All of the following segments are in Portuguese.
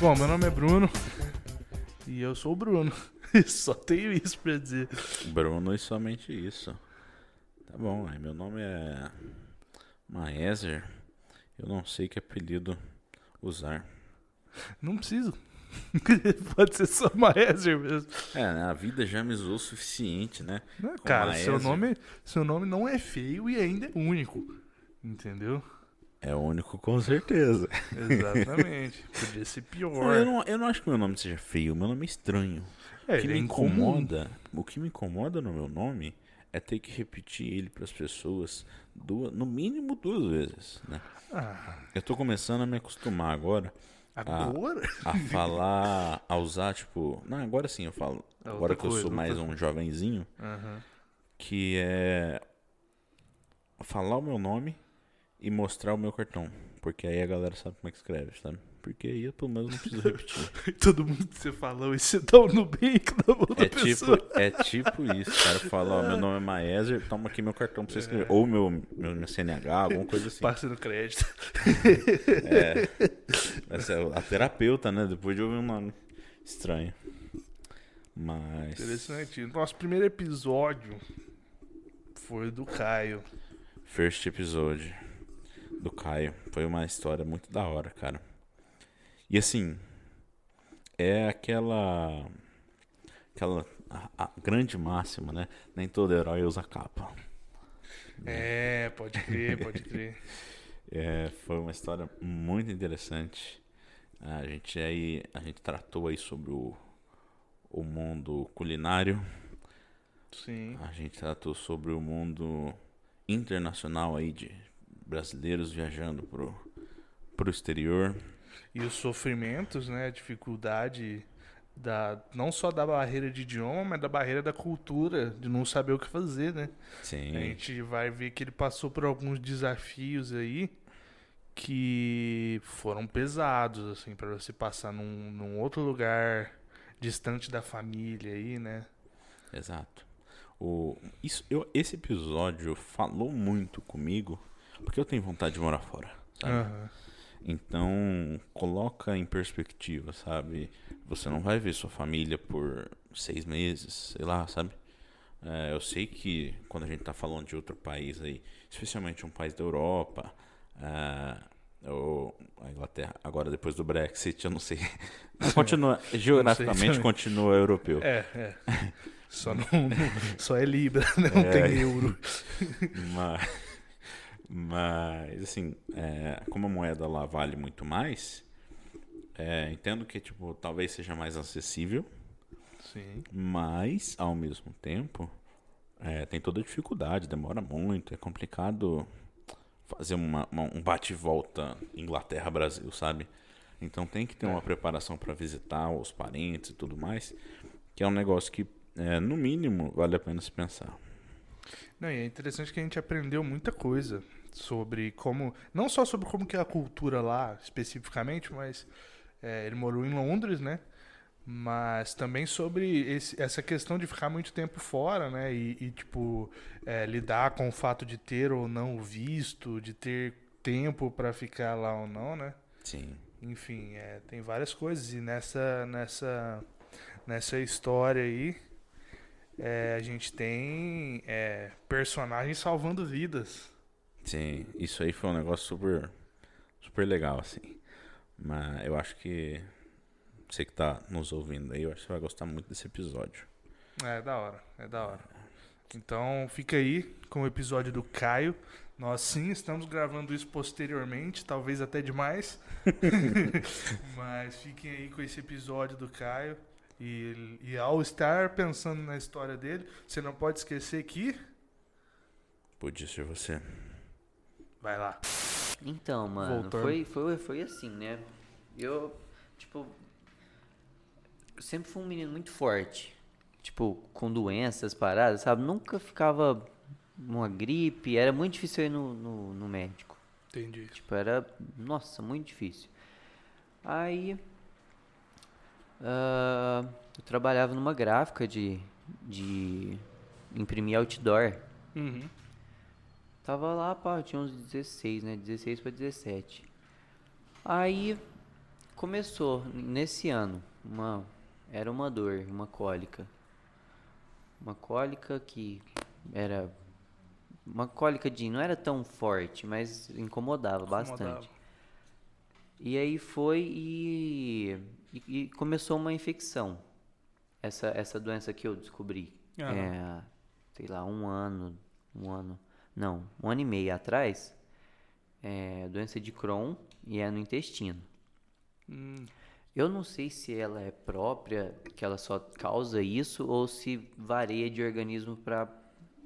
Bom, meu nome é Bruno e eu sou o Bruno. Só tenho isso pra dizer. Bruno e somente isso. Tá bom, meu nome é Maeser. Eu não sei que apelido usar. Não preciso. Pode ser só Maeser mesmo. É, né, a vida já me usou o suficiente, né? Não, cara, seu nome, seu nome não é feio e ainda é único. Entendeu? É único com certeza. Exatamente. Podia ser pior. eu, não, eu não acho que meu nome seja feio, meu nome é estranho. É, o que me é incomum. incomoda, o que me incomoda no meu nome é ter que repetir ele para as pessoas duas, no mínimo duas vezes, né? Ah, Eu tô começando a me acostumar agora agora? a falar, a usar, tipo. Não, agora sim eu falo. É Agora que eu coisa, sou mais um jovenzinho, Aham. que é falar o meu nome e mostrar o meu cartão. Porque aí a galera sabe como é que escreve, sabe? Porque aí eu pelo menos não preciso repetir. Todo mundo que você falou, e você dá um Nubank da outra É pessoa. tipo, é tipo isso, cara. Fala, ó, meu nome é Maeser, toma aqui meu cartão pra você É. escrever. Ou meu, meu, meu CNH, alguma coisa assim. Passa no crédito. É. Essa é a terapeuta, né? Depois de ouvir um nome estranho. Mas. Interessante. Nosso primeiro episódio foi do Caio. First episode do Caio. Foi uma história muito da hora, cara. E assim, é aquela. Aquela. A, a grande máxima, né? Nem todo herói usa capa. É, pode crer, pode crer. É, foi uma história muito interessante. A gente aí, a gente tratou aí sobre o, o mundo culinário. Sim. A gente tratou sobre o mundo internacional aí de brasileiros viajando pro, pro exterior. E os sofrimentos, né? A dificuldade da, não só da barreira de idioma, mas da barreira da cultura, de não saber o que fazer, né? Sim. A gente vai ver que ele passou por alguns desafios aí que foram pesados, assim, para você passar num, num outro lugar distante da família aí, né? Exato. O, isso, eu, esse episódio falou muito comigo porque eu tenho vontade de morar fora, sabe? Aham. Então, coloca em perspectiva, sabe? Você não vai ver sua família por seis meses, sei lá, sabe? É, eu sei que quando a gente tá falando de outro país aí, especialmente um país da Europa, é, ou a Inglaterra, agora depois do Brexit, eu não sei. Continua, geograficamente também. continua europeu. É, é. Só, não, só é Libra, né? não É. tem euro. Mas, mas assim, é, como a moeda lá vale muito mais, é, entendo que tipo, talvez seja mais acessível, Sim. mas ao mesmo tempo é, tem toda a dificuldade, demora muito, é complicado fazer uma, uma- um bate e volta Inglaterra-Brasil, sabe? Então tem que ter uma preparação para visitar os parentes e tudo mais, que é um negócio que, é, no mínimo, vale a pena se pensar. Não, e é interessante que a gente aprendeu muita coisa sobre como. Não só sobre como que é a cultura lá, especificamente, mas é, ele morou em Londres, né? Mas também sobre esse- essa questão de ficar muito tempo fora, né? E, e, tipo, é, lidar com o fato de ter ou não o visto, de ter tempo para ficar lá ou não, né? Sim. Enfim, é, tem várias coisas. E nessa, nessa, nessa história aí, é, a gente tem é, personagens salvando vidas. Sim, isso aí foi um negócio super, super legal, assim. Mas eu acho que você que tá nos ouvindo aí, eu acho que você vai gostar muito desse episódio. É da hora, é da hora. Então fica aí com o episódio do Caio. Nós sim estamos gravando isso posteriormente, talvez até demais. Mas fiquem aí com esse episódio do Caio. E, e ao estar pensando na história dele, você não pode esquecer que. Podia ser você. Vai lá. Então, mano, Voltando. foi, foi, foi assim, né? Eu, tipo, eu sempre fui um menino muito forte. Tipo, com doenças, paradas, sabe? Nunca ficava uma gripe, era muito difícil ir no, no, no médico. Entendi. Tipo, era, nossa, muito difícil. Aí, ah, eu trabalhava numa gráfica de, de imprimir outdoor. Uhum. Tava lá, pá, eu tinha uns 16, né? 16 para 17. Aí começou nesse ano, uma era uma dor, uma cólica. Uma cólica que era uma cólica de não era tão forte, mas incomodava, Incomodava. bastante. E aí foi e, e, e começou uma infecção. Essa essa doença que eu descobri, é, sei lá, um ano, um ano, não, um ano e meio atrás, é doença de Crohn e é no intestino. Hum, Eu não sei se ela é própria, que ela só causa isso, ou se varia de organismo pra,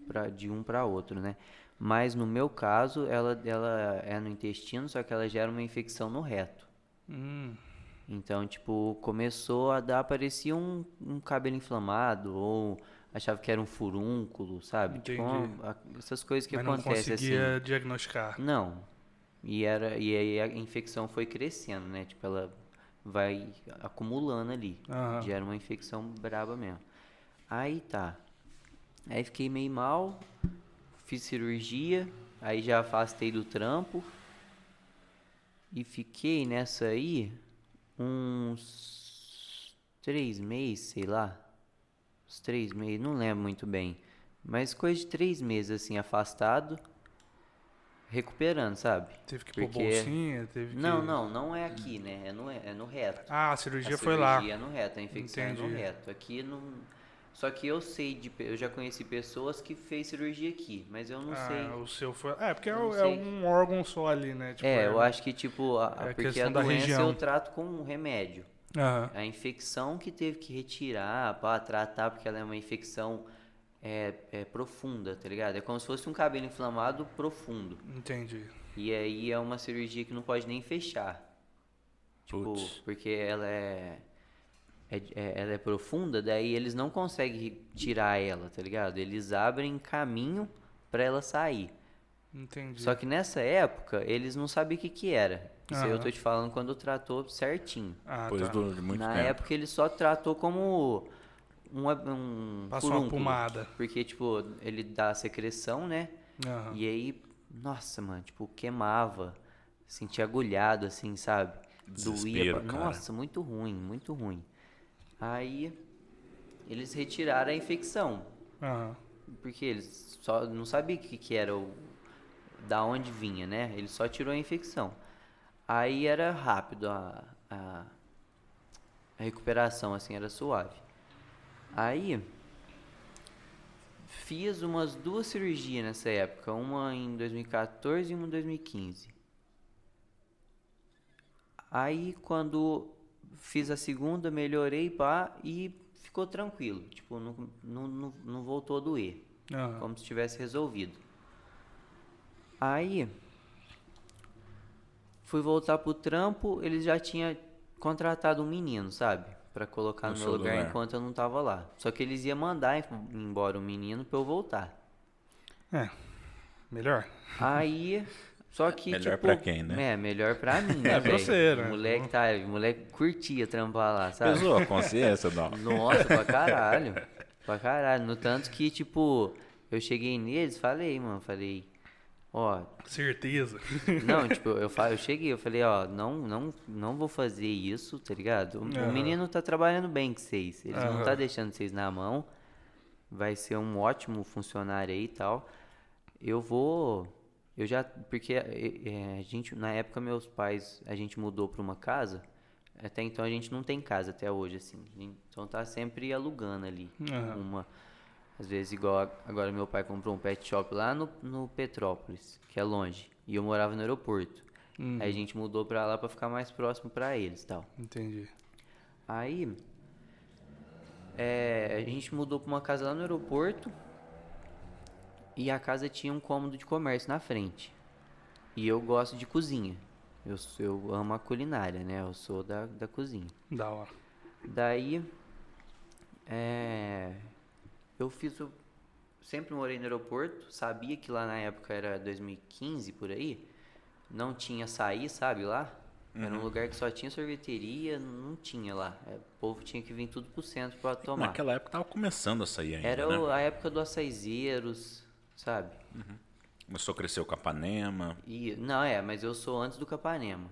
pra, de um para outro, né? Mas no meu caso, ela, ela é no intestino, só que ela gera uma infecção no reto. hum, Então, tipo, começou a dar, parecia um, um cabelo inflamado, ou achava que era um furúnculo, sabe? Tipo, Entendi. uma- a- essas coisas que mas não acontecem assim. conseguia diagnosticar. Não. E era e aí a infecção foi crescendo, né? Tipo, ela vai acumulando ali. Aham. Gera uma infecção braba mesmo. Aí tá. Aí fiquei meio mal, fiz cirurgia, aí já afastei do trampo. E fiquei nessa aí uns três meses, sei lá. Uns três meses, não lembro muito bem. Mas coisa de três meses assim, afastado, recuperando, sabe? Teve que pôr Porque- bolsinha, teve que... Não, não, não é aqui, né? É no, é no reto. Ah, a cirurgia a foi lá. cirurgia é no reto, a infecção é no Entendi. reto. Aqui não. Só que eu sei de. Eu já conheci pessoas que fez cirurgia aqui, mas eu não ah, sei. o seu foi... É, porque é, é um órgão só ali, né? Tipo, é, eu acho que tipo, a, é porque questão a da doença região. eu trato com um remédio. Aham. A infecção que teve que retirar para tratar, porque ela é uma infecção é, é profunda, tá ligado? É como se fosse um cabelo inflamado profundo. Entendi. E aí é uma cirurgia que não pode nem fechar. Tipo, Putz. porque ela é, é- é- ela é profunda, daí eles não conseguem tirar ela, tá ligado? Eles abrem caminho pra ela sair. Entendi. Só que nessa época, eles não sabiam o que que era. Isso aí eu tô te falando quando tratou certinho. Ah, Depois tá. do- de muito Na tempo. época ele só tratou como um, um Passou uma pomada. Porque, tipo, ele dá secreção, né? Aham. E aí, nossa, mano, tipo, queimava. Sentia agulhado, assim, sabe? Doía. Desespero, pra- cara. Nossa, muito ruim, muito ruim. Aí, eles retiraram a infecção. Aham. Porque eles só não sabiam o que, que era o. Da onde vinha, né? Ele só tirou a infecção. Aí era rápido a, a, a recuperação, assim, era suave. Aí fiz umas duas cirurgias nessa época, uma em 2014 e uma em 2015. Aí quando fiz a segunda, melhorei pá, e ficou tranquilo. Tipo, não, não, não, não voltou a doer. Aham. Como se tivesse resolvido. Aí fui voltar pro trampo, eles já tinham contratado um menino, sabe? Pra colocar No no, meu lugar, lugar. enquanto eu não tava lá. Só que eles iam mandar em- embora o menino pra eu voltar. É. Melhor. Aí, só que Melhor tipo, pra quem, né? É, melhor pra mim, né, É, pra você, né? O moleque tá, o moleque curtia trampar lá, sabe? Pesou a consciência, não? Nossa, pra caralho. pra caralho. No tanto que, tipo, eu cheguei neles, falei, mano, falei, ó, Certeza. não, tipo, eu, eu cheguei, eu falei, ó, não, não, não vou fazer isso, tá ligado? O, o Aham. menino tá trabalhando bem com vocês, eles não Aham. tá deixando vocês na mão, vai ser um ótimo funcionário aí e tal. Eu vou, eu já, porque é, é, a gente, na época meus pais, a gente mudou pra uma casa, até então a gente não tem casa até hoje, assim, então tá sempre alugando ali, Aham. uma, às vezes, igual agora meu pai comprou um pet shop lá no, no Petrópolis, que é longe. E eu morava no aeroporto. Uhum. Aí a gente mudou pra lá pra ficar mais próximo pra eles tal. Entendi. Aí é, a gente mudou pra uma casa lá no aeroporto. E a casa tinha um cômodo de comércio na frente. E eu gosto de cozinha. Eu, sou- eu amo a culinária, né? Eu sou da, da cozinha. Da hora. Daí, é, eu fiz o, sempre morei no aeroporto, sabia que lá na época era 2015 por aí, não tinha sair, sabe lá? Era um lugar que só tinha sorveteria, não tinha lá. É, o povo tinha que vir tudo pro centro pra tomar. Naquela época tava começando a sair ainda, Era né? a época do açaizeiros, sabe? Começou a crescer o Capanema. E, não, é, mas eu sou antes do Capanema.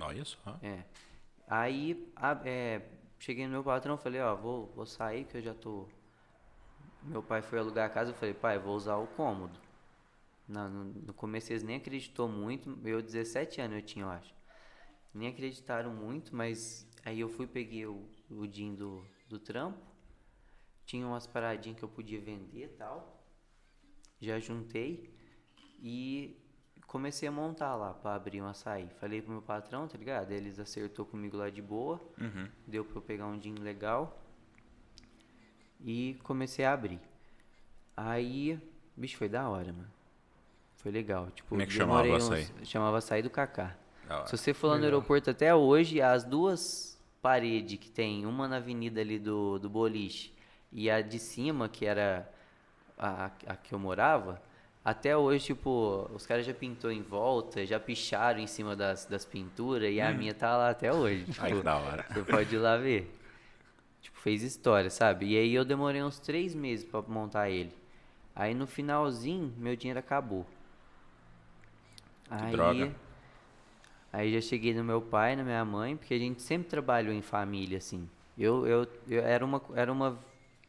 Olha só. É. Aí, a- é, cheguei no meu patrão, falei, ó, vou, vou sair que eu já tô... Meu pai foi alugar a casa, eu falei, pai, vou usar o cômodo. No, no começo eles nem acreditou muito, eu 17 anos eu tinha, eu acho. Nem acreditaram muito, mas aí eu fui, peguei o, o din do, do trampo, tinha umas paradinhas que eu podia vender e tal, já juntei e comecei a montar lá pra abrir um açaí. Falei pro meu patrão, tá ligado? Eles acertou comigo lá de boa, Uhum. deu pra eu pegar um din legal e comecei a abrir. Aí, bicho, foi da hora, mano. Foi legal. Tipo, Como é que chamava o uns- Chamava açaí do Cacá. Se você for lá no aeroporto até hoje, as duas paredes que tem, uma na avenida ali do, do boliche e a de cima, que era a, a que eu morava, até hoje, tipo, os caras já pintou em volta, já picharam em cima das, das pinturas e a minha tá lá até hoje. Ai, tipo, que da hora. você pode ir lá ver. Tipo, fez história, sabe? E aí eu demorei uns três meses pra montar ele. Aí no finalzinho, meu dinheiro acabou. Aí, droga. aí já cheguei no meu pai, na minha mãe, porque a gente sempre trabalhou em família, assim. Eu, eu, eu era uma, era uma,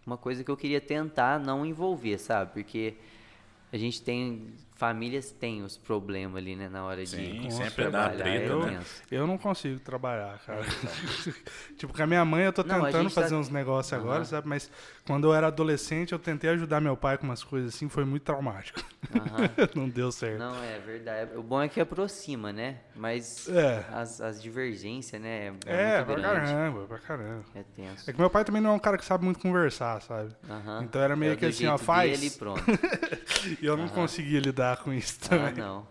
uma coisa que eu queria tentar não envolver, sabe? Porque a gente tem. Famílias têm os problemas ali, né? Na hora Sim, de sempre dá trabalhar, treta, é eu, né? eu não consigo trabalhar, cara. tipo, com a minha mãe eu tô Não, tentando tá- fazer uns negócios agora, Aham. sabe? Mas quando eu era adolescente, eu tentei ajudar meu pai com umas coisas assim, foi muito traumático. Aham. não deu certo. Não, é verdade. O bom é que aproxima, né? Mas É. as, as divergências, né? É, É, muito pra grande. caramba, pra caramba. É tenso. É que meu pai também não é um cara que sabe muito conversar, sabe? Aham. Então era meio É que assim, ó, faz. Dele, e pronto. E eu não conseguia lidar com isso ah, também. não.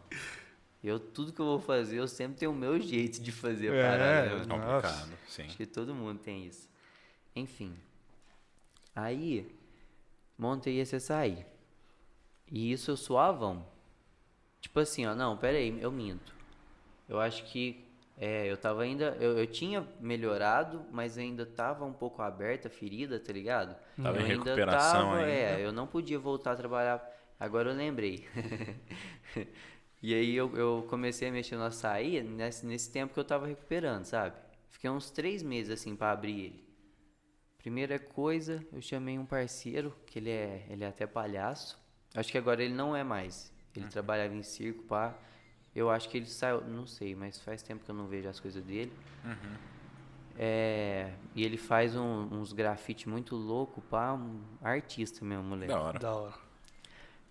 Eu, tudo que eu vou fazer, eu sempre tenho o meu jeito de fazer a É, parada. mano? Complicado, sim. Acho que todo mundo tem isso. Enfim. Aí, montei esse açaí. E isso eu suavão. Tipo assim, ó, não, pera aí, eu minto. Eu acho que é, eu tava ainda. Eu, eu tinha melhorado, mas ainda tava um pouco aberta ferida, tá ligado? Tava eu em ainda recuperação tava, ainda. É, eu não podia voltar a trabalhar. Agora eu lembrei. e aí eu, eu comecei a mexer no açaí nesse, nesse tempo que eu tava recuperando, sabe? Fiquei uns três meses assim pra abrir ele. Primeira coisa, eu chamei um parceiro, que ele é, ele é até palhaço. Acho que agora ele não é mais. Ele trabalhava em circo, pá. Eu acho que ele saiu, não sei, mas faz tempo que eu não vejo as coisas dele. É, e ele faz um- uns grafite muito louco, pá, um artista mesmo, moleque. Da hora. Da hora.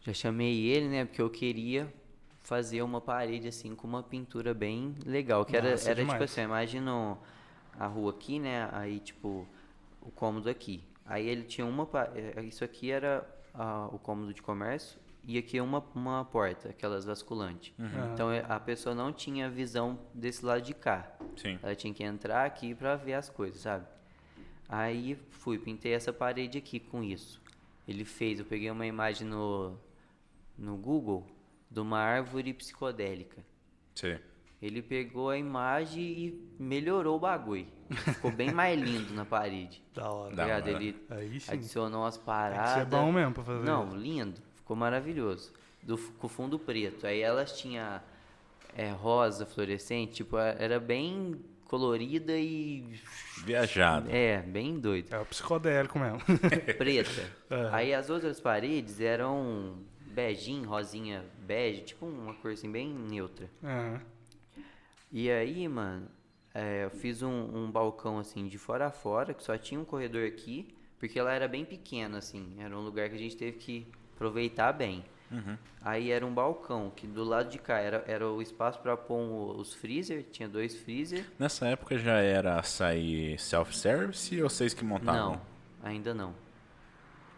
Já chamei ele, né, porque eu queria fazer uma parede assim com uma pintura bem legal, que era, Massa era tipo assim, imagina a rua aqui, né, aí tipo o cômodo aqui. Aí ele tinha uma, pa- eh, isso aqui era ah, o cômodo de comércio e aqui é uma, uma porta, aquelas vasculantes. Aham. Então eh, a pessoa não tinha visão desse lado de cá. Sim. Ela tinha que entrar aqui pra ver as coisas, sabe? Aí fui, pintei essa parede aqui com isso. Ele fez, eu peguei uma imagem no, no Google de uma árvore psicodélica. Sim. Ele pegou a imagem e melhorou o bagulho. Ficou bem mais lindo na parede. Da hora. Da ligado? hora. Ele Aí sim. adicionou umas Tem que paradas. ser bom mesmo pra fazer Não, isso. lindo. Ficou maravilhoso. Do, com fundo preto. Aí elas tinha é, rosa fluorescente, tipo, era bem colorida e. Viajado. É, bem doido. É o psicodélico mesmo. Preta. É. Aí as outras paredes eram beijinho, rosinha bege, tipo uma cor assim bem neutra. Aham. E aí, mano, é, eu fiz um, um balcão assim de fora a fora, que só tinha um corredor aqui, porque ela era bem pequena, assim. Era um lugar que a gente teve que aproveitar bem. Aí era um balcão, que do lado de cá era, era o espaço para pôr um- os freezer, tinha dois freezer. Nessa época já era sair self-service ou vocês que montavam? Não, ainda não.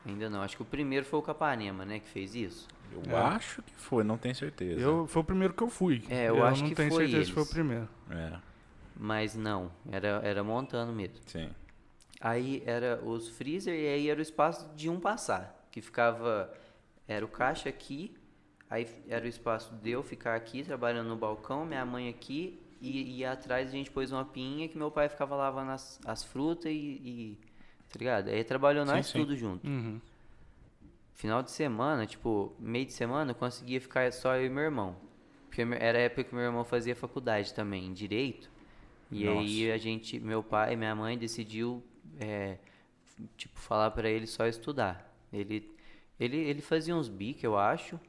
Ainda não. Acho que o primeiro foi o Capanema, né, que fez isso. Eu acho que foi, não tenho certeza. Eu, foi o primeiro que eu fui. É, eu acho não que tenho foi certeza se foi o eles. primeiro. É, Mas não, era, era montando mesmo. sim. Aí era os freezer e aí era o espaço de um passar, que ficava era o caixa aqui, aí era o espaço de eu ficar aqui trabalhando no balcão, minha mãe aqui e, e atrás a gente pôs uma pinha que meu pai ficava lavando as, as frutas e, e- Tá ligado? Aí trabalhou nós sim. tudo junto. Uhum. Final de semana, tipo, meio de semana, eu conseguia ficar só eu e meu irmão. Porque era a época que meu irmão fazia faculdade também, em Direito. E aí a gente, meu pai e minha mãe decidiu, é, tipo, falar pra ele só estudar. Ele, ele, ele fazia uns bico, eu acho,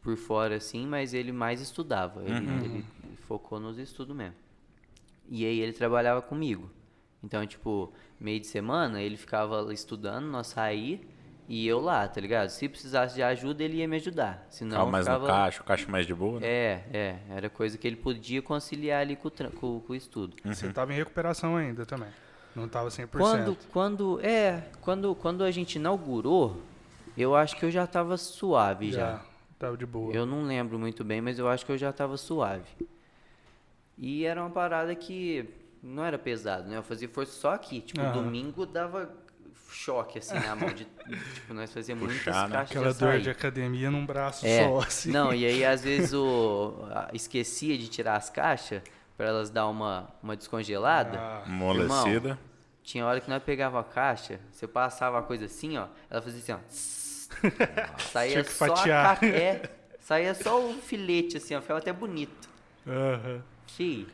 por fora assim, mas ele mais estudava. Ele, ele focou nos estudos mesmo. E aí ele trabalhava comigo. Então, tipo, meio de semana ele ficava estudando, nós saía e eu lá, tá ligado? Se precisasse de ajuda, ele ia me ajudar. Senão Ficava mais ficava... no caixa, o caixa mais de boa, né? É, é, era coisa que ele podia conciliar ali com o, tran- com, com o estudo. Você tava em recuperação ainda também. Não tava 100%. Quando, quando, é, quando, quando a gente inaugurou, eu acho que eu já tava suave já. já tava de boa. Eu não lembro muito bem, mas eu acho que eu já tava suave. E era uma parada que não era pesado, né? Eu fazia força só aqui. Tipo, domingo dava choque assim na mão de, tipo, nós fazíamos muitas Puxar, né? caixas Aquela de dor açaí. de academia num braço É. só, assim. Não, e aí às vezes o a- esquecia de tirar as caixas para elas dar uma, uma descongelada. Ah, Amolecida. Tinha hora que nós pegava a caixa, você passava a coisa assim, ó, ela fazia assim, ó. saía Tinha que só a fatiar. ca- é, saía só o filete assim, ó, ficava até bonito. aham. Sim.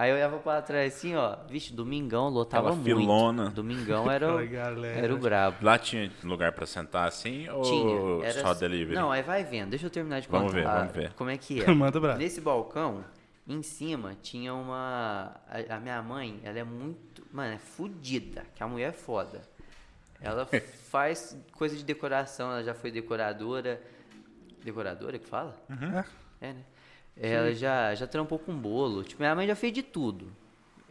Aí eu olhava pra trás assim, ó, vixe, domingão lotava Aquela muito. filona. Domingão era, o- era o brabo. Lá tinha lugar pra sentar assim ou Tinha. Era só s- delivery? Não, aí vai vendo. Deixa eu terminar de contar. Vamos ver, vamos ver. Como é que é? Manda abraço. Nesse balcão, em cima, tinha uma. A, a minha mãe, ela é muito. Mano, é fodida. Que a mulher é foda. Ela faz coisa de decoração, ela já foi decoradora. Decoradora que fala? É. É, né? Ela já, já trampou com bolo. Tipo, minha mãe já fez de tudo.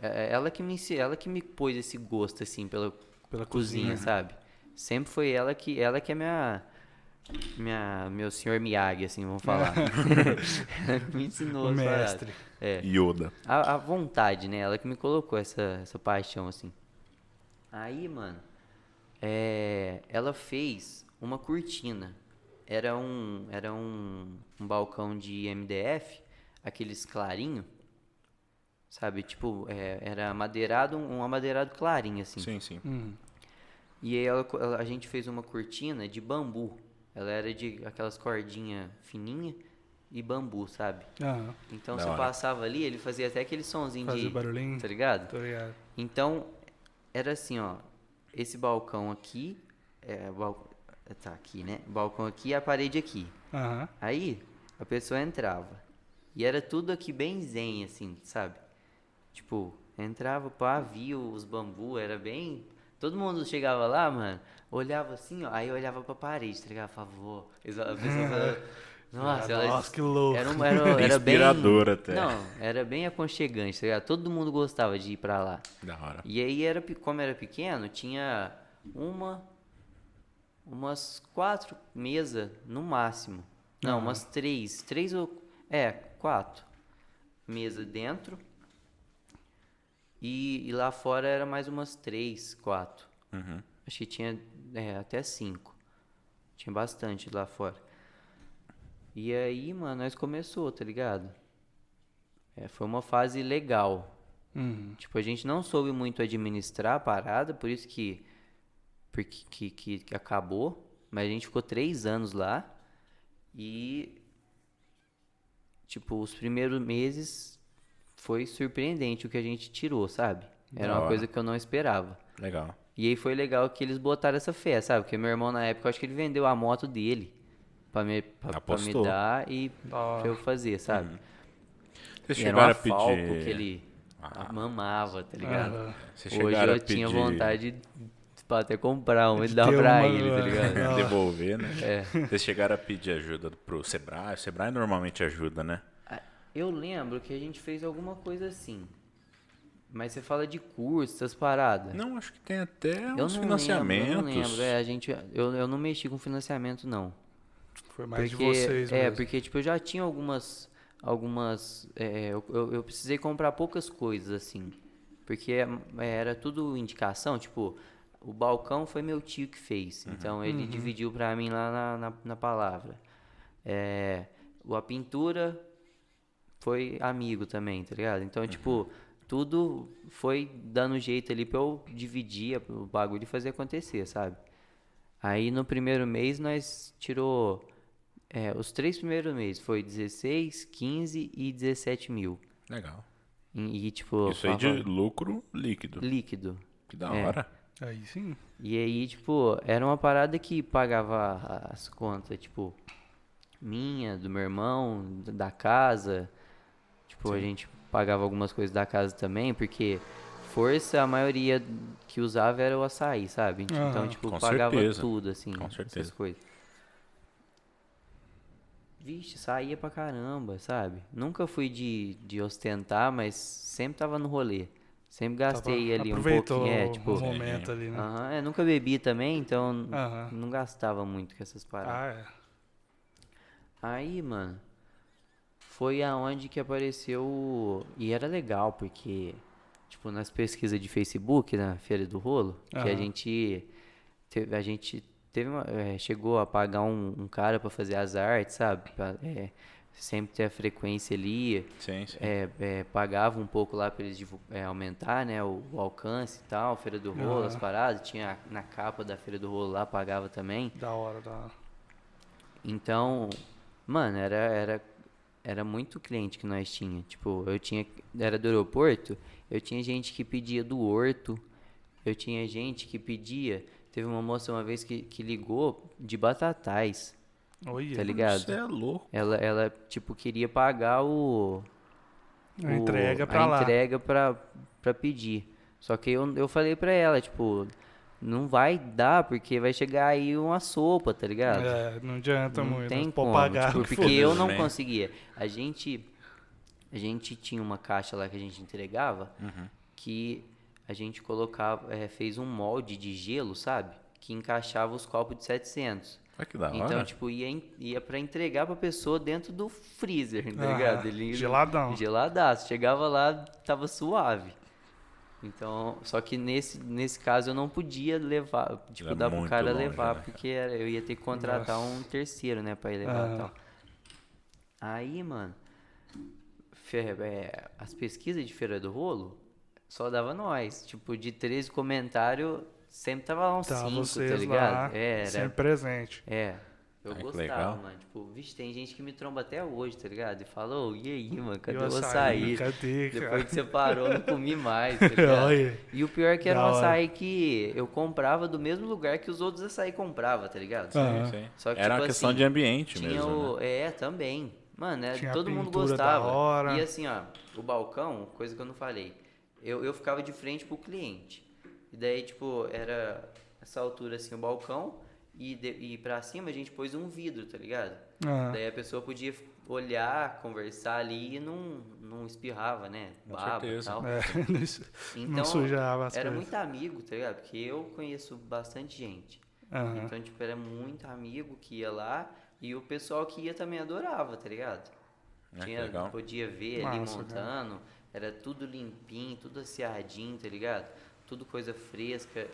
É- é Ela que me ela que me pôs esse gosto assim pela, Pela cozinha, cozinha. sabe? Sempre foi ela que ela que é minha minha meu senhor Miyagi assim, vamos falar. ela que me ensinou O mestre. É. Yoda. A, a vontade, né? Ela que me colocou essa, essa paixão, assim. Aí, mano, é, ela fez uma cortina. Era um, era um, um balcão de MDF, aqueles clarinho, sabe? Tipo, é, era madeirado, um amadeirado clarinho, assim. Sim, sim. Hum. E aí ela- ela- a gente fez uma cortina de bambu. Ela era de aquelas cordinhas fininhas e bambu, sabe? Aham. Então Da você hora. passava ali, ele fazia até aquele sonzinho Fazia de. barulhinho. Tá ligado? Tô ligado. Então, era assim, ó. Esse balcão aqui. É, o tá aqui, né? O balcão aqui e a parede aqui. Aham. Aí, a pessoa entrava. E era tudo aqui bem zen, assim, sabe? Tipo, entrava, pá, via os bambu, era bem. Todo mundo chegava lá, mano, olhava assim, ó, aí eu olhava pra parede, tá ligado? "Vô", a pessoa falava, Nossa, ela- Nossa, que louco. Era, um- era, era bem. Inspirador até. Não, era bem aconchegante, tá ligado? Todo mundo gostava de ir pra lá. Da hora. E aí, era, como era pequeno, tinha uma, umas quatro mesas no máximo. Não, Aham. umas três. Três ou. É, quatro. Mesa dentro. E, e lá fora era mais umas três, quatro. Uhum. Acho que tinha é, até cinco. Tinha bastante lá fora. E aí, mano, nós começou, tá ligado? É, foi uma fase legal. Uhum. Tipo, a gente não soube muito administrar a parada, por isso que, porque, que, que, que acabou. Mas a gente ficou três anos lá. E, tipo, os primeiros meses foi surpreendente o que a gente tirou, sabe? Era uma coisa que eu não esperava. Legal. E aí foi legal que eles botaram essa fé, sabe? Porque meu irmão, na época, eu acho que ele vendeu a moto dele pra me, pra, pra me dar e Ah. pra eu fazer, sabe? Vocês E era chegaram a pedir. Que ele Ah. mamava, tá ligado? Vocês Hoje eu a tinha pedir- vontade de pra até comprar um e dar pra uma- ele, tá ligado? Devolver, né? É. Vocês chegaram a pedir ajuda pro Sebrae. O Sebrae normalmente ajuda, né? Ah, Eu lembro que a gente fez alguma coisa assim. Mas você fala de curso, essas paradas. Não, acho que tem até eu uns não financiamentos. Lembro, eu não lembro. É, a gente, eu, eu não mexi com financiamento, não. Foi mais porque, de vocês É, mesmo. porque tipo, eu já tinha algumas. Algumas. é, eu, eu, eu precisei comprar poucas coisas, assim. Porque é, era tudo indicação, tipo, o balcão foi meu tio que fez. Então ele dividiu pra mim lá na, na, na palavra. É, o- a pintura foi amigo também, tá ligado? Então, tipo, tudo foi dando jeito ali pra eu dividir o bagulho e fazer acontecer, sabe? Aí no primeiro mês nós tirou. é, os três primeiros meses foi 16, 15 e 17 mil. Legal. E, e, tipo, Isso aí de lucro líquido. líquido. Que da É. Aí sim. E aí, tipo, era uma parada que pagava as contas, tipo, minha, do meu irmão, da casa. Tipo, a gente pagava algumas coisas da casa também, porque força a maioria que usava era o açaí, sabe? Então, tipo, Com pagava certeza. tudo, assim, Com essas certeza. coisas. Vixe, saía pra caramba, sabe? Nunca fui de, de ostentar, mas sempre tava no rolê. Sempre gastei Tava- ali um aproveitou pouquinho, é, o tipo... momento ali, né? Aham, é, nunca bebi também, então Aham. não gastava muito com essas paradas. Ah, é. Aí, mano, foi aonde que apareceu. E era legal, porque, tipo, nas pesquisas de Facebook, na Feira do Rolo, que a gente. Teve, a gente teve uma- é, chegou a pagar um, um cara pra fazer as artes, sabe? Pra, é, sempre ter a frequência ali. Sim, sim. É, é, pagava um pouco lá para eles é, aumentar né, o, o alcance e tal, Feira do Rolo, as paradas, tinha na capa da Feira do Rolo lá, pagava também. Da hora, da hora. Então, mano, era, era, era muito cliente que nós tinha. Tipo, eu tinha, era do aeroporto, eu tinha gente que pedia do Horto, eu tinha gente que pedia, teve uma moça uma vez que, que ligou de Batatais, Olha. tá ligado? Você é louco. Ela, ela, tipo, queria pagar o... A o- entrega pra a lá. entrega pra, pra pedir. Só que eu, eu falei pra ela, tipo, não vai dar, porque vai chegar aí uma sopa, tá ligado? É, não adianta não muito. tem Pode como, pagar. tipo, porque eu não também. conseguia. A gente, a gente tinha uma caixa lá que a gente entregava, que a gente colocava, eh, fez um molde de gelo, sabe? Que encaixava os copos de 700. Olha que da hora. Então, tipo, ia, ia pra entregar pra pessoa dentro do freezer, tá Ah, ligado? Ele, geladão. Geladaço. Chegava lá, tava suave. Então, só que nesse, nesse caso eu não podia levar, tipo, Era dar pro cara longe, levar, né, porque era- eu ia ter que contratar Nossa. um terceiro, né, pra ir levar e Aham. tal. Aí, mano, é, as pesquisas de Feira do Rolo só dava nós. Tipo, de 13 comentários, sempre tava lá uns Tá, 5, vocês tá ligado? lá, É, era, sempre presente. é. Eu gostava, legal. mano. Tipo, vixe, tem gente que me tromba até hoje, tá ligado? E fala, ô, e aí, mano, cadê o açaí? Cadê, cara? Depois que você parou, não comi mais, tá ligado? E o pior é que era Da um hora. açaí que eu comprava do mesmo lugar que os outros açaí compravam, tá ligado? Aham. Sim, sim. Só que, Era tipo uma questão assim, de ambiente Tinha mesmo, o... né? É, também. Mano, é, todo mundo gostava. hora. E assim, ó, o balcão, coisa que eu não falei. Eu, eu ficava de frente pro cliente. E daí, tipo, era essa altura assim o balcão. E, de, e pra cima a gente pôs um vidro, tá ligado? Aham. Daí a pessoa podia olhar, conversar ali e não, não espirrava, né? Com Baba e certeza. tal. É, Então, não sujava as era coisas. muito amigo, tá ligado? Porque eu conheço bastante gente. Aham. Então, tipo, era muito amigo que ia lá e o pessoal que ia também adorava, tá ligado? É, que Tinha, podia ver ali Massa, cara. montando, era tudo limpinho, tudo aciadinho, tá ligado? Tudo coisa fresca.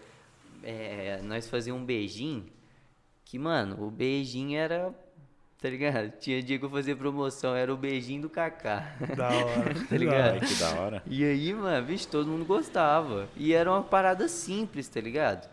É, nós fazíamos um beijinho, que, mano, o beijinho era, tá ligado? Tinha dia que eu fazia promoção, era o beijinho do Kaká. Da hora. Tá ligado? Ai, que da hora. E aí, mano, vixe, todo mundo gostava. E era uma parada simples, tá ligado?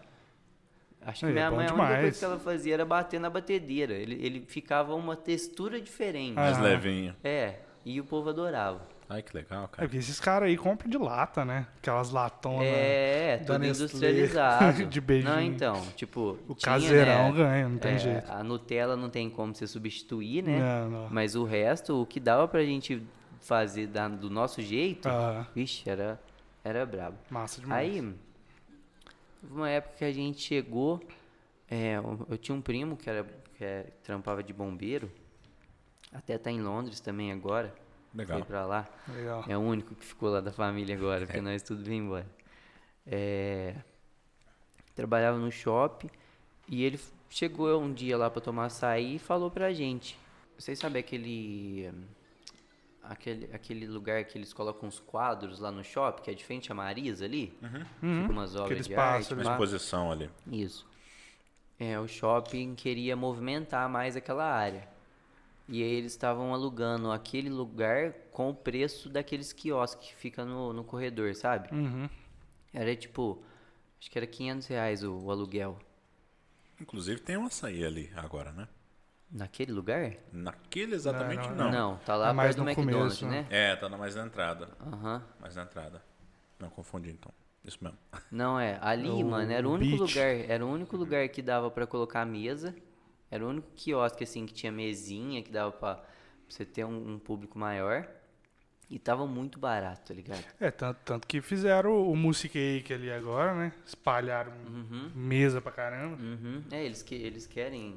Acho que é minha mãe, a única demais. coisa que ela fazia era bater na batedeira. Ele, ele ficava uma textura diferente. Mais Aham. levinho. É, e o povo adorava. Ai, que legal, É cara. porque esses caras aí compram de lata, né? Aquelas latonas. É, tudo Nestlé, industrializado. de beijinho. Não, então, tipo. O tinha, caseirão né, ganha, não tem é, jeito. A Nutella não tem como você substituir, né? Não, não. Mas o resto, o que dava pra gente fazer da- do nosso jeito, Ah, vixe, era, era brabo. massa demais. Aí, teve uma época que a gente chegou, é, eu- eu tinha um primo que era que é- trampava de bombeiro, até tá em Londres também agora, Legal. foi pra lá. Legal. É o único que ficou lá da família agora, porque nós tudo vim embora. É, trabalhava no shopping e ele chegou um dia lá pra tomar açaí e falou pra gente. Vocês sabem aquele, aquele aquele lugar que eles colocam uns quadros lá no shopping, que é de frente a Marisa ali? Uhum. Fica umas obras Aquele de espaço arte ali. Uma exposição ali. Isso. É, o shopping queria movimentar mais aquela área. E aí eles estavam alugando aquele lugar com o preço daqueles quiosques que fica no, no corredor, sabe? Uhum. Era tipo, acho que era 500 reais o, o aluguel. Inclusive tem um açaí ali agora, né? Naquele lugar? Naquele exatamente Não, não. Não, tá lá É mais perto do no McDonald's, começo, né? É, tá na- mais na entrada. Aham. Mais na entrada. Não confundi então. Isso mesmo. Não, é. Ali, O- mano, era o o único beach. lugar. Era o único lugar que dava pra colocar a mesa. Era o único quiosque, assim, que tinha mesinha, que dava pra, pra você ter um, um público maior. E tava muito barato, tá ligado? É, tanto, tanto que fizeram o Music Cake ali agora, né? Espalharam mesa pra caramba. Uhum. É, eles, que, eles querem.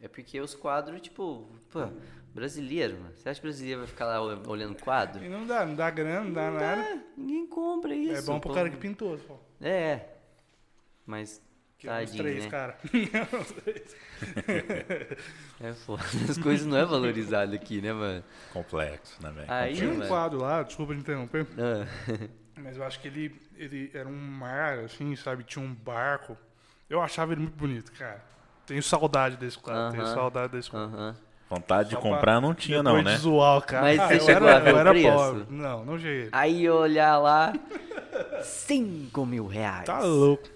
É porque os quadros, tipo, pô, brasileiro, mano. Você acha que brasileiro vai ficar lá ol- olhando quadro? E não dá, não dá grana, não dá nada. Ninguém compra isso. É bom pro pô. cara que pintou, pô. É. Mas. Que é uns Tadinho, três, né? cara. É foda. As coisas não é valorizado aqui, né, mano? Complexo, né, velho? Aí, Tinha um mano. quadro lá, desculpa interromper, Ah. mas eu acho que ele, ele era um mar, assim, sabe? Tinha um barco. Eu achava ele muito bonito, cara. Tenho saudade desse quadro, tenho Aham. saudade desse quadro. Aham. Vontade de Só comprar pra- não tinha, não, né? de cara. Mas Ah, você eu chegou era, a ver o era preço? pobre. Não, não cheguei. Aí eu olhar lá, 5 mil reais. Tá louco.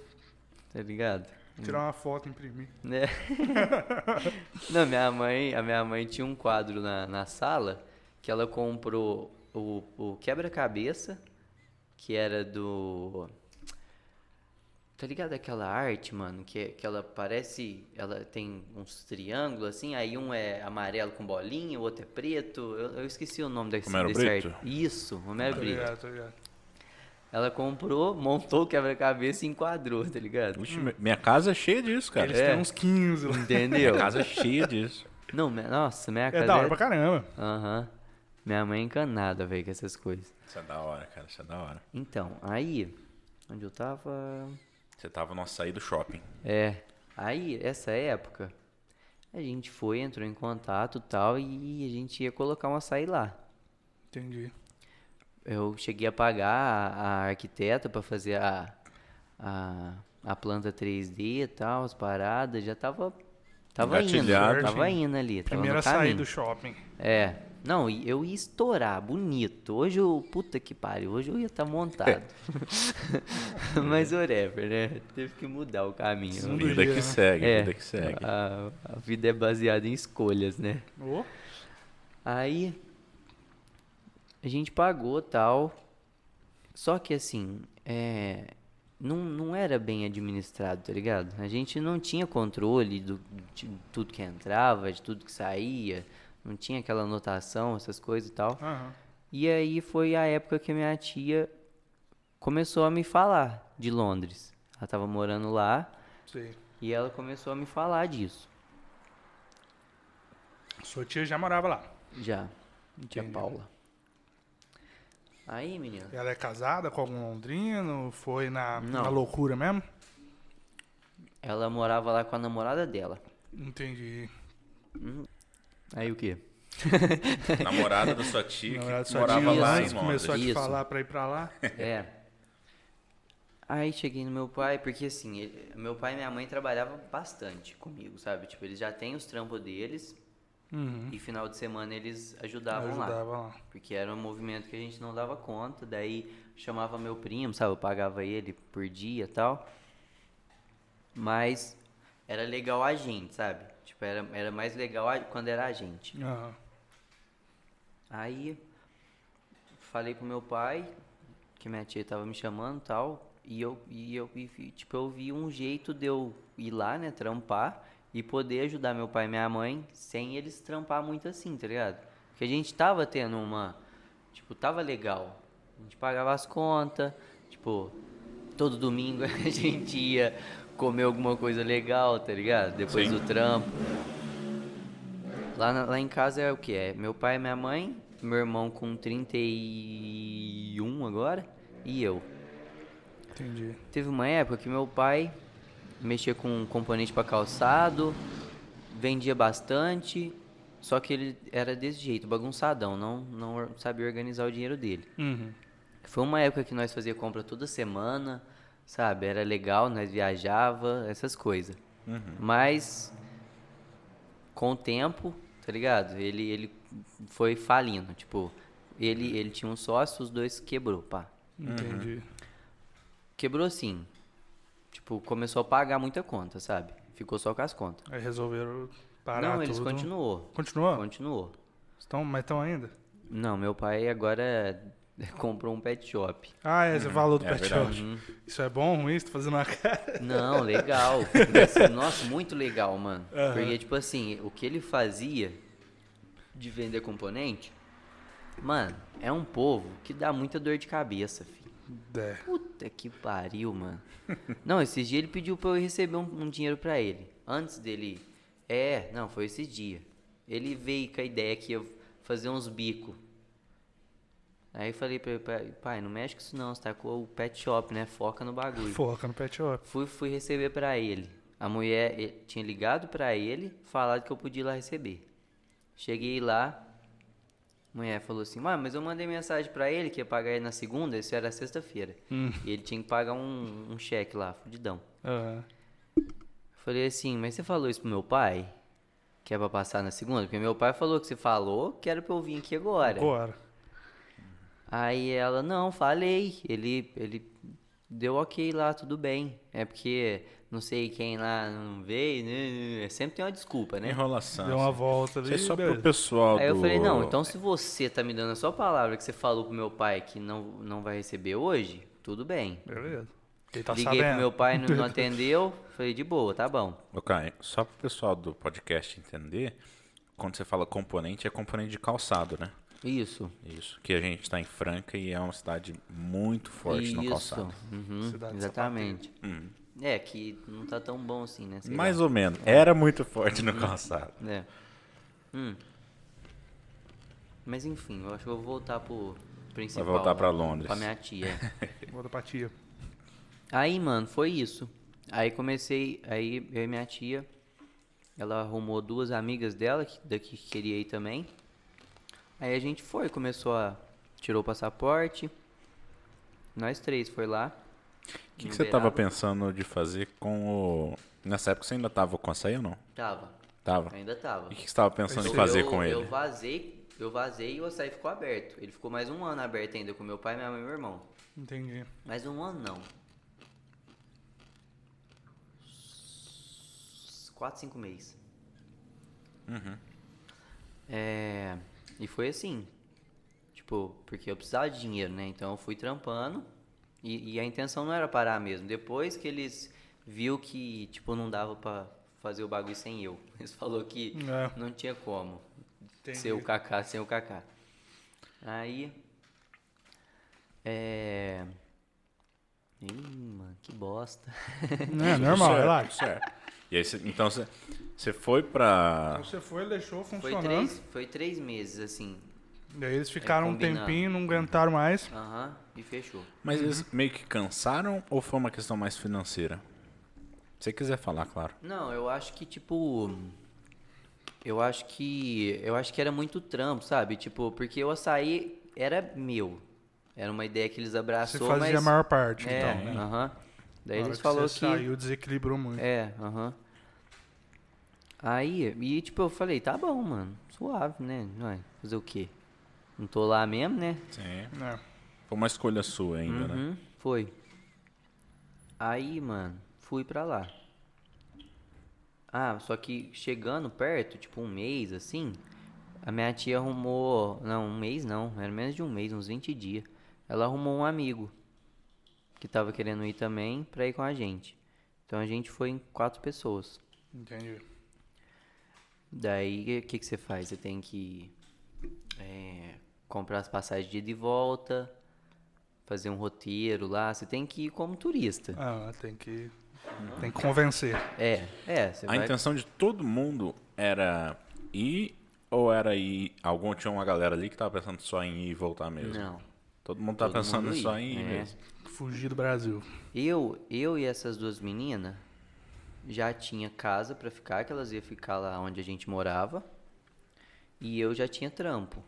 Tá ligado? Tirar uma foto e imprimir. Né? Não, minha mãe, a minha mãe tinha um quadro na, na sala que ela comprou o, o quebra-cabeça, que era do. Tá ligado aquela arte, mano? Que, que ela parece. Ela tem uns triângulos assim, aí um é amarelo com bolinha, o outro é preto. Eu, eu esqueci o nome desse, Romero desse Brito? arte. Isso, Romero Tá Brito. ligado, tá ligado. Ela comprou, montou o quebra-cabeça e enquadrou, tá ligado? Vixe, minha casa é cheia disso, cara. Eles É. têm uns 15 lá. Entendeu? Minha casa é cheia disso. Não, minha- nossa, minha É casa. da hora pra caramba. Aham. Minha mãe é encanada, velho, com essas coisas. Isso é da hora, cara. Isso é da hora. Então, aí, onde eu tava. Você tava no açaí do shopping. É. Aí, essa época, a gente foi, entrou em contato e tal, e a gente ia colocar um açaí lá. Entendi. Eu cheguei a pagar a, a arquiteta pra fazer a, a, a planta 3D e tal, as paradas, já tava. Tava indo, tava indo ali. Tava Primeira caminho. saída do shopping. É. Não, eu ia estourar, bonito. Hoje eu. Puta que pariu, hoje eu ia estar montado. Mas whatever, né? Teve que mudar o caminho. Sim. Vida dia, que né? segue, É, vida que segue. A, a vida é baseada em escolhas, né? Ô, Aí a gente pagou tal. Só que assim, é, não, não era bem administrado, tá ligado? A gente não tinha controle do, de tudo que entrava, de tudo que saía. Não tinha aquela anotação, essas coisas e tal. aham. E aí foi a época que minha tia começou a me falar de Londres. Ela tava morando lá Sei. e ela começou a me falar disso. Sua tia já morava lá. Já. Tia Entendi. Paula. Aí, menina. Ela é casada com algum londrino? Foi na, na loucura mesmo? Ela morava lá com a namorada dela. Entendi. Aí o quê? Namorada da sua tia Na verdade, que sua morava tia lá em começou a Londres. te Isso. falar pra ir pra lá. É. Aí cheguei no meu pai, porque assim, ele- meu pai e minha mãe trabalhavam bastante comigo, sabe? Tipo, eles já têm os trampos deles Uhum. e final de semana eles ajudavam lá. Ajudava lá. Porque era um movimento que a gente não dava conta, daí chamava meu primo, sabe? Eu pagava ele por dia e tal. Mas era legal a gente, sabe? Tipo, era, era mais legal a- quando era a gente. Aham. Aí falei pro meu pai que minha tia tava me chamando tal. E eu, e eu e, tipo, eu vi um jeito de eu ir lá, né, trampar e poder ajudar meu pai e minha mãe sem eles trampar muito assim, tá ligado? Porque a gente tava tendo uma. Tipo, tava legal. A gente pagava as contas, tipo, todo domingo a gente ia comer alguma coisa legal, tá ligado? Depois Sim. do trampo. Lá, na- lá em casa é o que? É meu pai e minha mãe, meu irmão com 31 agora e eu. Entendi. Teve uma época que meu pai mexia com componente para calçado, vendia bastante, só que ele era desse jeito, bagunçadão, não, não sabia organizar o dinheiro dele. Uhum. Foi uma época que nós fazia compra toda semana, sabe? Era legal, nós viajava, essas coisas. Mas com o tempo tá ligado? Ele, ele foi falindo, tipo, ele, ele tinha um sócio, os dois quebrou, pá. Entendi. Quebrou assim, tipo, começou a pagar muita conta, sabe? Ficou só com as contas. Aí resolveram parar Não, eles tudo. continuou, Continuou? continuou. Estão, mas estão ainda? Não, meu pai agora comprou um pet shop. Ah, é, você falou do É pet verdade. shop. Isso é bom, ruim? Você tá fazendo uma cara? Não, legal. Nossa, muito legal, mano. Aham. Porque, tipo assim, o que ele fazia de vender componente, mano, é um povo que dá muita dor de cabeça, filho. É. Puta que pariu, mano. Não, esses dias ele pediu pra eu receber um, um dinheiro pra ele. Antes dele. É, não, foi esses dias. Ele veio com a ideia que ia fazer uns bicos. Aí eu falei pra ele, pai, pai, não mexe com isso não, você tá com o pet shop, né? Foca no bagulho. Foca no pet shop. Fui, fui receber pra ele. A mulher tinha ligado pra ele, falado que eu podia ir lá receber. Cheguei lá, mulher falou assim: Mano, mas eu mandei mensagem pra ele que ia pagar ele na segunda, isso era sexta-feira. E ele tinha que pagar um, um cheque lá, fudidão. Aham. Falei assim: Mas você falou isso pro meu pai? Que é pra passar na segunda? Porque meu pai falou que você falou que era pra eu vir aqui agora. Agora. Aí ela, não, falei. Ele, ele deu ok lá, tudo bem. É porque não sei quem lá não veio, né? Sempre tem uma desculpa, né? Enrolação. Deu uma assim. volta Isso ali. é só pro pessoal Aí eu do- falei, não, então se você tá me dando a sua palavra que você falou pro meu pai que não, não vai receber hoje, tudo bem. Beleza. Ele tá Liguei sabendo. pro meu pai, não, não atendeu, falei, de boa, tá bom. Caio, só pro pessoal do podcast entender, quando você fala componente, é componente de calçado, né? Isso. Isso. Que a gente tá em Franca e é uma cidade muito forte no Isso. calçado. Uhum, exatamente. É, que não tá tão bom assim, né? Sei lá. Mais ou menos. Era muito forte no calçado. É. Hum. Mas enfim, eu acho que eu vou voltar pro principal. Vai voltar lá, pra Londres. Pra minha tia. Volta pra tia. Aí, mano, foi isso. Aí comecei, aí eu e minha tia, ela arrumou duas amigas dela, que, daqui que queria ir também. Aí a gente foi, começou a. Tirou o passaporte. Nós três foi lá. O que, que você tava pensando de fazer com o. Nessa época você ainda tava com açaí ou não? Tava, Tava. ainda tava. E o que você tava pensando em fazer eu, com ele? Eu vazei, eu vazei e o açaí ficou aberto. Ele ficou mais um ano aberto ainda com meu pai, minha mãe e meu irmão. Entendi. Mais um ano não. Quatro, cinco meses. É, e foi assim. Tipo, porque eu precisava de dinheiro, né? Então eu fui trampando e, e a intenção não era parar mesmo. Depois que eles viu que, tipo, não dava pra fazer o bagulho sem eu. Eles falou que É. não tinha como Entendi. ser o Kaká sem o Kaká. Aí. É. Ih, mano, que bosta. É normal, Certo, relaxa. certo. E aí, então você, você foi pra. Você foi, ele deixou Foi funcionando. três, foi três meses, assim. E aí eles ficaram um tempinho, não aguentaram mais. Aham, e fechou. Mas eles meio que cansaram ou foi uma questão mais financeira? Se você quiser falar, claro. Não, eu acho que, tipo. Eu acho que. Eu acho que era muito trampo, sabe? Tipo, porque o açaí era meu. Era uma ideia que eles Você abraçou, fazia mas. a maior parte, é, então, né? aham. Daí Na hora eles que falaram você que. saiu, desequilibrou muito. É, aham. Aí, e tipo, eu falei, tá bom, mano. Suave, né? Vai fazer o quê? Não tô lá mesmo, né? Sim. É. Foi uma escolha sua ainda, né? Uhum, foi. Aí, mano, fui pra lá. Ah, só que chegando perto, tipo um mês assim, a minha tia arrumou. Não, um mês não, era menos de um mês, uns 20 dias. Ela arrumou um amigo que tava querendo ir também pra ir com a gente. Então a gente foi em quatro pessoas. Entendi. Daí, o que, que você faz? Você tem que é, comprar as passagens de ida e volta, fazer um roteiro lá. Você tem que ir como turista. Ah, tem que. Tem que convencer. É, é. Você A vai... intenção de todo mundo era ir ou era ir. Algum tinha uma galera ali que tava pensando só em ir e voltar mesmo? Não. Todo mundo tá Todo pensando mundo só em ir é. mesmo. Fugir do Brasil. Eu, eu e essas duas meninas já tinha casa pra ficar, que elas iam ficar lá onde a gente morava. E eu já tinha trampo.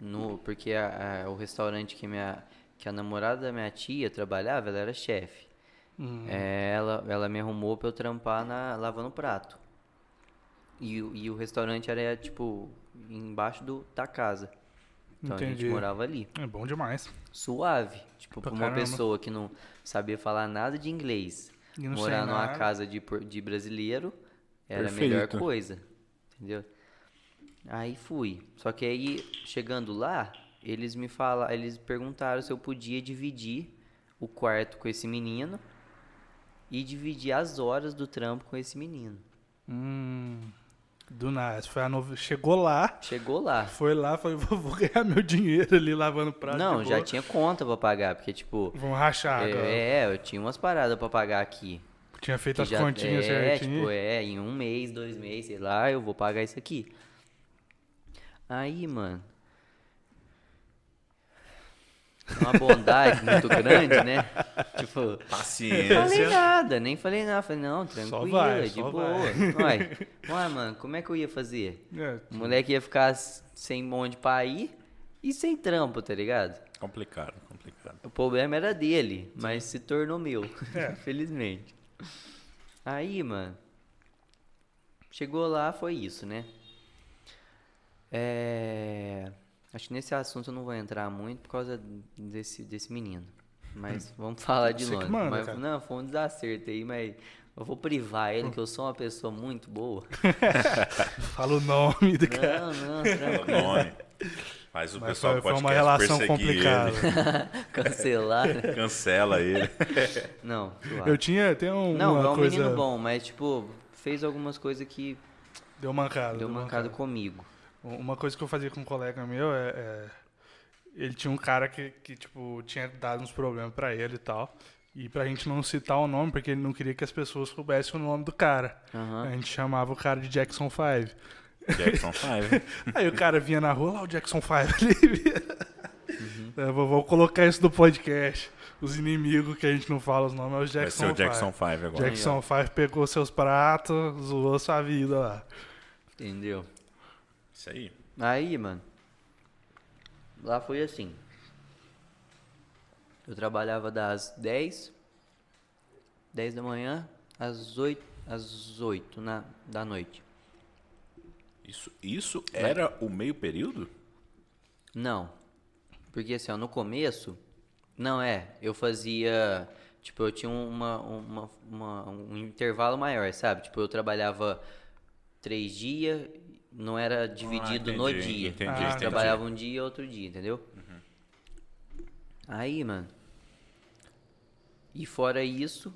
No, porque a- a- o restaurante que, minha, que a namorada da minha tia trabalhava, ela era chefe. É, ela, ela me arrumou pra eu trampar na, lavando prato. E, o- e o restaurante era, tipo, embaixo do, da casa. Então a Entendi. gente morava ali. É bom demais. Suave. Tipo, Pra pra uma pessoa que não sabia falar nada de inglês, morar numa casa de, de brasileiro era a Perfeito. melhor coisa. Entendeu? Aí fui. Só que aí, chegando lá, eles me falaram, eles perguntaram se eu podia dividir o quarto com esse menino e dividir as horas do trampo com esse menino. Hum, do nada. Foi a nova... Chegou lá, Chegou lá. foi lá, falou, vou ganhar meu dinheiro ali lavando prato. Não, já tinha conta pra pagar, porque tipo, Vamos rachar agora. é, eu tinha umas paradas pra pagar aqui. Tinha feito as já- continhas é, certinho. tipo, é, em um mês, dois meses, sei lá, eu vou pagar isso aqui. Aí, mano. Uma bondade muito grande, né? Tipo, não Paciência. falei nada, nem falei nada. Falei, não, tranquilo, vai, de boa. Uai, uai, mano, como é que eu ia fazer? É, O moleque ia ficar sem onde pra ir e sem trampo, tá ligado? Complicado, complicado. O problema era dele, mas se tornou meu, É. infelizmente. Aí, mano, chegou lá, foi isso, né? É... Acho que nesse assunto eu não vou entrar muito por causa desse, desse menino. Mas vamos falar de longe. manda, mas, cara. não, foi um desacerto aí, mas eu vou privar ele, que eu sou uma pessoa muito boa. Fala o nome do cara. Não, não, O tranquilo. nome. Mas o Mas pessoal foi, foi uma relação complicada. Cancelar. né? cancela ele. Não, suave. Eu tinha, tem um, Não, uma é um coisa... menino bom, mas tipo, fez algumas coisas que Deu mancada. deu mancada comigo. Uma coisa que eu fazia com um colega meu é... é- ele tinha um cara que, que, tipo, tinha dado uns problemas pra ele e tal. E pra gente não citar o nome, porque ele não queria que as pessoas soubessem o nome do cara. Aham. A gente chamava o cara de Jackson 5. Jackson 5. Aí o cara vinha na rua, lá o Jackson 5 ali. Eu vou, vou colocar isso no podcast. Os inimigos que a gente não fala os nomes é os Vai Jackson ser o 5. Jackson 5 agora. Jackson 5 pegou seus pratos, zoou sua vida lá. Entendeu? Isso aí. Aí, mano. Lá foi assim. Eu trabalhava das 10, 10 da manhã às 8, às 8 na, da noite. Isso, isso era o meio período? Não. Porque assim, ó, no começo, não é, eu fazia, tipo, eu tinha uma, uma, uma- um intervalo maior, sabe? Tipo, eu trabalhava três dias, não era dividido no entendi, dia. entendi, eu entendi. trabalhava um dia e outro dia, entendeu? Aí, mano. E fora isso,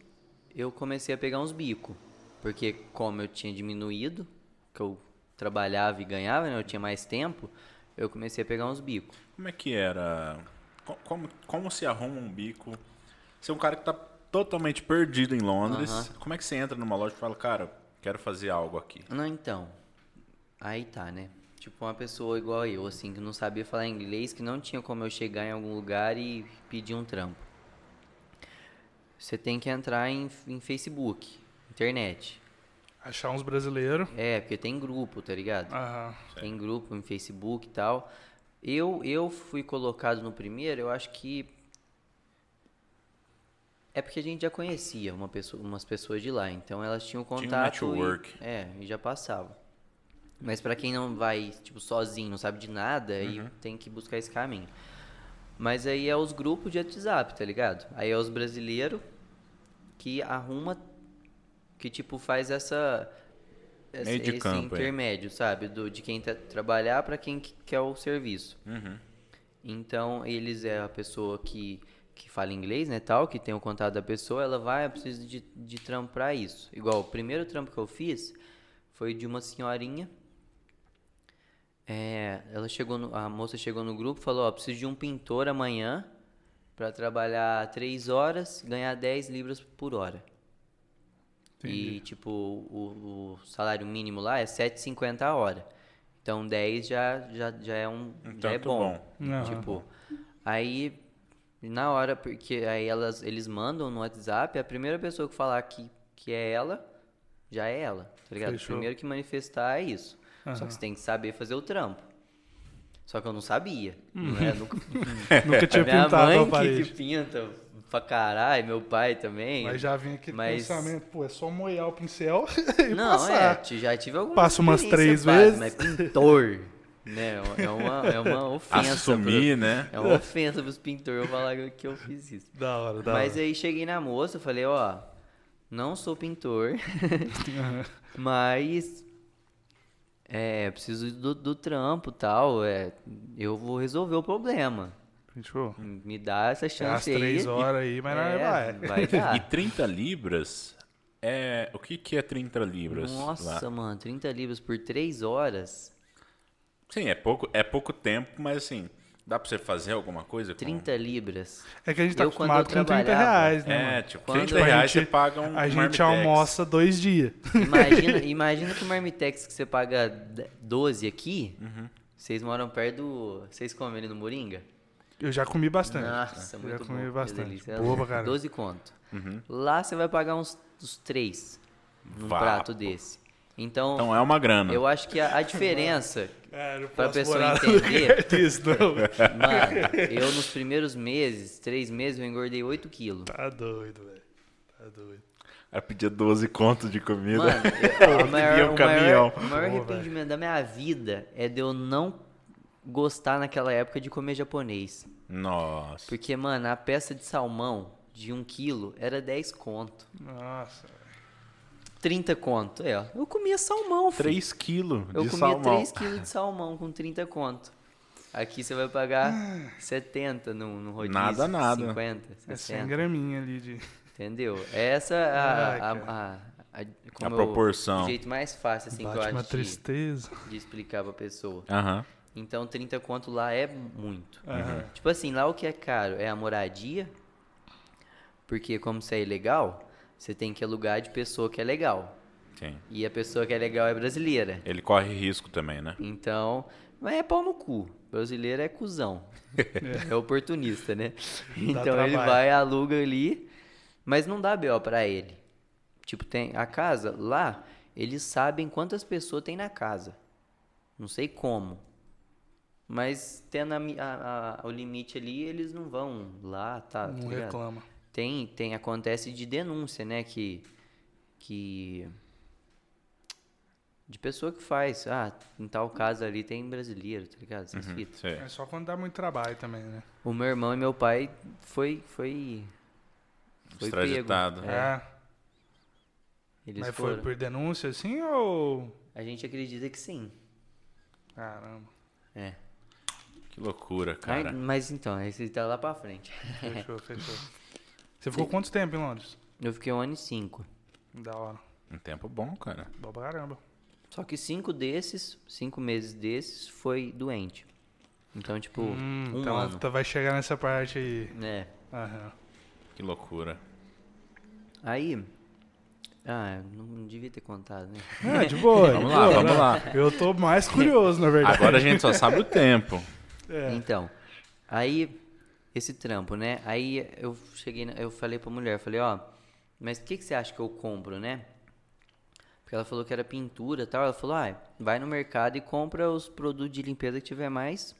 eu comecei a pegar uns bicos. Porque como eu tinha diminuído, que eu trabalhava e ganhava, né? Eu tinha mais tempo, eu comecei a pegar uns bicos. Como é que era? Co- Como, como se arruma um bico? Você é um cara que tá totalmente perdido em Londres. Aham. Como é que você entra numa loja e fala, cara, quero fazer algo aqui? Não, então. Aí tá, né? Tipo, uma pessoa igual eu, assim, que não sabia falar inglês, que não tinha como eu chegar em algum lugar e pedir um trampo. Você tem que entrar em, em Facebook, internet. Achar uns brasileiros. É, porque tem grupo, tá ligado? Aham. Tem grupo em Facebook e tal. Eu, eu fui colocado no primeiro, eu acho que. É porque a gente já conhecia uma pessoa, umas pessoas de lá, então elas tinham contato. network. E, é, e já passava. Mas pra quem não vai, tipo, sozinho, não sabe de nada, aí Uhum. tem que buscar esse caminho. Mas aí é os grupos de WhatsApp, tá ligado? Aí é os brasileiros que arruma, que tipo faz essa. essa- esse campo, é. intermédio, sabe? Do, de quem tá trabalhar pra quem que- quer o serviço. Uhum. Então, eles é a pessoa que, que fala inglês, né, tal, que tem o contato da pessoa, ela vai, eu preciso de, de trampo pra isso. Igual, o primeiro trampo que eu fiz foi de uma senhorinha. É, ela chegou no- a moça chegou no grupo e falou, ó, preciso de um pintor amanhã pra trabalhar três horas, ganhar 10 libras por hora. E, tipo, o, o salário mínimo lá é 7,50 a hora. Então, 10 já, já, já é um Um já é bom. bom. Tipo, aí, na hora, porque aí elas, eles mandam no WhatsApp, a primeira pessoa que falar que, que é ela, já é ela, tá ligado? Fechou. Primeiro que manifestar é isso. Só Aham. que você tem que saber fazer o trampo. Só que eu não sabia. Não é? Nunca, Nunca tinha minha pintado mãe a que, parede. que pinta pra caralho, meu pai também. Mas já vem aquele Mas- pensamento, pô, é só molhar o pincel e Não, passar. é, ti- já tive algumas Passa umas três vezes. Mas pintor, né? É uma, é uma ofensa. Assumir, pro- né? É uma ofensa pros pintores eu falar que eu fiz isso. Da hora, da Mas hora. aí cheguei na moça, falei, ó, não sou pintor, mas é, preciso do, do trampo e tal, é, eu vou resolver o problema. Fechou? Me dá essa É As chance aí. três horas aí, mas não É, vai. vai dar. E 30 libras é. O que, que é 30 libras? Nossa, lá? mano, 30 libras por 3 horas. Sim, é pouco, é pouco tempo, mas assim, dá pra você fazer alguma coisa? com- 30 libras. É que a gente tá Eu, acostumado eu com 30 trabalhava- reais, né, É, mano? tipo, Quando 30 a reais gente- você paga um A gente marmitex. almoça dois dias. Imagina, imagina que o Marmitex que você paga d- 12 aqui, Uhum. vocês moram perto do... Vocês comem ali no Moringa? Eu já comi bastante. Nossa, Eu muito já comi bom. bastante. Boa pra caramba. 12 conto. Uhum. Lá você vai pagar uns, uns 3 num Vá, prato desse. Então, Então é uma grana. eu acho que a, a diferença, É, não Pra pessoa entender. disso, não. mano, eu nos primeiros meses, 3 meses, eu engordei 8 quilos. Tá doido, velho. Tá doido. Ela pedia 12 contos de comida. Mano, eu- o maior, um o caminhão. maior, o maior arrependimento da minha vida é de eu não gostar naquela época de comer japonês. Nossa. Porque, mano, a peça de salmão de 1 quilo era 10 conto. Nossa. 30 conto, é. ó. Eu comia salmão, filho. 3 quilos Eu de comia salmão. 3 quilos de salmão com 30 conto. Aqui você vai pagar Ah. 70 no, no rodízio. Nada, nada. 50, É 100 60. graminha ali de... Entendeu? Essa é a, a, a, a, como A eu- proporção. o jeito mais fácil, assim, que eu Bate uma acho de, tristeza. de explicar pra pessoa. Aham. Então, 30 conto lá é muito. Aham. Tipo assim, lá o que é caro é a moradia, porque como você é ilegal, você tem que alugar de pessoa que é legal. Sim. E a pessoa que é legal é brasileira. Ele corre risco também, né? Então, mas é pau no cu. Brasileiro é cuzão. é oportunista, né? Então ele vai, aluga ali, mas não dá BO pra ele. Tipo, tem a casa lá, eles sabem quantas pessoas tem na casa. Não sei como. Mas tendo a a- a- o limite ali, eles não vão lá, tá? tá Não ligado? reclama. Tem, tem, acontece de denúncia, né? Que, que de pessoa que faz, ah, em tal caso ali tem brasileiro, tá ligado? Essas fitas. Sei. É só quando dá muito trabalho também, né? O meu irmão e meu pai foi, foi, foi pego. Extraditado. É, É. eles Mas foram. foi por denúncia assim ou. A gente acredita que sim. Caramba. É. Que loucura, Mas, cara. mas então, esse tá lá pra frente. Fechou, fechou. Você ficou quanto tempo em Londres? Eu fiquei um ano e cinco. Da hora. Um tempo bom, cara. Bom pra caramba. Só que cinco desses, cinco meses desses, foi doente. Então, tipo, Hum, um então ano. tá- vai chegar nessa parte aí. É. Aham. Que loucura. Aí. Ah, não, não devia ter contado, né? É, de boa. Vamos de lá, boa, vamos lá. Eu tô mais curioso, na verdade. Agora a gente só sabe o tempo. É. Então, aí, esse trampo, né? Aí eu cheguei, eu falei pra mulher, falei, ó, mas o que, que você acha que eu compro, né? Porque ela falou que era pintura e tal. Ela falou, ah, vai no mercado e compra os produtos de limpeza que tiver mais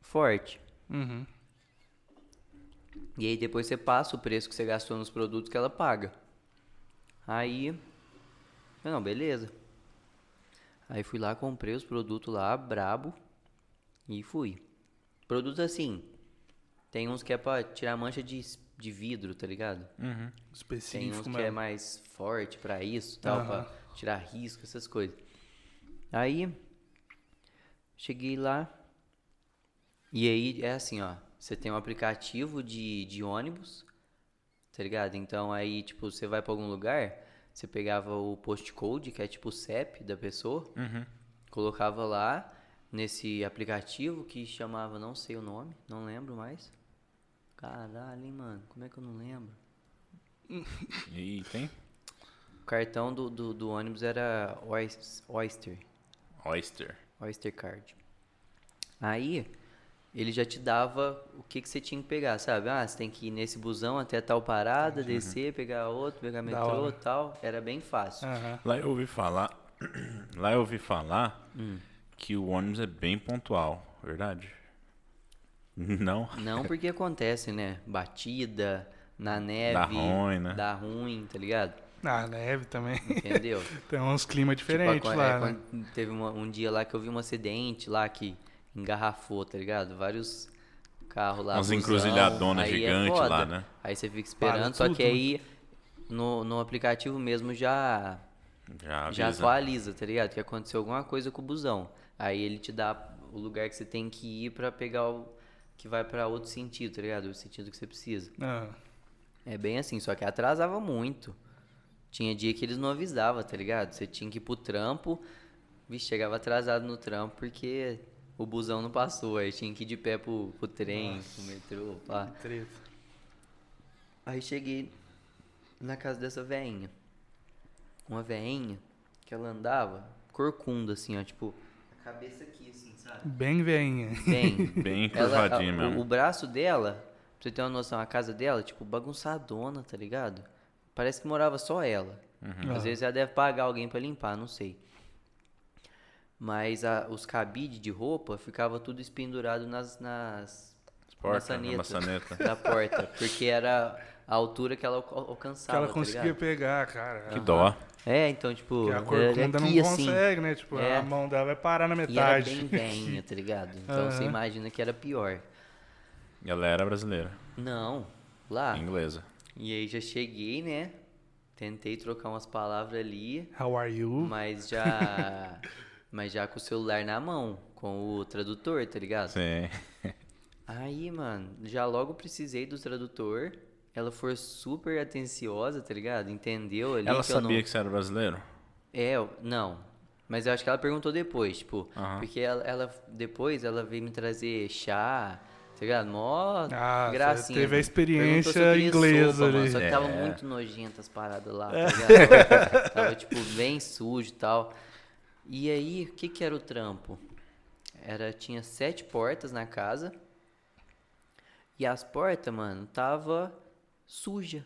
forte. Uhum. E aí depois você passa o preço que você gastou nos produtos que ela paga. Aí, não, beleza. Aí fui lá, comprei os produtos lá, brabo, e fui. Produtos assim, tem uns que é pra tirar mancha de, de vidro, tá ligado? Tem uns Específico, que é mais forte pra isso, tal, Aham. pra tirar risco, essas coisas. Aí, cheguei lá, e aí é assim, ó, você tem um aplicativo de, de ônibus, tá ligado? Então aí, tipo, você vai pra algum lugar, você pegava o postcode, que é tipo o CEP da pessoa, colocava lá nesse aplicativo que chamava, não sei o nome, não lembro mais. Caralho, hein, mano, como é que eu não lembro? E tem O cartão do, do, do ônibus era Oyster. Oyster. Oyster Card. Aí, ele já te dava o que, que você tinha que pegar, sabe? Ah, você tem que ir nesse busão até tal parada, descer, pegar outro, pegar metrô e tal. Era bem fácil. Aham. Lá eu ouvi falar. Lá eu ouvi falar Hum. que o ônibus é bem pontual, verdade? Não? Não porque acontece, né? Batida, na neve. Dá ruim, né? Dá ruim, tá ligado? Na neve também. Entendeu? Tem uns climas Tipo, diferentes a- lá, é, né? teve uma- um dia lá que eu vi um acidente lá que engarrafou, tá ligado? Vários carros lá. Umas busão, encruzilhadonas é gigantes foda. lá, né? Aí você fica esperando, Para só tudo, que né? aí no, no aplicativo mesmo já, Já já atualiza, tá ligado? Que aconteceu alguma coisa com o busão. Aí ele te dá o lugar que você tem que ir pra pegar o que vai pra outro sentido, tá ligado? O sentido que você precisa. Ah, É bem assim, só que atrasava muito. Tinha dia que eles não avisavam, tá ligado? Você tinha que ir pro trampo, vixe, chegava atrasado no trampo porque o busão não passou. Aí tinha que ir de pé pro, pro trem, pro metrô, pá. treta. Aí cheguei na casa dessa veinha. Uma veinha que ela andava corcunda, assim, ó, tipo, a cabeça aqui, assim, sabe? Bem veinha. Bem. Bem Ela, curvadinho a- mesmo. o, o braço dela, pra você ter uma noção, a casa dela, tipo, bagunçadona, tá ligado? Parece que morava só ela. Uhum. Às vezes ela deve pagar alguém pra limpar, não sei. Mas a- os cabides de roupa ficava tudo espendurado nas, nas Porta, na maçanetas maçaneta. da porta, porque era a altura que ela alca- Que alcançava, ela tá conseguia ligado? pegar, cara. Que dó. É, então, tipo, Que a era corcunda não aqui, assim, consegue, né? Tipo, É. a mão dela vai parar na e era metade. bem veinha, tá ligado? Então você Aham. imagina que era pior. Ela era brasileira. Não, lá. Inglesa. E aí já cheguei, né? Tentei trocar umas palavras ali, How are you? mas já. mas já com o celular na mão, com o tradutor, tá ligado? Sim. Aí, mano, já logo precisei do tradutor. Ela foi super atenciosa, tá ligado? Entendeu ali Ela que eu não... sabia que você era brasileiro? É, não. Mas eu acho que ela perguntou depois, tipo, porque ela, ela- depois ela veio me trazer chá, tá ligado? Mó Ah, gracinha. teve a experiência se eu queria inglesa sopa, mano, ali. Só que tava É. muito nojento as paradas lá, tá ligado? tava, tava, tipo, bem sujo e tal. E aí, o que que era o trampo? Era, tinha sete portas na casa. E as portas, mano, tava suja.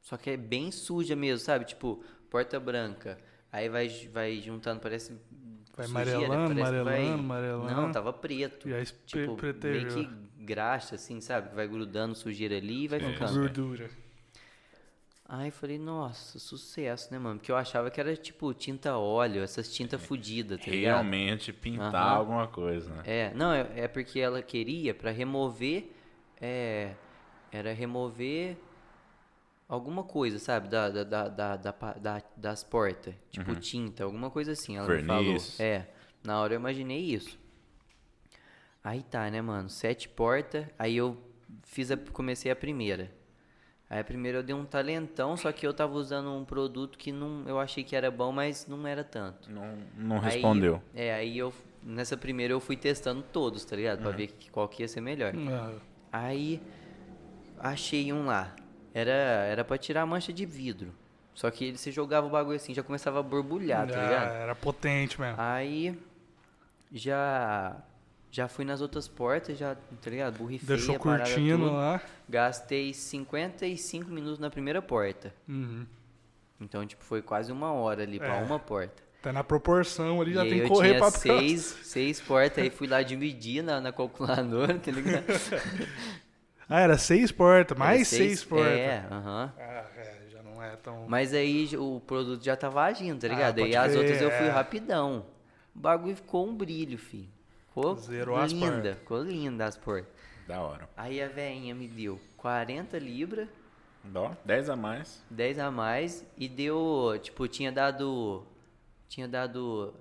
Só que é bem suja mesmo, sabe? Tipo, porta branca. Aí vai, vai juntando, parece. Vai sujeira, amarelando, parece amarelando, amarelando. Não, tava preto. E aí tipo, meio que graxa, assim, sabe? Que vai grudando sujeira ali e vai Sim, ficando. Gordura. Aí falei, nossa, sucesso, né, mano? Porque eu achava que era tipo tinta óleo, essas tintas fodidas, tá ligado? Realmente pintar Aham. alguma coisa, né? É, não, é, é porque ela queria pra remover. É, era remover alguma coisa, sabe? Da, da, da, da, da pa- da- das portas. Tipo tinta, alguma coisa assim. Ela me falou. Uhum. É, na hora eu imaginei isso. Aí tá, né, mano? Sete portas. Aí eu fiz a, comecei a primeira. Aí a primeira eu dei um talentão, só que eu tava usando um produto que não, eu achei que era bom, mas não era tanto. Não, não Aí- respondeu. é, aí eu nessa primeira eu fui testando todos, tá ligado? Pra ver que- qual que ia ser melhor. Ah, Aí achei um lá. Era era para tirar a mancha de vidro. Só que ele se jogava o bagulho assim, já começava a borbulhar, tá ah, ligado? era potente mesmo. Aí já já fui nas outras portas, já, tá ligado? Borrifei Deixou curtindo lá. Gastei 55 minutos na primeira porta. Uhum. Então, tipo, foi quase uma hora ali pra É. uma porta. Tá na proporção ali, E já tem que correr pra seis, seis portas, aí fui lá dividir na, na calculadora, tá ligado? Ah, era seis portas, mais Era seis, portas. É, aham. Ah, é, já não é tão. Mas aí o produto já tava agindo, tá Ah, ligado? pode aí as crer, outras eu fui é. rapidão. O bagulho ficou um brilho, filho. Ficou Zerou as linda, portas. ficou linda as portas. Da hora. Aí a veinha me deu 40 libras, Ó, 10 a mais. 10 a mais e deu, tipo, tinha dado tinha dado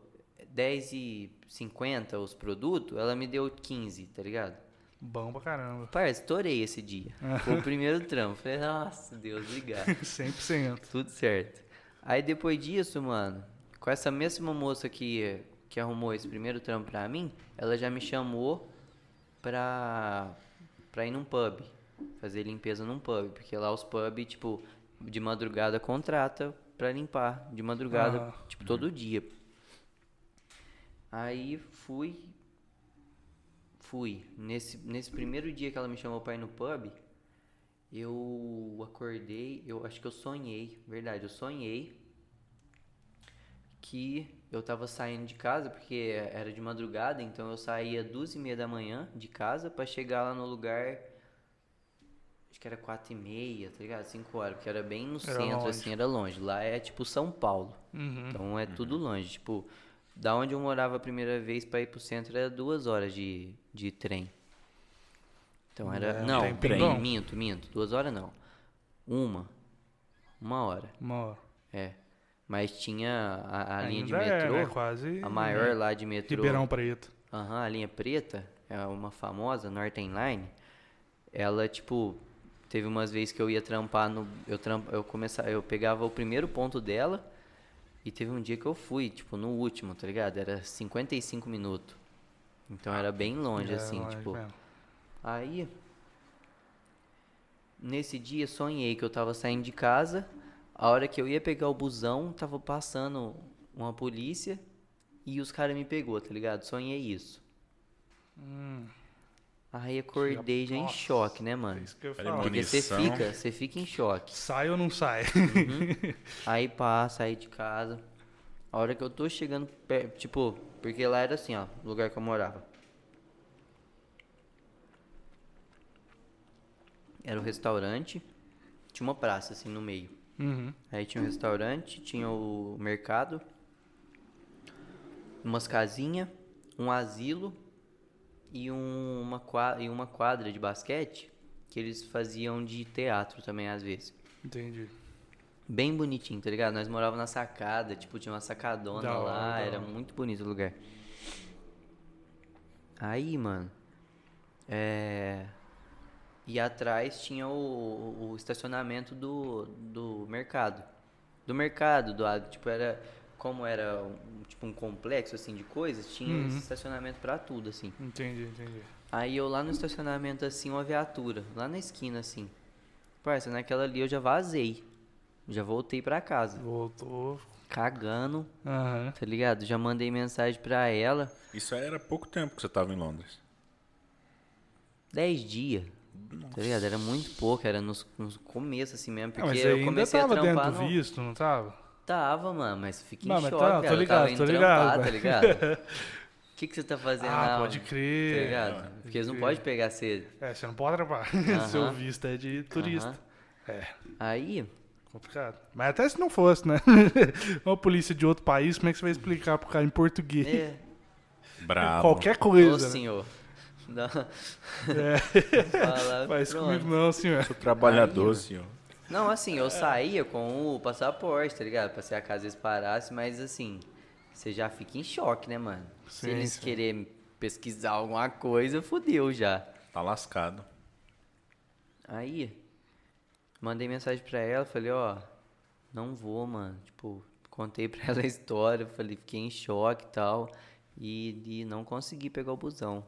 10 e 50 os produtos, ela me deu 15, tá ligado? Bom pra caramba. Parça, estourei esse dia. Foi o primeiro trampo. Falei, nossa, Deus, obrigado. 100%. Tudo certo. Aí depois disso, mano, com essa mesma moça que, que arrumou esse primeiro trampo pra mim, ela já me chamou pra, pra ir num pub. Fazer limpeza num pub. Porque lá os pubs, tipo, de madrugada contrata pra limpar. De madrugada, Aham. tipo, todo dia. Aí fui. Fui. Nesse, nesse primeiro dia que ela me chamou pra ir no pub, eu acordei, eu acho que eu sonhei, verdade, eu sonhei que eu tava saindo de casa, porque era de madrugada, então eu saía duas e meia da manhã de casa pra chegar lá no lugar Acho que era quatro e meia, tá ligado? Cinco horas, porque era bem no Era centro, longe. assim, era longe. Lá é tipo São Paulo. Uhum. Então é tudo longe. Tipo, da onde eu morava a primeira vez pra ir pro centro era duas horas de, de trem. Então era. É, não, tempinho trem, minto, minto. Duas horas não. Uma. Uma hora. Uma hora. É. Mas tinha a, a linha de é, metrô. né? Quase. A maior lá de metrô. Ribeirão Preto. Aham, a linha preta, é uma famosa, Northern Line. Ela, tipo, teve umas vezes que eu ia trampar no. Eu, tramp, eu começava, eu pegava o primeiro ponto dela e teve um dia que eu fui, tipo, no último, tá ligado? Era 55 minutos. Então era bem longe, É, assim, longe tipo. mesmo. Aí, nesse dia, sonhei que eu tava saindo de casa. A hora que eu ia pegar o busão, tava passando uma polícia e os caras me pegou, tá ligado? Sonhei isso. Hum, Aí acordei já em choque, né, é mano? isso que eu bonito. Porque você fica, você fica em choque. Sai ou não sai? Aí pá, saí de casa. A hora que eu tô chegando perto, tipo, porque lá era assim, ó, o lugar que eu morava. Era o restaurante, tinha uma praça assim no meio. Uhum. Aí tinha um restaurante, tinha o mercado, umas casinhas, um asilo e, um- uma, e uma quadra de basquete que eles faziam de teatro também às vezes. Entendi. Bem bonitinho, tá ligado? Nós morávamos na sacada, tipo, tinha uma sacadona Da lá, era muito bonito o lugar. Aí, mano, é... E atrás tinha o, o estacionamento do, do mercado. Do mercado, do tipo, era... Como era um, tipo um complexo, assim, de coisas, tinha Uhum. esse estacionamento pra tudo, assim. Entendi, entendi. Aí eu lá no estacionamento, assim, uma viatura, lá na esquina, assim. Parça, naquela ali eu já vazei. Já voltei pra casa. Voltou. Cagando, Aham. tá ligado? Já mandei mensagem pra ela. Isso aí era pouco tempo que você tava em Londres. Dez dias. Tá ligado? Era muito pouco, era nos, nos começos assim mesmo. Ah, Porque mas eu ainda comecei a tava dentro trampar do no... visto, não tava? Tava, mano, mas fiquei Não, em mas choque, tá, tô ligado, tava tô indo ligado, trampar, tá ligado? O que, que você tá fazendo Ah, pode mano? crer. Tá ligado? Porque eles não podem pegar cedo. É, você não pode trabalhar. Seu visto é de turista. É, Aí, complicado. Mas até se não fosse, né? Uma polícia de outro país, como é que você vai explicar pro cara em português? é, Brabo. Qualquer ô coisa. né? senhor. Dá... É. Fala, Faz pronto. comigo não, senhor. Sou trabalhador, senhor. Não, assim, eu saía com o passaporte, tá ligado? Pra se a casa eles parassem, mas assim, você já fica em choque, né, mano? se Sim, eles sim. quererem pesquisar alguma coisa, fodeu já. Tá lascado. Aí, mandei mensagem pra ela, falei, ó, não vou, mano. Tipo, contei pra ela a história, falei, fiquei em choque e tal. E, e não consegui pegar o busão.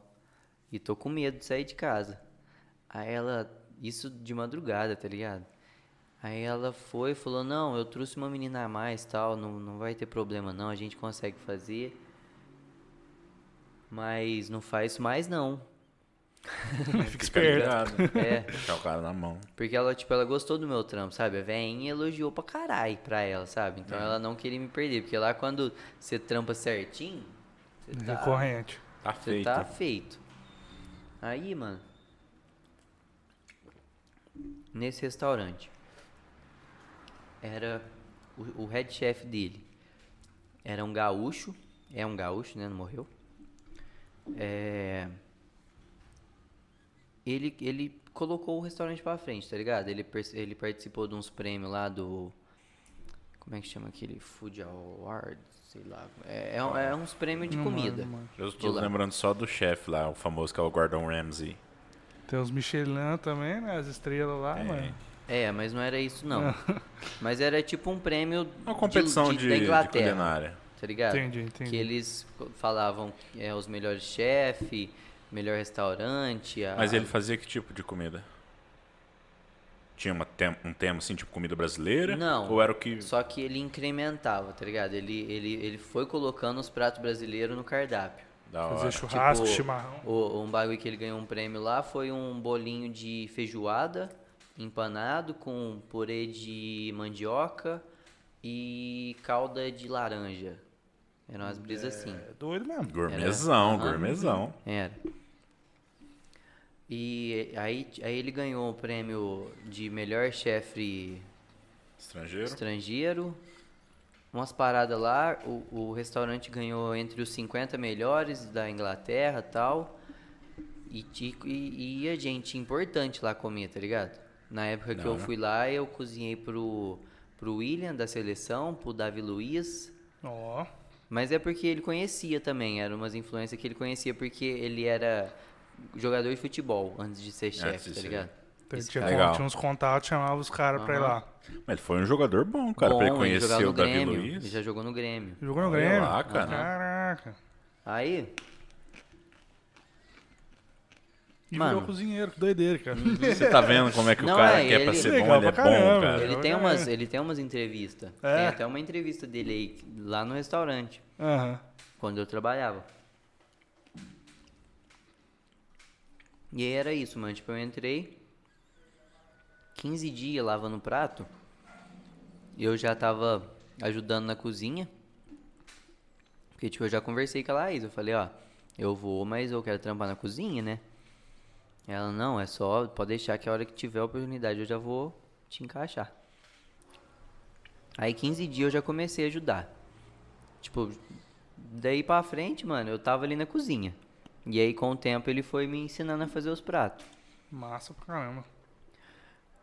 E tô com medo de sair de casa. Aí ela, isso de madrugada, tá ligado? Aí ela foi e falou, não, eu trouxe uma menina a mais tal, não, não vai ter problema não, a gente consegue fazer. Mas não faz mais não. Fica esperto. É. Deixar o cara na mão. Porque ela, tipo, ela gostou do meu trampo, sabe? A veinha elogiou pra caralho pra ela, sabe? Então ela não queria me perder. Porque lá quando você trampa certinho, você tá, Recorrente. Tá você feito. tá feito. Aí, mano. Nesse restaurante. Era o, o head chef dele. Era um gaúcho. É um gaúcho, né? Não morreu. É ele, ele colocou o restaurante pra frente, tá ligado? Ele, ele participou de uns prêmios lá do. Como é que chama aquele? Food Award? Sei lá. É, é, um- é uns prêmios de Não comida. Eu tô De lá. lembrando só do chefe lá, o famoso que é o Gordon Ramsay. Tem os Michelin também, né? As estrelas lá, É. mano. É, mas não era isso não. mas era tipo um prêmio Uma competição de, da de Inglaterra, culinária. tá ligado? Entendi, entendi. Que eles falavam é, os melhores chefes, melhor restaurante. a- Mas ele fazia que tipo de comida? Tinha uma tem- um tema assim, tipo comida brasileira? Não. Ou era o que. Só que ele incrementava, tá ligado? Ele, ele, ele foi colocando os pratos brasileiros no cardápio. Da Fazer hora. churrasco, Tipo, chimarrão. O, um bagulho que ele ganhou um prêmio lá foi um bolinho de feijoada empanado com purê de mandioca e calda de laranja. Eram umas brisas assim. É doido mesmo. Gourmetzão, Aham. gourmetzão. Era. E aí, aí ele ganhou o prêmio de melhor chefe Estrangeiro? estrangeiro. Umas paradas lá, o, o restaurante ganhou entre os 50 melhores da Inglaterra e tal. E, e, e ia gente importante lá comer, tá ligado? Na época que Da eu hora. fui lá, eu cozinhei pro, pro William da seleção, pro Davi Luiz. Ó. Mas é porque ele conhecia também, eram umas influências que ele conhecia porque ele era jogador de futebol antes de ser chefe, tá ligado? Então, tinha, Legal. tinha uns contatos, chamava os caras pra ir lá. Mas ele foi um jogador bom, cara, pra ele Bom, ele conhecer jogava no o Davi Grêmio, Luiz. Ele já jogou no Grêmio. Jogou no Grêmio. lá, cara. Caraca. Aí, E Mano. virou cozinheiro, que doideira, cara. Você tá vendo como é que Não, o cara é, quer pra ele- ser Legal bom, ele é pra bom, caramba, cara. velho. ele tem É. umas, ele tem umas entrevistas. É. Tem até uma entrevista dele aí lá no restaurante, Aham. quando eu trabalhava. E aí era isso, mano. Tipo, eu entrei 15 dias lavando prato. E eu já tava ajudando na cozinha. Porque, tipo, eu já conversei com a Laís. Eu falei, ó, eu vou, mas eu quero trampar na cozinha, né? Ela, não, é só, pode deixar que a hora que tiver oportunidade eu já vou te encaixar. Aí 15 dias eu já comecei a ajudar. Tipo, daí pra frente, mano, eu tava ali na cozinha. E aí com o tempo ele foi me ensinando a fazer os pratos. Massa pra caramba.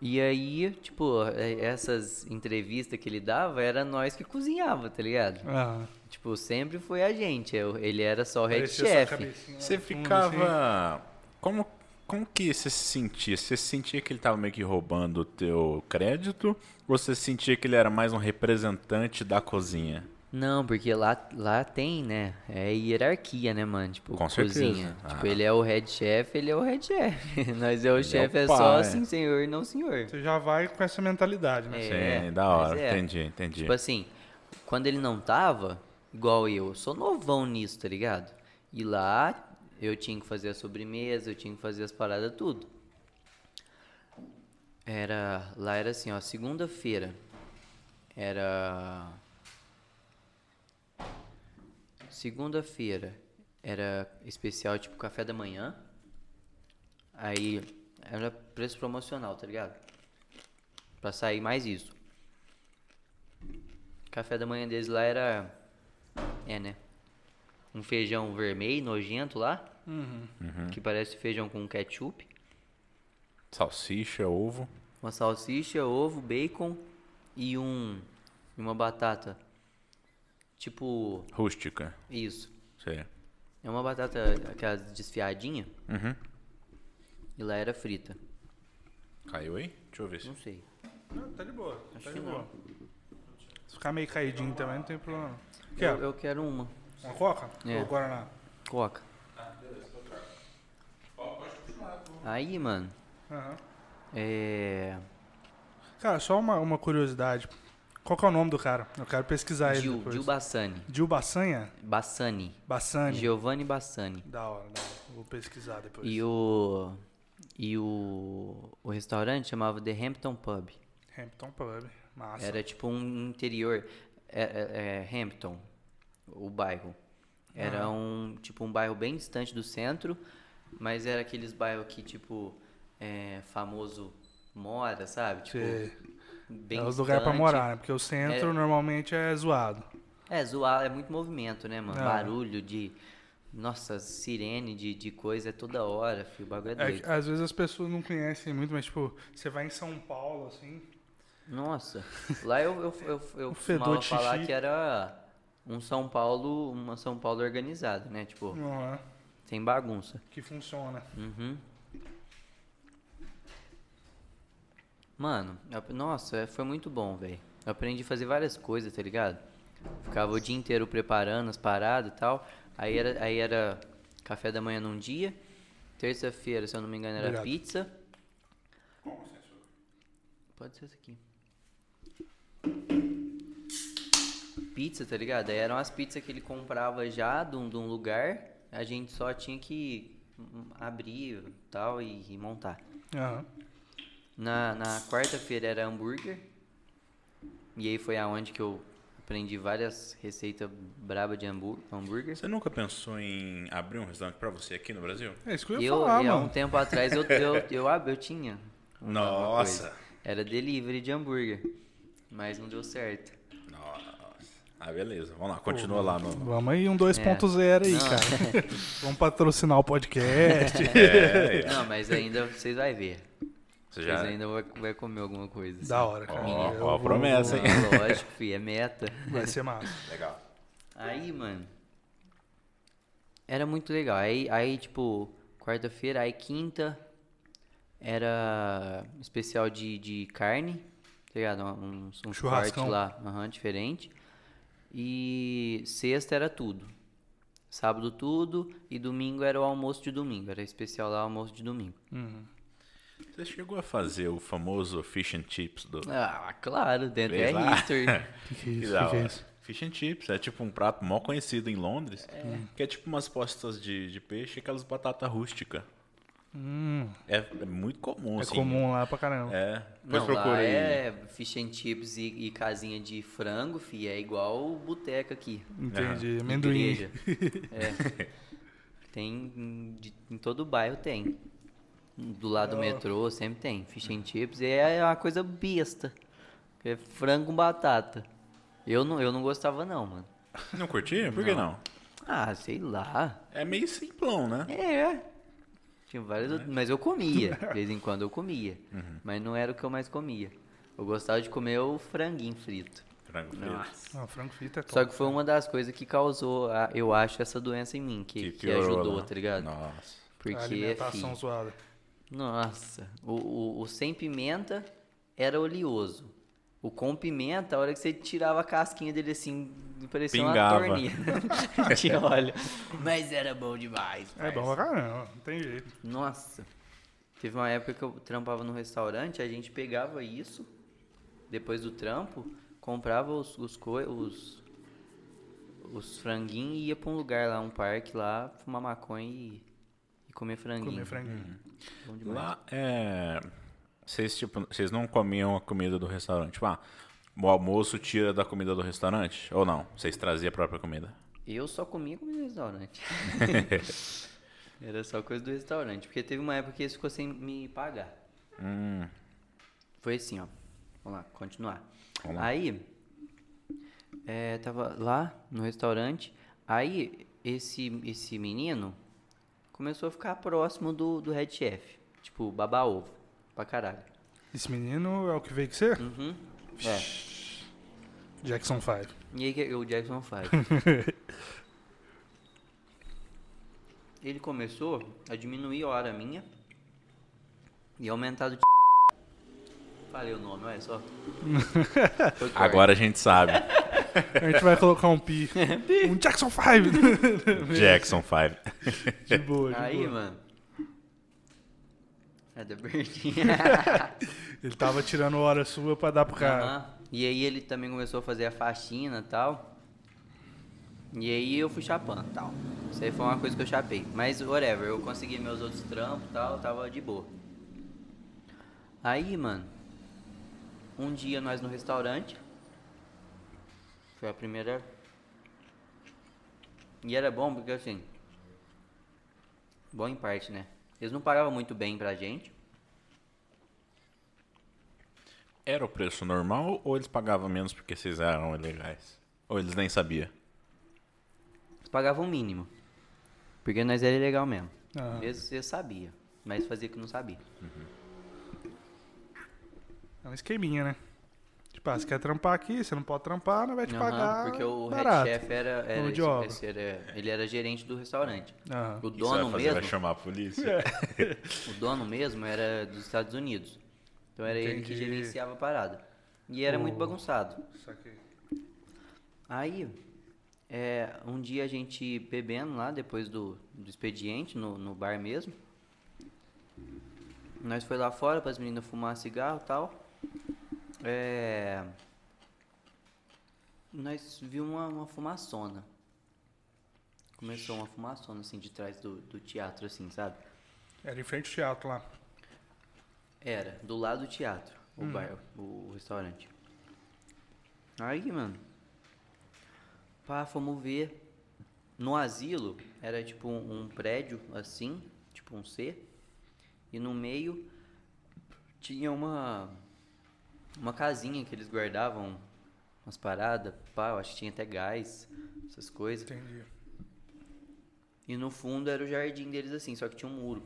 E aí, tipo, é- essas entrevistas que ele dava, era nós que cozinhava, tá ligado? Tipo, sempre foi a gente. eu- ele era só o head chef. Você ficava. Como, como que você se sentia? Você sentia que ele tava meio que roubando o teu crédito? Ou você sentia que ele era mais um representante da cozinha? Não, porque lá, lá tem, né? É hierarquia, né, mano? Tipo, Com certeza. cozinha. Ah. Tipo, ele é o head chef, ele é o head chef. Nós é o Ele é chefe, o é, só pai. assim, senhor, não senhor. Você já vai com essa mentalidade, né? É, Sim, da hora. é. Entendi, entendi. Tipo assim, quando ele não tava, igual eu, eu sou novão nisso, tá ligado? E lá eu tinha que fazer a sobremesa, eu tinha que fazer as paradas, tudo. Era. Lá era assim, ó, segunda-feira. Era. Segunda-feira era especial, tipo café da manhã. Aí era preço promocional, tá ligado? Pra sair mais isso. Café da manhã deles lá era. É, né? Um feijão vermelho, nojento lá. Uhum. Que parece feijão com ketchup. Salsicha, ovo. Uma salsicha, ovo, bacon e um. E uma batata. Tipo. Rústica. Isso. Sei. É uma batata, aquela desfiadinha. Uhum. E lá era frita. Caiu aí? Deixa eu ver se. Não sei. Não, tá de boa. Acho tá que de não. boa. Se ficar meio caidinho também, não tem problema. não. Eu, eu quero uma. Uma coca? É. Ou Guaraná? Coca. Aí, mano. Aham. É. Cara, só uma, uma curiosidade. Qual que é o nome do cara? Eu quero pesquisar ele Gil, depois. Gil Bassani. Gil Bassanha? Bassani. Bassani? Giovanni Bassani. Da hora, da hora. Vou pesquisar depois. E o. E o. O restaurante chamava The Hampton Pub. Hampton Pub. Massa. Era tipo um interior. É, é- é Hampton, o bairro. Era um tipo um bairro bem distante do centro, mas era aqueles bairros que tipo é, famoso mora, sabe? Tipo, Sei. bem é os lugares pra morar, né? Porque o centro É. normalmente é zoado. É, zoar é muito movimento, né, mano? Ah. Barulho de. Nossa, sirene de, de coisa é toda hora, filho. O bagulho é É doido. às vezes as pessoas não conhecem muito, mas tipo, você vai em São Paulo, assim. Nossa, lá eu, eu, eu, eu O fedor costumava de falar xixi. que era um São Paulo, uma São Paulo organizada, né? Tipo, é? sem bagunça. Que funciona. Uhum. Mano, eu- nossa, é- foi muito bom, velho. Eu aprendi a fazer várias coisas, tá ligado? Ficava o dia inteiro preparando as paradas e tal. Aí era, aí era café da manhã num dia. Terça-feira, se eu não me engano, era Obrigado. pizza. Pode ser essa aqui. Pizza, tá ligado? Aí eram as pizzas que ele comprava já de um, de um lugar. A gente só tinha que hum, abrir e tal e, e montar. Aham. Na, na quarta-feira era hambúrguer. E aí foi aonde que eu Aprendi várias receitas braba de hambú- hambúrguer. Você nunca pensou em abrir um restaurante pra você aqui no Brasil? É isso que eu ia Eu, falar, e há um tempo atrás, eu, eu, eu, ab- eu tinha. Nossa. coisa. Era delivery de hambúrguer. Mas não deu certo. Ah, beleza. Vamos lá, continua lá no. Vamos aí, um 2.0 aí, Não. cara. Vamos patrocinar o podcast. É, Não, mas ainda vocês vão ver. você Vocês já. ainda vão vai comer alguma coisa. assim. da hora, cara. Ó, a vou- promessa, hein? Ah, Lógico, fi, é meta. Vai ser massa. Legal. Aí, mano. Era muito legal. Aí, aí tipo, quarta-feira, aí quinta era especial de, de carne, tá ligado? Um, um corte Churrascão. lá, aham, diferente. E sexta era tudo. Sábado tudo e domingo era o almoço de domingo. Era especial lá, almoço de domingo. Uhum. Você chegou a fazer o famoso fish and chips do. Ah, claro, dentro Fez é lá? history. Que que é isso? da Que que é isso? Fish and chips é tipo um prato mó conhecido em Londres, que é tipo umas postas de, de peixe e aquelas batatas rústicas. Hum, É, é muito comum, é assim. comum lá pra caramba. É. Depois Não, procura lá é fish and chips e, e casinha de frango, fi, é igual o boteca aqui. Entendi. Amendoim. Igreja. É. Tem em, de- em todo o bairro tem. Do lado do metrô sempre tem fish and chips e é uma coisa besta. É frango com batata. Eu não, eu não gostava não, mano. Não curtia? Por que não? Ah, sei lá. É meio simplão, né? É. Tinha várias outras, mas eu comia. De vez em quando eu comia. Uhum. Mas não era o que eu mais comia. Eu gostava de comer o franguinho frito. Frango frito. Nossa. Não, frango frito é top. Só que foi uma das coisas que causou, a- eu acho, essa doença em mim, que, que, piorou, ajudou, né? tá ligado? Nossa. Porque, alimentação fi, zoada. nossa, o, o, o sem pimenta era oleoso. O com pimenta, a hora que você tirava a casquinha dele assim, parecia Pingava. uma torninha de óleo. Mas era bom demais. É parça. bom pra caramba, não tem jeito. Nossa. Teve uma época que eu trampava no restaurante, a gente pegava isso, depois do trampo, comprava os, os, os, os franguinhos e ia pra um lugar lá, um parque lá, fumar maconha e, e comer franguinho. Comer franguinho. Bom demais. Lá é. Vocês, tipo, vocês não comiam a comida do restaurante? Tipo, ah, o almoço tira da comida do restaurante? Ou não? Vocês traziam a própria comida? Eu só comia comida do restaurante. Era só coisa do restaurante. Porque teve uma época que eles ficou sem me pagar. Hum, Foi assim, ó. Vamos lá, continuar. Vamos lá. Aí, é, tava lá no restaurante. Aí, esse, esse menino começou a ficar próximo do, do head chef. Tipo, baba ovo. Pra caralho. Esse menino é o que veio que ser? Uhum. É. Jackson 5. E aí, o Jackson faz. Ele começou a diminuir a hora minha e aumentar do. Falei o nome, olha só. Agora a gente sabe. A gente vai colocar um pi. um Jackson 5. Jackson 5. de boa, de Aí, boa. mano. É. Ele tava tirando hora sua pra dar pro cara. Aham. E aí ele também começou a fazer a faxina e tal. E aí eu fui chapando tal. Isso aí foi uma coisa que eu chapei. Mas whatever, eu consegui meus outros trampos e tal, tava de boa. Aí, mano, um dia nós no restaurante. Foi a primeira. E era bom porque assim. Bom em parte, né? Eles não pagavam muito bem pra gente. Era o preço normal ou eles pagavam menos porque vocês eram ilegais? Ou eles nem sabiam? Eles pagavam o mínimo. Porque nós era ilegal mesmo. Aham. Eles, eles sabiam. Mas fazia que não sabia. É um esqueminha, né? Tipo, ah, você quer trampar aqui, você não pode trampar, não vai te Aham, pagar. porque o barato. head chef era, era, esse- esse era- ele era gerente do restaurante. Aham. O vai dono fazer? mesmo, Vai chamar a polícia? o dono mesmo era dos Estados Unidos. Então era ele que Entendi. gerenciava a parada. E era muito bagunçado. Aí, é, um dia a gente bebendo lá, depois do, do expediente, no, no bar mesmo. Nós foi lá fora para as meninas fumar cigarro e tal. É, nós vimos uma, uma fumaçona. Começou uma fumaçona, assim, de trás do, do teatro, assim, sabe? Era em frente ao teatro lá. Era, do lado do teatro, o bar, o, o restaurante. Aí, mano, Pá, fomos ver. No asilo, era tipo um, um prédio assim, tipo um C. E no meio tinha uma uma casinha que eles guardavam umas paradas, pá, eu acho que tinha até gás, essas coisas. Entendi. E no fundo era o jardim deles assim, só que tinha um muro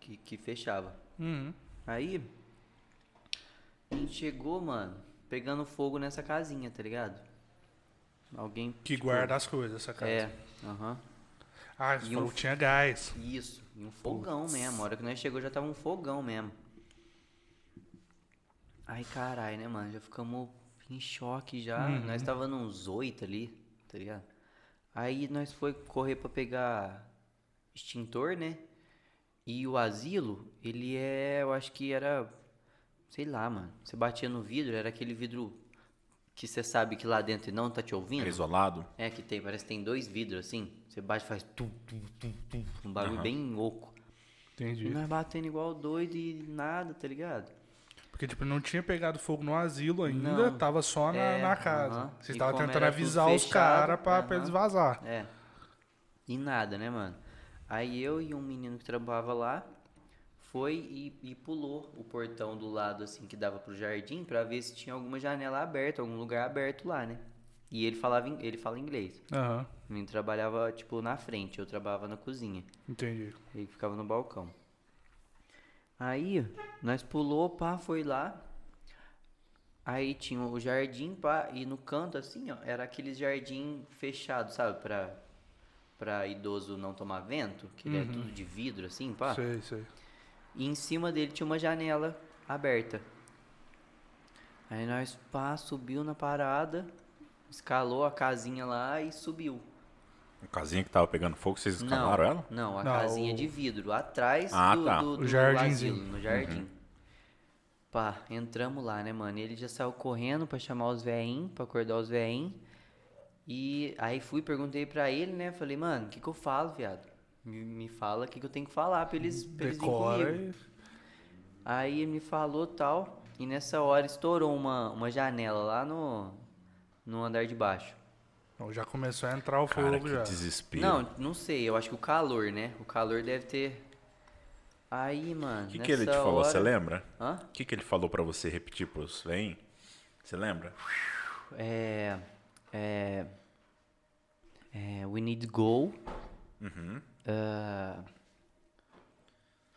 que, que fechava. Uhum. Aí a gente chegou, mano, pegando fogo nessa casinha, tá ligado? Alguém. Que tipo, guarda as coisas, essa casa. É, aham. Ah, você E falou um- tinha gás. Isso, e um fogão mesmo. A hora que nós chegou já tava um fogão mesmo. Ai, caralho, né, mano? Já ficamos em choque já. Uhum. Nós tava nos oito ali, tá ligado? Aí nós foi correr pra pegar extintor, né? E o asilo, ele é, eu acho que era, sei lá, mano. Você batia no vidro, era aquele vidro que você sabe que lá dentro não tá te ouvindo. É isolado? É, que tem, parece que tem dois vidros assim. Você bate e faz tum, tum, tum. Um bagulho Aham. bem louco. E Entendi. nós batendo igual doido e nada, tá ligado? Porque, tipo, não tinha pegado fogo no asilo ainda, Não. tava só na, É, na casa. aham. Vocês E estavam tentando avisar os caras pra, pra aham. eles vazar. É. E nada, né, mano? Aí eu e um menino que trabalhava lá foi e, e pulou o portão do lado, assim, que dava pro jardim pra ver se tinha alguma janela aberta, algum lugar aberto lá, né? E ele falava, ele fala inglês. Aham, O menino trabalhava, tipo, na frente, eu trabalhava na cozinha. entendi. Ele ficava no balcão. Aí, nós pulou, pá, foi lá. Aí tinha o jardim, pá, e no canto, assim, ó, era aqueles jardim fechado, sabe? Pra, pra idoso não tomar vento, que ele é tudo de vidro, assim, pá. Sei, sei. E em cima dele tinha uma janela aberta. Aí nós, pá, subiu na parada, escalou a casinha lá e subiu. A casinha que tava pegando fogo, vocês Não, escalaram ela? Não, a Não, casinha o- de vidro, atrás Ah, do, tá. do, O do jardinzinho. asilo, no jardim. Pá, entramos lá, né, mano? Ele já saiu correndo pra chamar os veinhos, pra acordar os veinhos. E aí fui, perguntei pra ele, né? Falei, mano, o que que eu falo, viado? Me, me fala o que que eu tenho que falar pra eles, pra eles virem Decora comigo. e... Aí ele me falou tal, e nessa hora estourou uma, uma janela lá no, no andar de baixo. Então, já começou a entrar o Cara, fogo que já. desespero. Não, não sei, eu acho que o calor, né? O calor deve ter. Aí, mano. O que, que ele te falou? Você hora- lembra? Hã? O que, que ele falou pra você repetir pros vem? Você lembra? É. É. É. We need go. Uhum. Ah,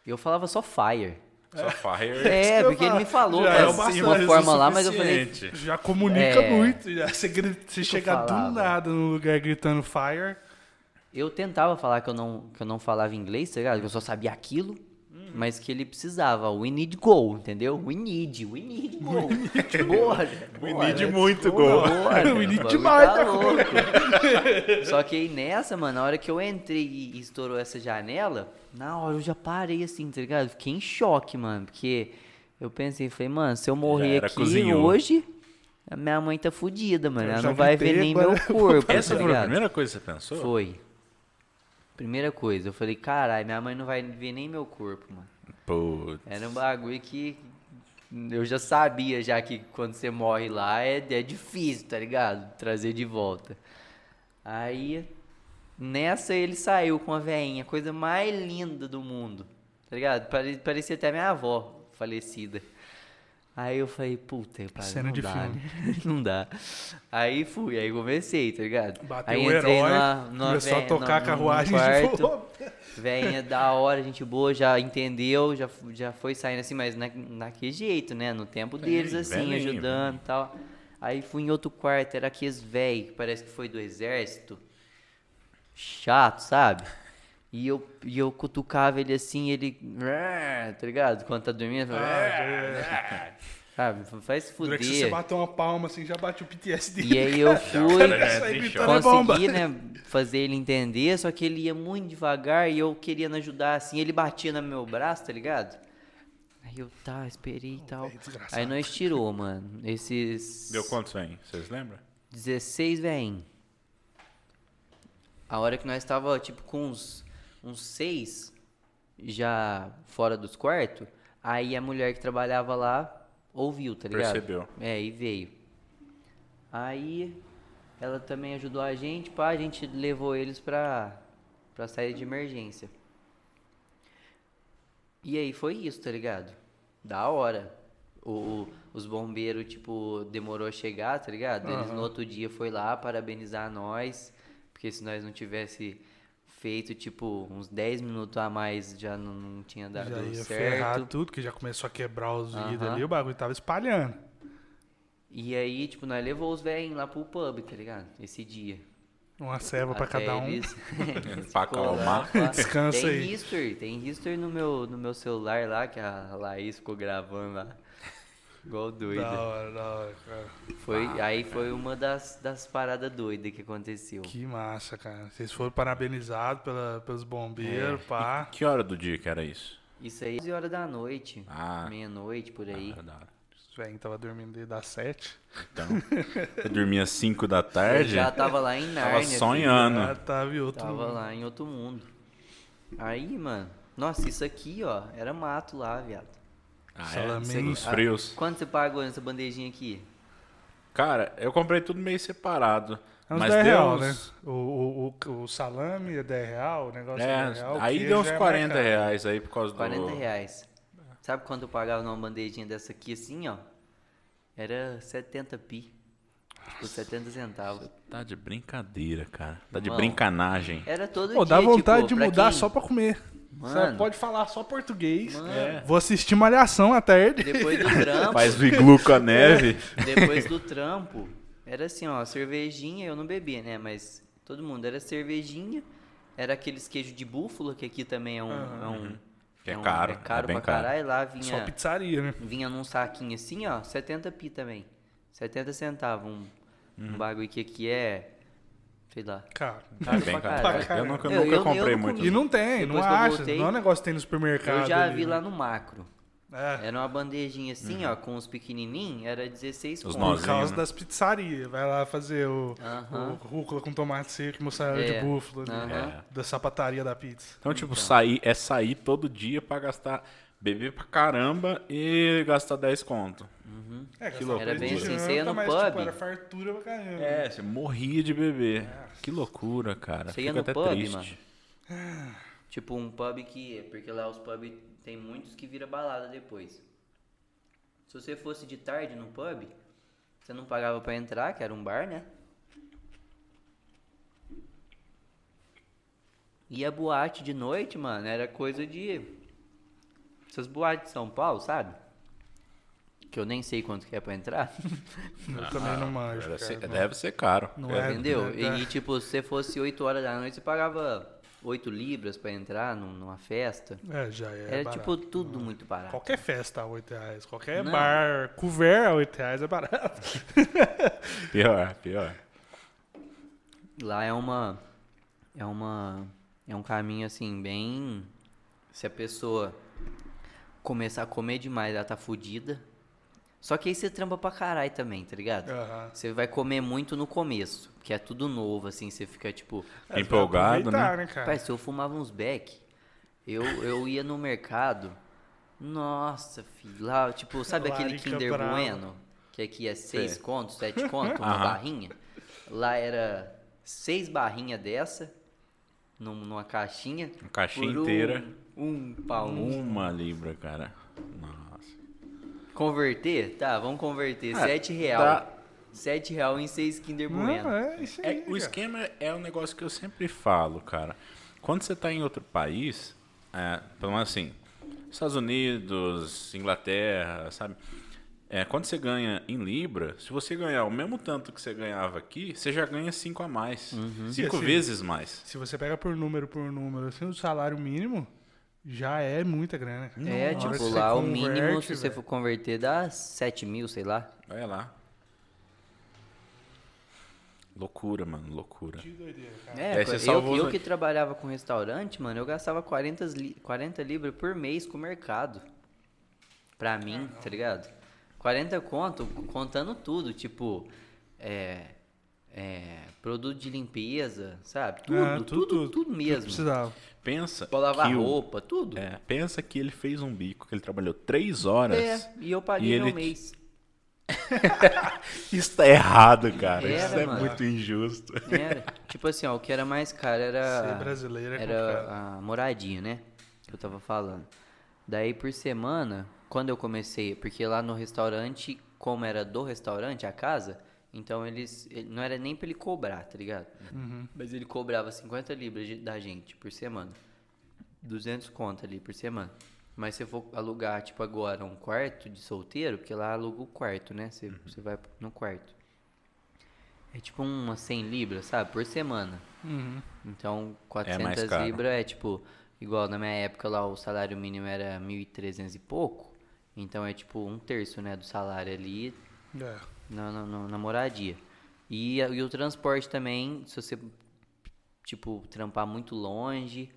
eu falava só fire. Só fire. É, eu porque ele me falou Já pra- é bastante, uma forma é lá, mas eu falei. Já comunica É. muito. Já. Você, você chega do nada no lugar gritando fire. Eu tentava falar que eu não, que eu não falava inglês, tá ligado? Que eu só sabia aquilo. Mas que ele precisava. We need go, entendeu? We need, we need go. Bora, We bora. need muito go. gol. Bora, We need demais, tá né? louco. Só que aí nessa, mano, na hora que eu entrei e estourou essa janela, na hora eu já parei assim, tá ligado? Fiquei em choque, mano. Porque eu pensei, falei, mano, se eu morrer aqui cozinhou. hoje, a minha mãe tá fudida, mano. Ela não vai ver nem meu corpo. Essa tá foi a primeira coisa que você pensou? Foi. Primeira coisa, eu falei, caralho, minha mãe não vai ver nem meu corpo, mano. Putz. Era um bagulho que eu já sabia já que quando você morre lá é, é difícil, tá ligado? Trazer de volta. Aí, nessa ele saiu com a veinha, coisa mais linda do mundo, tá ligado? Pare- Parecia até minha avó falecida. Aí eu falei, puta, eu falei, Cena não de dá, filme. né? não dá. Aí fui, aí comecei, tá ligado? Bateu aí o herói, numa- numa começou a ve- tocar a num- num carruagem de quarto, fogo. Veinha da hora, gente boa, já entendeu, já, já foi saindo assim, mas na, naquele jeito, né? No tempo deles, assim, velhinho, ajudando e tal. Aí fui em outro quarto, era aqueles velho, que parece que foi do exército. Chato, sabe? E eu, e eu cutucava ele assim, ele. Tá ligado? Quando tá dormindo, eu falava, sabe? Faz se Durante que você fuder. bateu uma palma assim, já bate o PTSD. E aí eu fui. cara é consegui, né, fazer ele entender, só que ele ia muito devagar e eu querendo ajudar assim, ele batia no meu braço, tá ligado? Aí eu, tá, esperei e tal. desgraçado. Aí nós tirou, mano, esses Deu quantos vem? Vocês lembram? 16 vem. A hora que nós tava, tipo, com uns, uns seis já fora dos quartos, aí a mulher que trabalhava lá ouviu, tá ligado? Percebeu. É, e veio. Aí ela também ajudou a gente, pá, a gente levou eles pra, pra saída de emergência. E aí foi isso, tá ligado? Da hora. O, o- os bombeiros, tipo, demorou a chegar, tá ligado? Eles no outro dia foi lá parabenizar nós, porque se nós não tivesse feito, tipo, uns 10 minutos a mais, já não, não tinha dado Já ia certo. ferrar tudo, que já começou a quebrar os vidros Aham. ali, o bagulho tava espalhando. E aí, tipo, nós levou os velhinhos lá pro pub, tá ligado? Esse dia. Uma ceva pra Até cada um. eles- Pra acalmar. Descansa tem aí. history, tem history no meu, no meu celular lá, que a Laís ficou gravando lá. Igual Da doida. hora, da hora, cara. Foi, aí foi uma das, das paradas doidas que aconteceu. Que massa, cara. Vocês foram parabenizados pela, pelos bombeiros, É. pá. Que hora do dia que era isso? Isso aí, 11 horas da noite. Ah. Meia-noite, por aí. Ah, da hora. Os velhinhos tava dormindo desde as sete. Então, eu dormia às 5 da Eu tarde, já tava lá em Nárnia. tava filho. sonhando. Ah, tava em outro Tava mundo. lá em outro mundo. Aí, mano. Nossa, isso aqui, ó, era mato lá, viado. Ah, Salaminho. é? Nos Ah, frios. Quanto você pagou nessa bandejinha aqui? Cara, eu comprei tudo meio separado. É uns mas 10 deu real, né? uns- O, o, o, o salame é 10 real, o negócio é, É, 10 real. aí deu uns é mais 40 caro. reais aí por causa do... 40 reais. Sabe quanto eu pagava numa bandejinha dessa aqui assim, ó? Era 70 pi. Tipo, 70 centavos. Tá de brincadeira, cara. Tá de Irmão. brincanagem. Era todo Pô, dia, dá vontade tipo, de mudar quem- só pra comer. Você Mano. pode falar só português. Mano, É. Vou assistir Malhação à tarde. Depois do trampo, Faz o iglu com a neve. depois do trampo, era assim, ó, cervejinha, eu não bebia, né? Mas todo mundo era cervejinha, era aqueles queijo de búfalo, que aqui também é um... É, um, Que é um- caro, É caro é bem pra caro. caralho, lá Só vinha... pizzaria, né? Vinha num saquinho assim, ó, 70 pi também. 70 centavos. Um, Uhum. um bagulho que aqui é. Sei lá. Cara. É Caro bem pra caro. caralho. Eu nunca, Eu- nunca eu- eu comprei não muito. E não tem, não Depois eu acha. voltei, não é um negócio que tem no supermercado. Eu já ali, vi né? lá no macro. É, Era uma bandejinha assim, ó, com os pequenininhos, era 16 Os conto. por causa né? das pizzarias. Vai lá fazer o, Aham. o rúcula com tomate seco mussarela É, de búfalo. né? aham. Da sapataria da pizza. Então, tipo, sair é sair todo dia pra gastar, beber pra caramba e gastar 10 conto. É, Que loucura. Era bem assim, você ia no mas, pub. Tipo, era fartura pra caramba. É, você morria de beber. Que loucura, cara. Você ia no até pub, triste. Tipo um pub que. Porque lá os pub tem muitos que vira balada depois. Se você fosse de tarde no pub, você não pagava pra entrar, que era um bar, né? E a boate de noite, mano, era coisa de. Essas boates de São Paulo, sabe? Que eu nem sei quanto que é pra entrar. Eu também não manjo. Deve cara, ser, não- deve ser caro. não é, Entendeu? né? E tipo, se você fosse 8 horas da noite, você pagava 8 libras pra entrar num- numa festa. É, já é. Era barato. tipo tudo muito barato. Qualquer festa a 8 reais. Qualquer Não. bar, couvert a 8 reais é barato. Pior, pior. Lá é uma. É uma. É um caminho assim, bem. Se a pessoa começar a comer demais, ela tá fudida. Só que aí você trampa pra caralho também, tá ligado? Aham. Você vai comer muito no começo, que é tudo novo, assim, você fica tipo. É, Empolgado, aproveitar, né? cara? Pai, se eu fumava uns beck, eu, eu ia no mercado. Nossa, filho, lá, tipo, sabe aquele Kinder brava. Bueno? Que aqui é 6 Sei. contos, 7 contos, uma Aham. barrinha. Lá era seis barrinhas dessa, num- numa caixinha. Uma caixinha por um- inteira. Um pau. Uma libra, cara. Nossa. Converter? Tá, vamos converter. Ah, 7 real. dá- 7 real em 6 Kinder Bueno. Não, é isso aí. É, o esquema é um negócio que eu sempre falo, cara. Quando você tá em outro país, é, pelo menos assim, Estados Unidos, Inglaterra, sabe? É, quando você ganha em Libra, se você ganhar o mesmo tanto que você ganhava aqui, você já ganha 5 a mais. Uhum. Cinco assim, vezes mais. Se você pega por número por número, assim, o salário mínimo já é muita grana. É, hora tipo, você lá o mínimo, se você velho. for converter, dá 7 mil, sei lá. Vai lá. Loucura, mano, loucura. Que doideira, cara. É, você eu, salvou eu que trabalhava com restaurante, mano, eu gastava 40, li 40 libras por mês com o mercado. Pra mim, tá ligado? 40 conto, contando tudo, tipo, é, é, produto de limpeza, sabe? Tudo, Ah, tudo, tudo, mesmo. Precisava. Pensa Pra lavar que o- roupa, tudo. é, pensa que ele fez um bico, que ele trabalhou três horas. É, e eu paguei E meu ele te- mês. Isso tá errado, cara. Era, Isso é mano. muito injusto. Era. tipo assim, ó, o que era mais caro Ser era. brasileiro é Era complicado. a moradia, né? Que eu tava falando. Daí por semana, quando eu comecei, porque lá no restaurante, como era do restaurante, a casa, então eles. ele- não era nem pra ele cobrar, tá ligado? Uhum. Mas ele cobrava 50 libras de- da gente por semana. 200 conto ali por semana. Mas se você for alugar, tipo, agora um quarto de solteiro, porque lá aluga o quarto, né? Você, você vai no quarto. É tipo umas 100 libras, sabe? Por semana. Uhum. Então, mais 400 caro. libras é tipo, igual na minha época lá o salário mínimo era 1.300 e pouco. Então é tipo um terço, né, do salário ali É. na, na, na- moradia. E, e o transporte também, se você, tipo, trampar muito longe,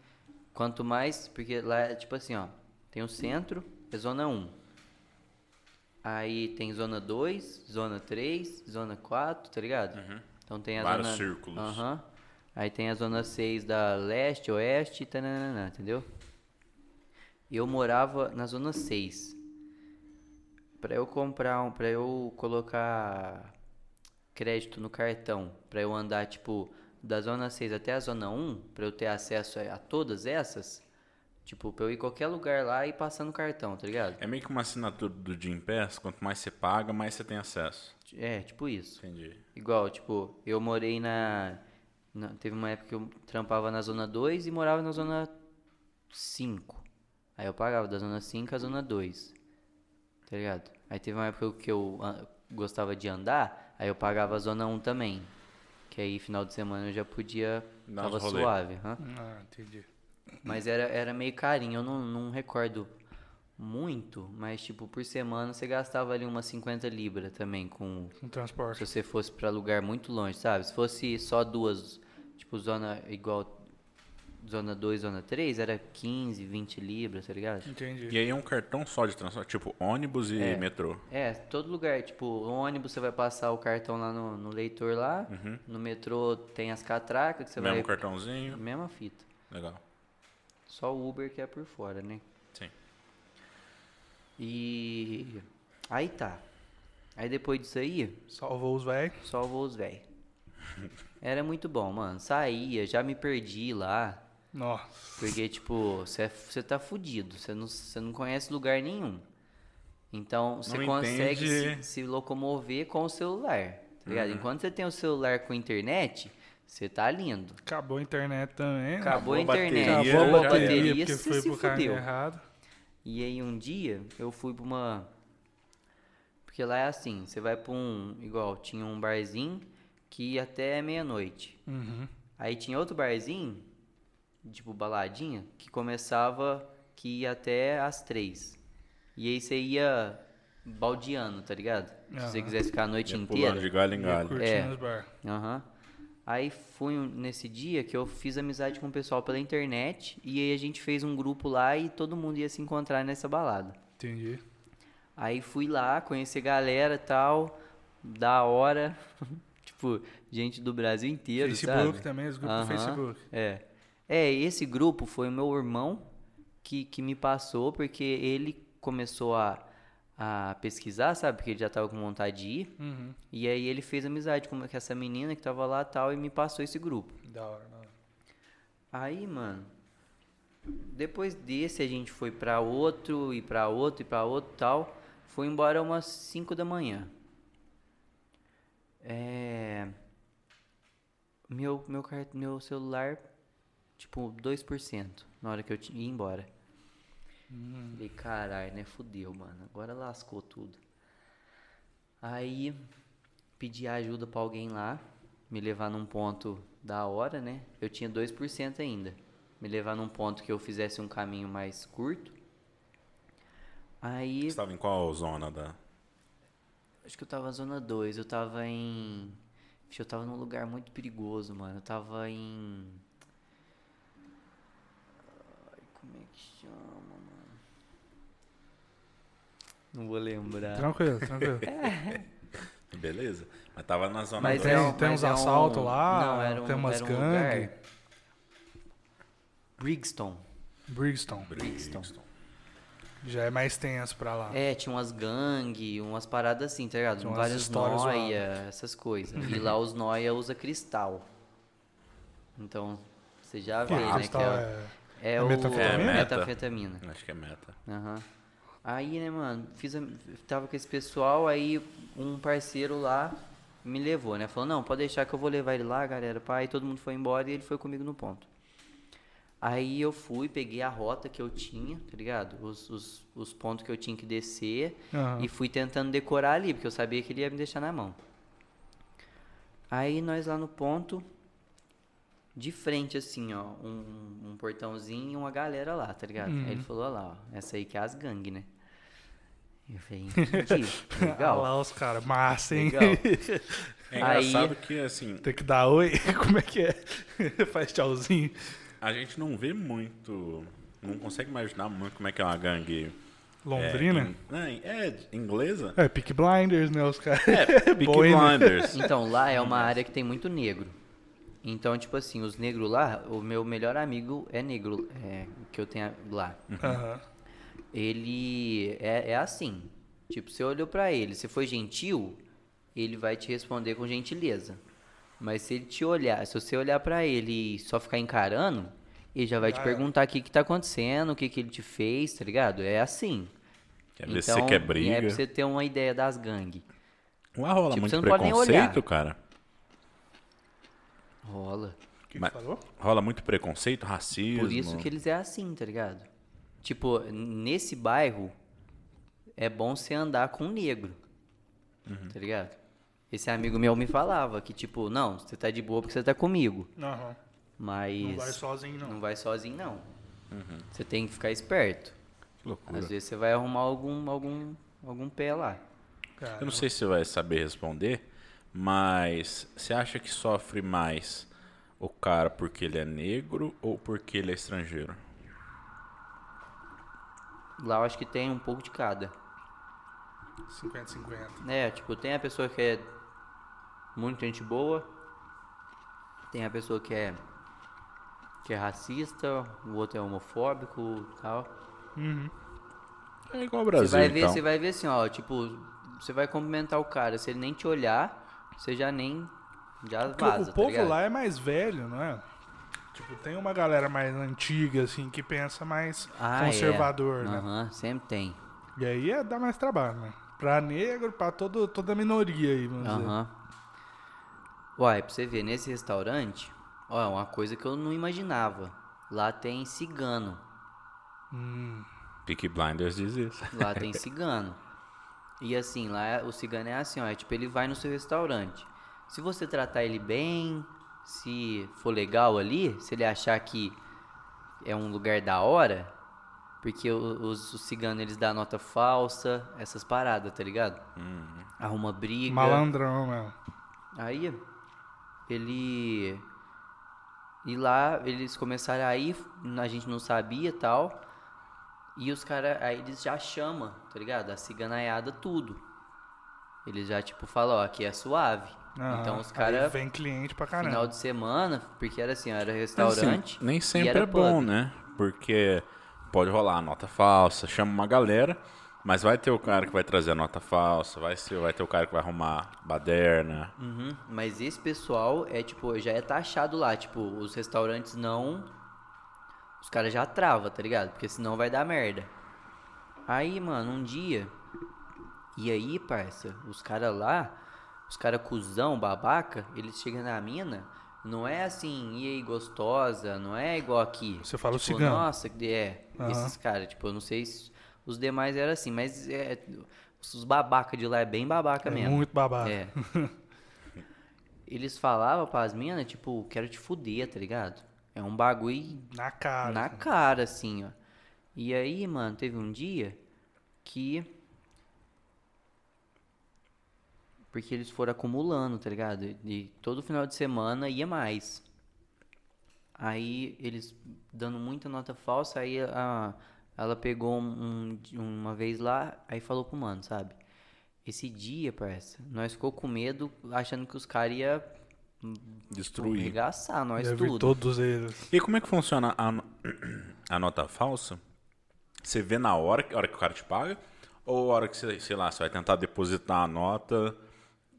quanto mais, porque lá é tipo assim, ó, tem o centro, é zona 1. Aí tem zona 2, zona 3, zona 4, tá ligado? Então tem a Vários zona... círculos. Aham. Aí tem a zona 6 da leste, oeste, tananana, entendeu? Eu morava na zona 6. Pra eu comprar um, pra eu colocar crédito no cartão, pra eu andar tipo da zona 6 até a zona 1, pra eu ter acesso a, a todas essas, tipo, pra eu ir qualquer lugar lá e passar no cartão, tá ligado? É meio que uma assinatura do Jim Pass. Quanto mais você paga, mais você tem acesso. É, tipo isso. Entendi. Igual, tipo, eu morei na, na- Teve uma época que eu trampava na zona 2 e morava na zona 5. Aí eu pagava da zona 5 à zona 2. Tá ligado? Aí teve uma época que eu ah, gostava de andar, aí eu pagava a zona 1 também. Que aí final de semana eu já podia. Dar tava rolê. suave. hã? Ah, entendi. Mas era, era meio carinho, eu não, não recordo muito, mas tipo, por semana você gastava ali umas 50 libras também com Um transporte. se você fosse pra lugar muito longe, sabe? Se fosse só duas, tipo, zona igual zona 2, zona 3, era 15, 20 libras, tá ligado? Entendi. E aí é um cartão só de transporte, tipo ônibus e É. metrô. É, todo lugar, tipo, ônibus você vai passar o cartão lá no, no leitor lá, no metrô tem as catracas que você Mesmo vai... cartãozinho. Mesma fita. Legal. Só o Uber que é por fora, né? Sim. E... Aí tá. Aí depois disso aí, Salvou os velhos. salvou os velhos. Era muito bom, mano. Saía, já me perdi lá. Nossa. Porque, tipo, você tá fudido, você não, você não conhece lugar nenhum. Então, você consegue se, se locomover com o celular, tá ligado? Uhum. Enquanto você tem o celular com internet, você tá lindo. Acabou a internet também. né? Acabou, a a bateria, internet, já acabou a bateria, porque você foi se fudeu. errado. E aí, um dia, eu fui pra uma... Porque lá é assim, você vai pra um... Igual, tinha um barzinho que ia até meia-noite. Uhum. Aí tinha outro barzinho, tipo baladinha, que começava que ia até às três. E aí você ia baldeando, tá ligado? Se você quisesse ficar a noite Ia inteira. pulando de galho em galho. curtindo É. os bar. Aham. Aí fui um- nesse dia que eu fiz amizade com o pessoal pela internet e aí a gente fez um grupo lá e todo mundo ia se encontrar nessa balada. Entendi. Aí fui lá, conhecer galera e tal, da hora. tipo, gente do Brasil inteiro, Facebook sabe? também, os grupos do Aham, Facebook. É. É, esse grupo foi o meu irmão que, que me passou, porque ele começou a, a pesquisar, sabe? Porque ele já tava com vontade de ir. Uhum. E aí ele fez amizade com essa menina que tava lá e tal e me passou esse grupo. Da hora, da hora. Aí, mano, depois desse a gente foi pra outro e pra outro e pra outro e tal. Foi embora umas 5 da manhã. É. Meu, meu, meu celular, tipo, 2% na hora que eu ia embora. Falei, caralho, né? Fudeu, mano. Agora lascou tudo. Aí pedi ajuda pra alguém lá, me levar num ponto da hora, né? Eu tinha 2% ainda. Me levar num ponto que eu fizesse um caminho mais curto. Aí, Você estava em qual zona da. acho que eu tava na zona 2, eu tava em. Eu tava num lugar muito perigoso, mano. Eu tava em. Ai, como é que chama, mano? Não vou lembrar. Tranquilo, tranquilo. Beleza? Mas tava na zona Mas é um- tem uns é um- assaltos lá, Não, era um, tem umas era um Brixton. Brixton. Brixton. Já é mais tenso pra lá. É, tinha umas gangue, umas paradas assim, tá ligado? Tinha Várias histórias noia, essas coisas. E lá os noia usa cristal. Então, você já vê, né? Cristal que é, é- é, o metanfetamina? É, meta. metanfetamina. Acho que é meta. Aham. Aí, né, mano, fiz a- tava com esse pessoal, aí um parceiro lá me levou, né? Falou, não, pode deixar que eu vou levar ele lá, galera. Pai, todo mundo foi embora e ele foi comigo no ponto. Aí eu fui, peguei a rota que eu tinha, tá ligado? Os, os, os pontos que eu tinha que descer Aham. e fui tentando decorar ali, porque eu sabia que ele ia me deixar na mão. Aí nós lá no ponto, de frente assim, ó, um, um portãozinho e uma galera lá, tá ligado? Aí ele falou, ó lá, ó, essa aí que é as gangue, né? Eu falei, entendi, legal. lá os caras, massa, hein? Legal. É Aí- engraçado que, assim, Tem que dar oi. Como é que é? Faz tchauzinho. a gente não vê muito. Não consegue imaginar muito como é que é uma gangue. Londrina? É, in- não, é inglesa? É, Peak Blinders, né? Os caras. É, Peaky Boi, né? Blinders. Então, lá é uma área que tem muito negro. Então, tipo assim, os negros lá, o meu melhor amigo é negro, é, que eu tenho lá. Aham. Ele é, é assim. Tipo, você olhou pra ele, se foi gentil, ele vai te responder com gentileza. Mas se ele te olhar, se você olhar pra ele e só ficar encarando, ele já vai te Já perguntar o que que tá acontecendo, o que que ele te fez, tá ligado? É assim. Quer ver se você quer briga. É pra você ter uma ideia das gangues. Lá rola Tipo, muito você não pode nem preconceito, olhar. cara. Rola. O que Mas- que falou? Rola muito preconceito, racismo. Por isso que eles é assim, tá ligado? Tipo, nesse bairro é bom você andar com um negro. Uhum. Tá ligado? Esse amigo meu me falava que, tipo, não, você tá de boa porque você tá comigo. Aham. Mas. Não vai sozinho, não. Não vai sozinho, não. Uhum. Você tem que ficar esperto. Que loucura. Às vezes você vai arrumar algum, algum, algum pé lá. Cara, Eu não sei se você vai saber responder, mas você acha que sofre mais o cara porque ele é negro ou porque ele é estrangeiro? Lá eu acho que tem um pouco de cada. 50-50. É, tipo, tem a pessoa que é muito gente boa, tem a pessoa que é que é racista, o outro é homofóbico e tal. Uhum. É igual ao Você Brasil, vai ver, então. você vai ver assim, ó, tipo, você vai cumprimentar o cara, se ele nem te olhar, você já nem já Porque vaza, o povo tá lá é mais velho, não é? Tipo, tem uma galera mais antiga, assim, que pensa mais Ah, conservador, é. né? Aham, sempre tem. E aí é, dá mais trabalho, né? Pra negro, pra todo, toda a minoria aí, vamos dizer. Aham. Uai, pra você ver, nesse restaurante, ó, é uma coisa que eu não imaginava. Lá tem cigano. Hum, Peaky Blinders diz isso. Lá tem cigano. E assim, lá o cigano é assim, ó, é tipo, ele vai no seu restaurante. Se você tratar ele bem, se for legal ali, se ele achar que é um lugar da hora, porque o- os, os ciganos eles dão nota falsa, essas paradas, tá ligado? Arruma briga. malandrão mesmo. Aí ele e lá eles começaram a ir, a gente não sabia tal. E os caras, aí eles já chamam, tá ligado? A ciganaiada tudo. Eles já tipo falam, ó, aqui é suave. Aham. Então os caras vem cliente pra caramba. final de semana, porque era assim, era Mas, restaurante. assim, nem e sempre era é bom, pub. né? Porque pode rolar a nota falsa, chama uma galera, mas vai ter o cara que vai trazer a nota falsa, vai, ser, vai ter o cara que vai arrumar baderna. Uhum, Mas esse pessoal é tipo, já é taxado lá, tipo, os restaurantes não. Os caras já travam, tá ligado? Porque senão vai dar merda. Aí, mano, um dia. E aí, parça, os caras lá, os caras cuzão, babaca, eles chegam na mina, não é assim, e aí, gostosa, não é igual aqui. Você fala o tipo, cigano. Nossa, que é. Aham. Esses caras, tipo, eu não sei se os demais eram assim, mas é, os babaca de lá é bem babaca É mesmo. muito babaca. É. Eles falavam pras minas, tipo, quero te fuder, tá ligado? É um bagulho Na cara. na cara, assim, ó. E aí, mano, teve um dia que. Porque eles foram acumulando, tá ligado? E todo final de semana ia mais. Aí eles dando muita nota falsa, aí a, ela pegou um, um- uma vez lá, aí falou pro mano, sabe? Esse dia, parça, nós ficou com medo, achando que os caras iam Destruir. arregaçar nós Deve tudo. todos eles. E como é que funciona a, a nota falsa? Você vê na hora, a hora que o cara te paga? Ou a hora que você, sei lá, você vai tentar depositar a nota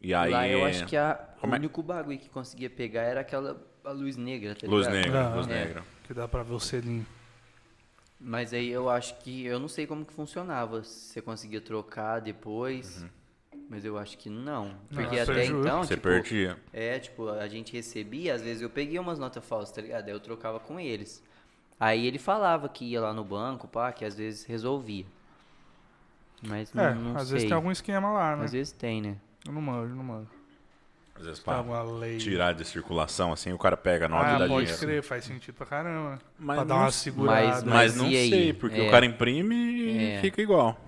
e aí. Lá eu acho que a, o é- único bagulho que conseguia pegar era aquela a luz negra, tá Luz negra, Ah, luz é. negra. Que dá pra ver o selinho. Mas aí eu acho que. Eu não sei como que funcionava. Se você conseguia trocar depois. Uhum. Mas eu acho que não. Não, Porque é até então. Você tipo, perdia. É, tipo, a gente recebia, às vezes eu peguei umas notas falsas, tá ligado? Aí eu trocava com eles. Aí ele falava que ia lá no banco, pá, que às vezes resolvia. Mas não, É, não às sei. vezes tem algum esquema lá, né? Às vezes tem, né? Eu não manjo, não manjo. Às vezes pra tirar de circulação, assim, o cara pega a nota e Ah, dá pode dinheiro. crer, faz sentido pra caramba. Mas pra dar não- uma segurada. Mas- Mas não e aí? sei, porque É. o cara imprime e É. fica igual.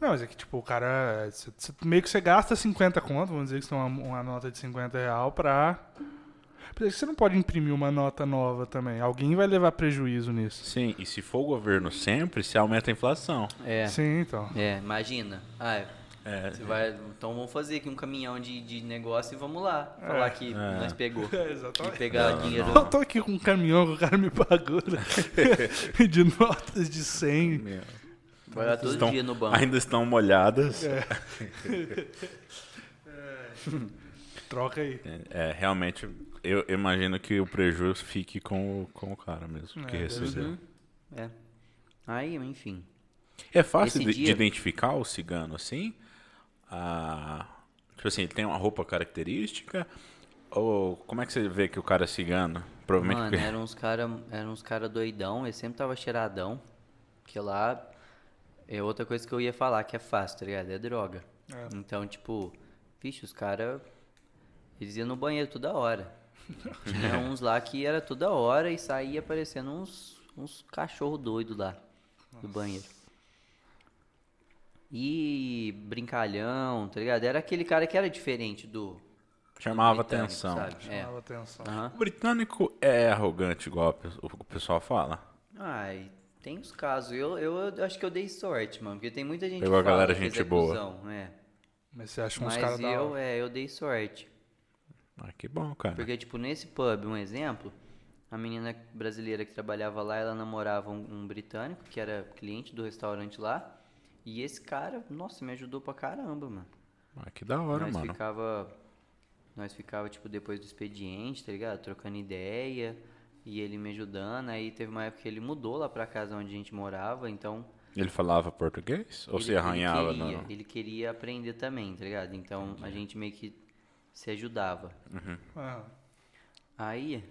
Não, mas é que, tipo, o cara. cê- cê- meio que você gasta 50 conto, vamos dizer que você tem uma, uma nota de 50 real pra. Porque você não pode imprimir uma nota nova também. Alguém vai levar prejuízo nisso. Sim, e se for o governo sempre, se aumenta a inflação. É. Sim, então. É, imagina. Ah, É, você vai. Então vamos fazer aqui um caminhão de, de negócio e vamos lá. Falar que É. nós pegou. É, E exatamente. pegar Não, dinheiro. Eu tô aqui com um caminhão que o cara me pagou né? de notas de 100. Vai lá todo estão- dia no banco. ainda estão molhadas. Troca aí. É, realmente, eu imagino que o prejuízo fique com, o- com o cara mesmo que É, recebeu. Uhum. É. Aí, enfim. É fácil de, dia- de identificar o cigano assim? Ah, tipo assim, ele tem uma roupa característica? Ou como é que você vê que o cara é cigano? Provavelmente Mano, porque- eram uns cara, eram uns cara doidão, ele sempre tava cheiradão. Que lá é outra coisa que eu ia falar, que é fácil, tá ligado? É droga. É. Então, tipo, vixe, os caras. Eles iam no banheiro toda hora. Tinha uns lá que era toda hora e saía aparecendo uns, uns cachorro doido lá do banheiro. E brincalhão, tá ligado? Era aquele cara que era diferente do. chamava britânico, atenção. sabe? É. Chamava atenção. Aham. O britânico é arrogante, igual o pessoal fala. Ai, tem os casos. Eu, eu, eu acho que eu dei sorte, mano. Porque tem muita gente Pegou a que fala galera que gente é boa. cuzão, é. Mas você acha uns Mas caras da eu, hora. é, eu dei sorte. Ah, que bom, cara. Porque, tipo, nesse pub, um exemplo, a menina brasileira que trabalhava lá, ela namorava um, um britânico, que era cliente do restaurante lá. E esse cara, nossa, me ajudou pra caramba, mano. Ah, que da hora, nós mano. ficava. Nós ficava, tipo, depois do expediente, tá ligado? Trocando ideia. E ele me ajudando. Aí teve uma época que ele mudou lá pra casa onde a gente morava, então. Ele falava português? Ou ele, se arranhava? ele queria, no... ele queria aprender também, tá ligado? Então a gente meio que se ajudava. Ah, Aí.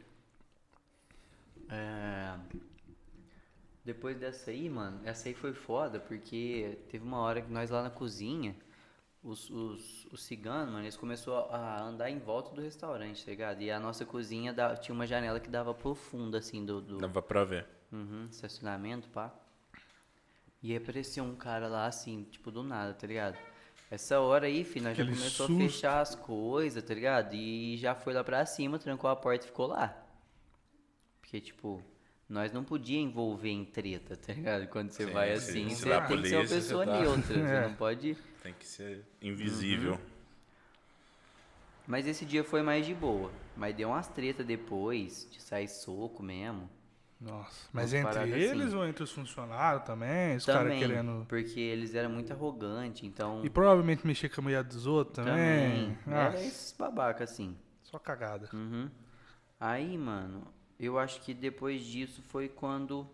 é, Depois dessa aí, mano, essa aí foi foda, porque teve uma hora que nós lá na cozinha, os, os, os ciganos, mano, eles começaram a andar em volta do restaurante, tá ligado? E a nossa cozinha da- tinha uma janela que dava pro fundo, assim, do, do Dava pra ver. uhum, estacionamento, pá. E aí apareceu um cara lá, assim, tipo, do nada, tá ligado? Essa hora aí, filho, nós já começou susto. a fechar as coisas, tá ligado? E já foi lá pra cima, trancou a porta e ficou lá. Porque, tipo, nós não podia envolver em treta, tá ligado? Quando você Sim, vai sim. assim, Se você tem que ser uma polícia, você pessoa tá- neutra, você É. não pode... Tem que ser invisível. Mas esse dia foi mais de boa. Mas deu umas treta depois, de sair soco mesmo. nossa. Mas entre eles assim. ou entre os funcionários também? Os caras querendo. porque eles eram muito arrogantes, então... E provavelmente mexer com a mulher dos outros também. Também. Era Nossa, esses babaca, assim. só cagada. Uhum. Aí, mano, eu acho que depois disso foi quando,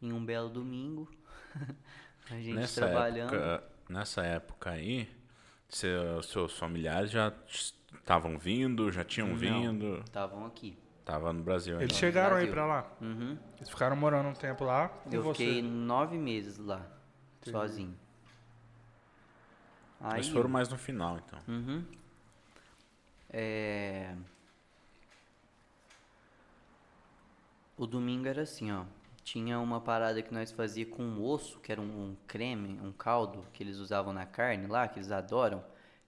em um belo domingo, a gente Nessa trabalhando. época, nessa época aí, seu- seus familiares já estavam vindo, já tinham Não, vindo. Estavam aqui. Tava no Brasil Eles ainda. chegaram aí Brasil. pra lá. Uhum. Eles ficaram morando um tempo lá Eu você. fiquei nove meses lá, sozinho. Aí, Eles foram mais no final, então. Uhum. É... O domingo era assim, ó. Tinha uma parada que nós fazia com osso, que era um, um creme, um caldo que eles usavam na carne lá, que eles adoram,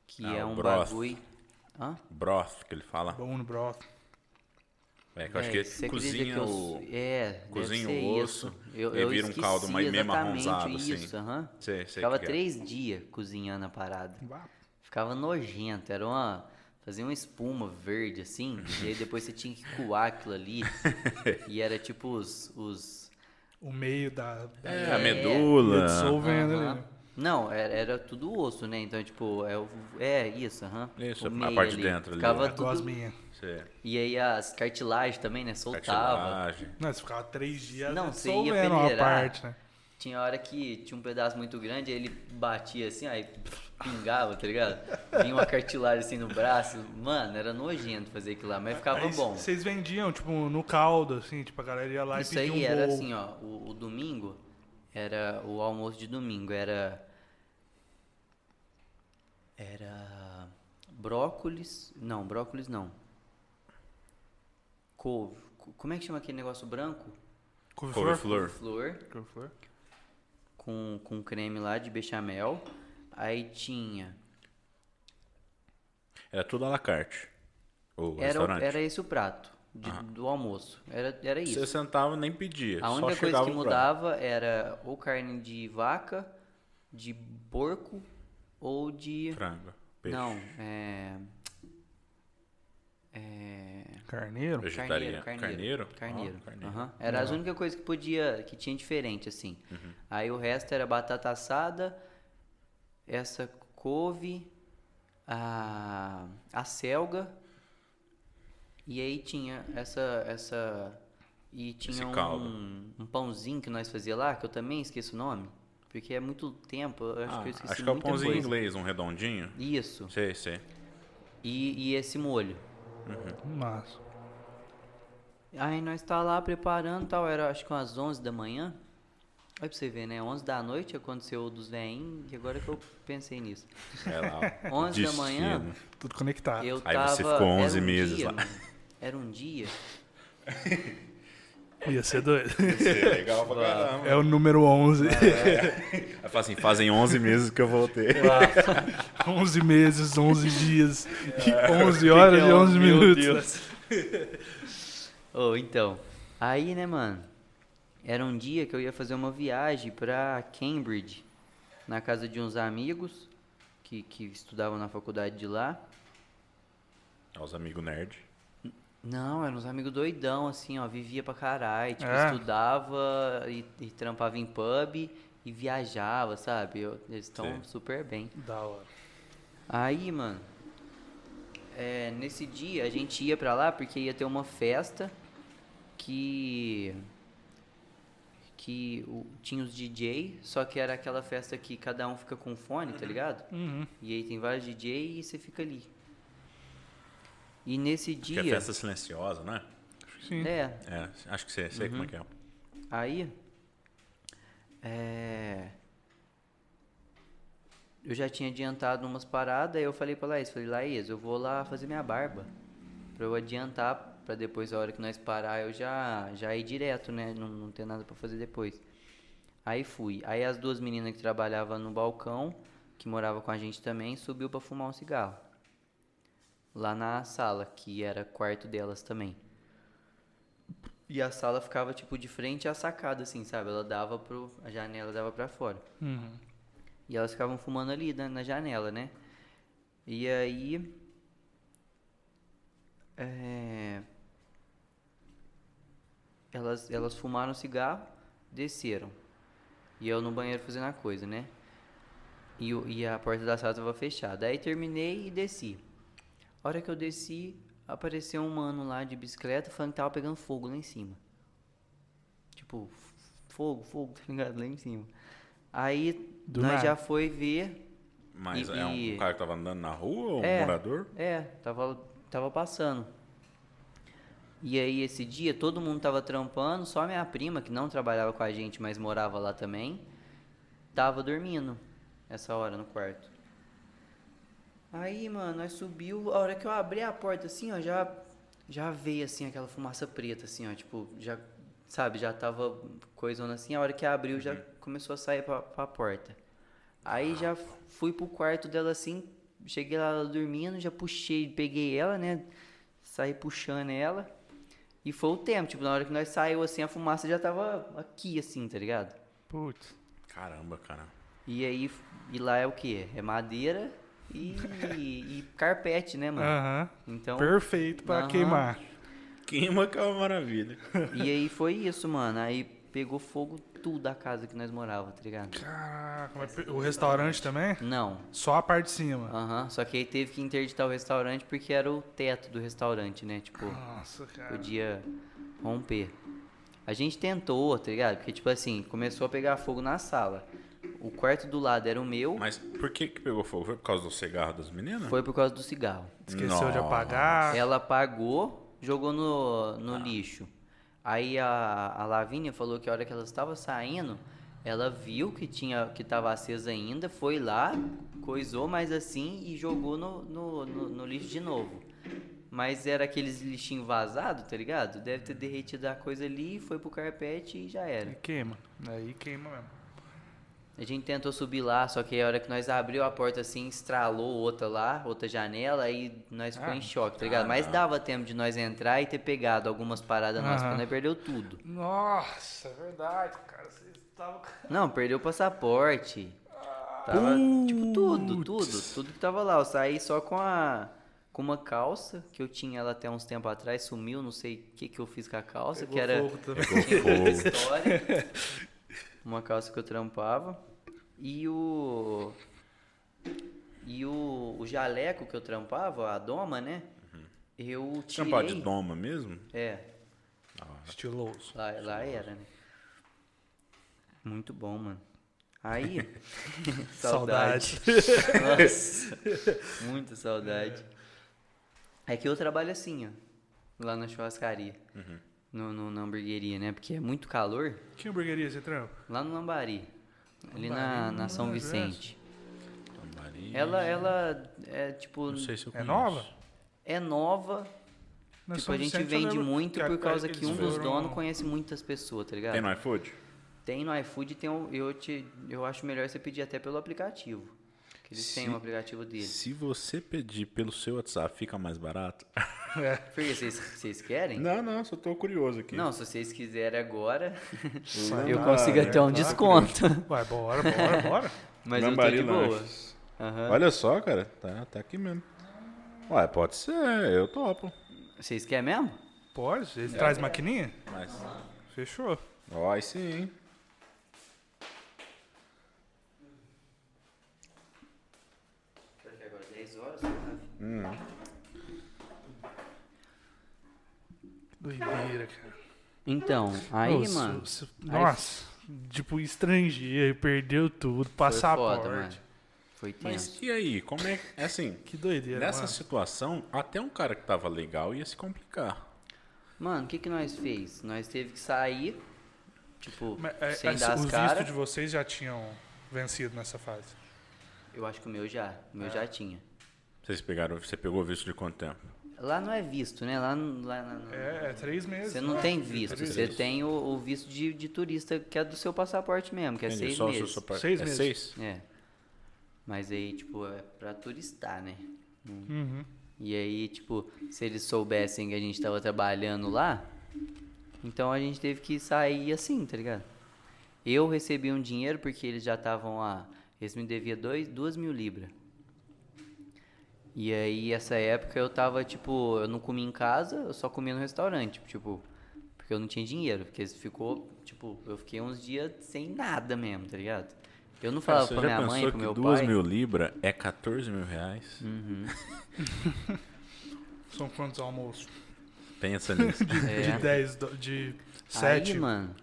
que Ah, é um broth. bagulho. Hã? Broth, que ele fala. Bone broth. É, que eu acho É, que você ele cozinha que eu- o... É, deve cozinha ser o osso, Eu, e vira um caldo mais meio marronzado, assim. isso, aham. Sei, sei Ficava que é. três dias cozinhando a parada. Ficava nojento, era uma. Fazia uma espuma verde assim, e aí depois você tinha que coar aquilo ali. e era tipo os. os o meio da. da É, a medula. dissolvendo ali. né? Não, era, era tudo osso, né? Então, tipo, é, o- é isso, aham. Isso, O a parte de dentro ali. Ficava A tudo... gosminha. Você- E aí as cartilagens também, né? Soltava. cartilagem. Não, você ficava três dias Não, você ia dissolvendo uma peneirar. parte, né? Tinha hora que tinha um pedaço muito grande, aí ele batia assim, aí pingava, tá ligado? Vinha uma cartilagem assim no braço. Mano, era nojento fazer aquilo lá, mas ficava Aí bom. Vocês vendiam, tipo, no caldo, assim, tipo, a galera ia lá Isso e pedia aí um era assim, ó. O, o domingo era o almoço de domingo, era. Era. Brócolis. Não, brócolis não. Couve. Co- Como é que chama aquele negócio branco? Couve-flor? Couve-flor. Com, com creme lá de bechamel. Aí tinha. Era tudo à la carte. O Era, restaurante. era esse o prato de- do almoço. Era, era isso. Você sentava e nem pedia. A única coisa que o prato. mudava era ou carne de vaca, de porco ou de. Frango. Peixe. Não, é. É. Carneiro? Vegetariano. Carneiro. Carneiro? Carneiro. Ah, carneiro. Aham. Era as únicas coisas que podia. que tinha diferente, assim. Uhum. Aí o resto era batata assada, essa couve, a, a selga. E aí tinha essa. essa e tinha Esse um, caldo. um pãozinho que nós fazia lá, que eu também esqueço o nome. Porque é muito tempo, eu acho Ah, que eu esqueci acho que é o pãozinho coisa. inglês, um redondinho. Isso. Sei, sei. E, e esse molho. Massa. Aí nós tá lá preparando tal, era acho que umas 11 da manhã. Olha pra você ver, né? 11 da noite aconteceu o dos veinhos, e agora que eu pensei nisso. É lá. 11 da manhã, Destino. Tudo conectado. eu Aí tava... você ficou era 11 um meses dia, lá. mano, Era um dia... Ia ser doido. É legal pra caramba. É o número 11. Aí fala assim, fazem 11 meses que eu voltei. 11 meses, 11 dias, e 11 horas e Meu 11 minutos. Deus. Ô, então, aí, né, mano, era um dia que eu ia fazer uma viagem pra Cambridge, na casa de uns amigos que, que estudavam na faculdade de lá. Os amigos nerd. Não, eram uns amigos doidão, assim, ó, vivia pra caralho, tipo, É? estudava e, e trampava em pub e viajava, sabe? Eu- eles estão super bem. Da hora. Aí, mano, é, nesse dia a gente ia pra lá porque ia ter uma festa que que o- tinha os DJ, só que era aquela festa que cada um fica com fone, tá ligado? Uhum. E aí tem vários DJ e você fica ali. E nesse Que é dia, festa silenciosa, né? Sim. é, É, acho que sei, sei como é que é. Aí, é, eu já tinha adiantado umas paradas, aí eu falei pra Laís, falei, Laís, eu vou lá fazer minha barba, pra eu adiantar, pra depois, a hora que nós parar, eu já, já ir direto, né, não, não ter nada pra fazer depois. Aí fui, aí as duas meninas que trabalhavam no balcão, que moravam com a gente também, subiu pra fumar um cigarro. Lá na sala, que era quarto delas também. E a sala ficava, tipo, de frente à sacada, assim, sabe? Ela dava pro... A janela dava pra fora. Uhum. E elas ficavam fumando ali na, na janela, né? E aí... É... Elas, elas fumaram cigarro, desceram. E eu no banheiro fazendo a coisa, né? E, o- e a porta da sala tava fechada. Aí terminei e desci. A hora que eu desci, apareceu um mano lá de bicicleta falando que tava pegando fogo lá em cima. Tipo, fogo, fogo, tá ligado? Lá em cima. Aí Do nós nada. já foi ver. Mas E- é um e- cara que tava andando na rua ou um É. morador? É, tava, tava passando. E aí esse dia todo mundo tava trampando, só minha prima, que não trabalhava com a gente, mas morava lá também, tava dormindo essa hora no quarto. Aí, mano, nós subiu, a hora que eu abri a porta assim, ó, já já veio assim aquela fumaça preta assim, ó, tipo, já sabe, já tava coisando assim, a hora que abriu já começou a sair pra, pra porta. Aí já fui pro quarto dela assim, cheguei lá ela dormindo, já puxei, peguei ela, né? Saí puxando ela. E foi o tempo, tipo, na hora que nós saiu assim, a fumaça já tava aqui assim, tá ligado? Putz. Caramba, cara. E aí, e lá é o quê? É madeira e, e carpete, né, mano? Aham. Então, Perfeito pra Aham. queimar. Queima que é uma maravilha. e aí foi isso, mano. Aí pegou fogo tudo a casa que nós morava, tá ligado? Caraca, mas o restaurante também? Não. Só a parte de cima. Aham. Só que aí teve que interditar o restaurante porque era o teto do restaurante, né? Tipo, Nossa, cara. podia romper. A gente tentou, tá ligado? Porque, tipo assim, começou a pegar fogo na sala. O quarto do lado era o meu, Mas por que que pegou fogo? Foi por causa do cigarro das meninas? foi por causa do cigarro. Esqueceu de Nossa. apagar. Ela apagou, jogou no, no lixo. Aí a, a Lavínia falou que a hora que ela estava saindo, ela viu que tinha que estava acesa ainda, foi lá, coisou mais assim e jogou no, no, no, no lixo de novo. Mas era aqueles lixinhos vazados, tá ligado? Deve ter derretido a coisa ali, foi pro carpete e já era. Aí queima. Aí queima mesmo. A gente tentou subir lá, só que a hora que nós abriu a porta assim, estralou outra lá, outra janela, aí nós ficou Ah, em choque, tá ligado? Mas dava tempo de nós entrar e ter pegado algumas paradas nossas, porque nós perdeu tudo. Nossa, é verdade, cara. Vocês estavam. Não, perdeu o passaporte. Tava, tipo, tudo, tudo, tudo que tava lá. Eu saí só com a com uma calça que eu tinha ela até uns tempos atrás, sumiu, não sei o que que eu fiz com a calça, que era fogo também. história. Uma calça que eu trampava. E o. E o, o jaleco que eu trampava, a doma, né? Eu tirei. Trampar de doma mesmo? É, Estiloso. lá, lá era, né? Muito bom, mano. Aí. Saudade. Nossa. Muita saudade. É que eu trabalho assim, ó. Lá na churrascaria. No, no- na hamburgueria, né? Porque é muito calor. Que hamburgueria você trampa? Lá no Lambari. Ali na, Lambari, na São Vicente. Tambari. Ela, ela é tipo. Não sei se eu É nova? É nova. Na tipo, São a gente Vicente vende muito que por causa eles que um dos donos conhece muitas pessoas, tá ligado? Tem no iFood? Tem no iFood, tem um, eu, te, eu acho melhor você pedir até pelo aplicativo. Que eles têm Se- um aplicativo deles. Se você pedir pelo seu WhatsApp, fica mais barato? É. Porque vocês, vocês querem? Não, não, só tô curioso aqui. Não, se vocês quiserem agora, eu lá, consigo é, até um desconto. Vai, bora, bora, bora. Mas eu tô de boa. Aham. Olha só, cara, tá, tá aqui mesmo. Ué, pode ser, eu topo. Vocês querem mesmo? Pode? Ele traz maquininha? Mas, Fechou. ó, aí sim, hein? Agora 10 horas, Doideira, cara. Então, aí, Nossa, mano. se- Nossa, tipo, estrangeiro, perdeu tudo, passaporte. Foi foda, mano. Foi tenso. Mas e aí, como é que. Assim, Que doideira, nessa mano. situação, até um cara que tava legal ia se complicar. Mano, o que que nós fez? Nós teve que sair, tipo, Mas, é, sem é, dar as os caras. vistos de vocês já tinham vencido nessa fase. Eu acho que o meu já, o É. meu já tinha. Vocês pegaram, você pegou visto de quanto tempo? Lá não é visto, né? Lá, no- lá na- É, é três meses. Você não né? tem visto, Três você meses. tem o, o visto de, de turista, que é do seu passaporte mesmo, que é Entendi, seis só o seu meses. suporte. Seis é meses. seis? É. Mas aí, tipo, é pra turistar, né? Uhum. E aí, tipo, se eles soubessem que a gente tava trabalhando lá, então a gente teve que sair assim, tá ligado? Eu recebi um dinheiro porque eles já estavam lá. Eles me deviam dois, duas mil libras. E aí, essa época eu tava, tipo, eu não comia em casa, eu só comia no restaurante, tipo, porque eu não tinha dinheiro. Porque ficou, tipo, eu fiquei uns dias sem nada mesmo, tá ligado? Eu não Cara, falava você pra minha mãe, pro meu duas pai. mil libras é 14 mil reais? Uhum. São quantos almoços? Pensa nisso. É. De 10, do- de Aí, 7, mano,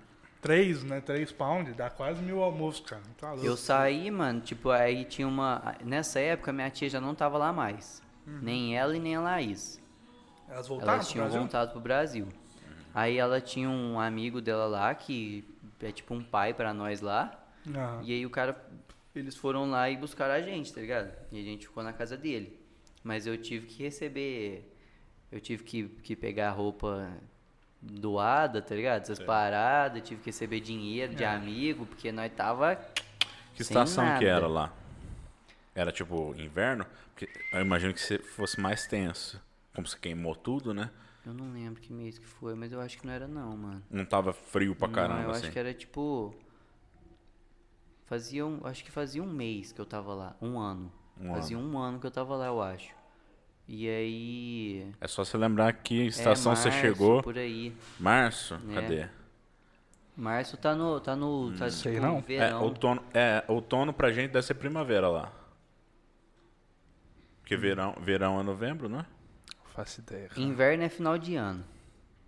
3, né? 3 pounds, dá quase mil almoços, cara. Tá louco. Eu saí, mano, tipo, aí tinha uma. Nessa época, minha tia já não tava lá mais. Nem ela e nem a Laís. Elas voltaram Elas pro tinham Brasil? voltado pro Brasil. Aí ela tinha um amigo dela lá, que é tipo um pai pra nós lá. Aham. E aí o cara. Eles foram lá e buscaram a gente, tá ligado? E a gente ficou na casa dele. Mas eu tive que receber. Eu tive que, que pegar roupa doada, tá ligado? Essas paradas, tive que receber dinheiro de amigo, porque nós tava. Que estação que nada. era lá? Era tipo inverno? Porque eu imagino que fosse mais tenso. Como você queimou tudo, né? Eu não lembro que mês que foi, mas eu acho que não era não, mano. Não tava frio pra caramba, não, eu assim. acho que era tipo. Fazia um. Acho que fazia um mês que eu tava lá. Um ano. Um fazia um ano que eu tava lá, eu acho. E aí. É só você lembrar que é, estação você março, chegou. Por aí. Março? É. Cadê? Março tá no. Tá no. Tá, sei tipo, não. É, verão. outono, é, outono pra gente deve ser primavera lá. Porque verão, verão é novembro, né? Faço ideia. cara. Inverno é final de ano.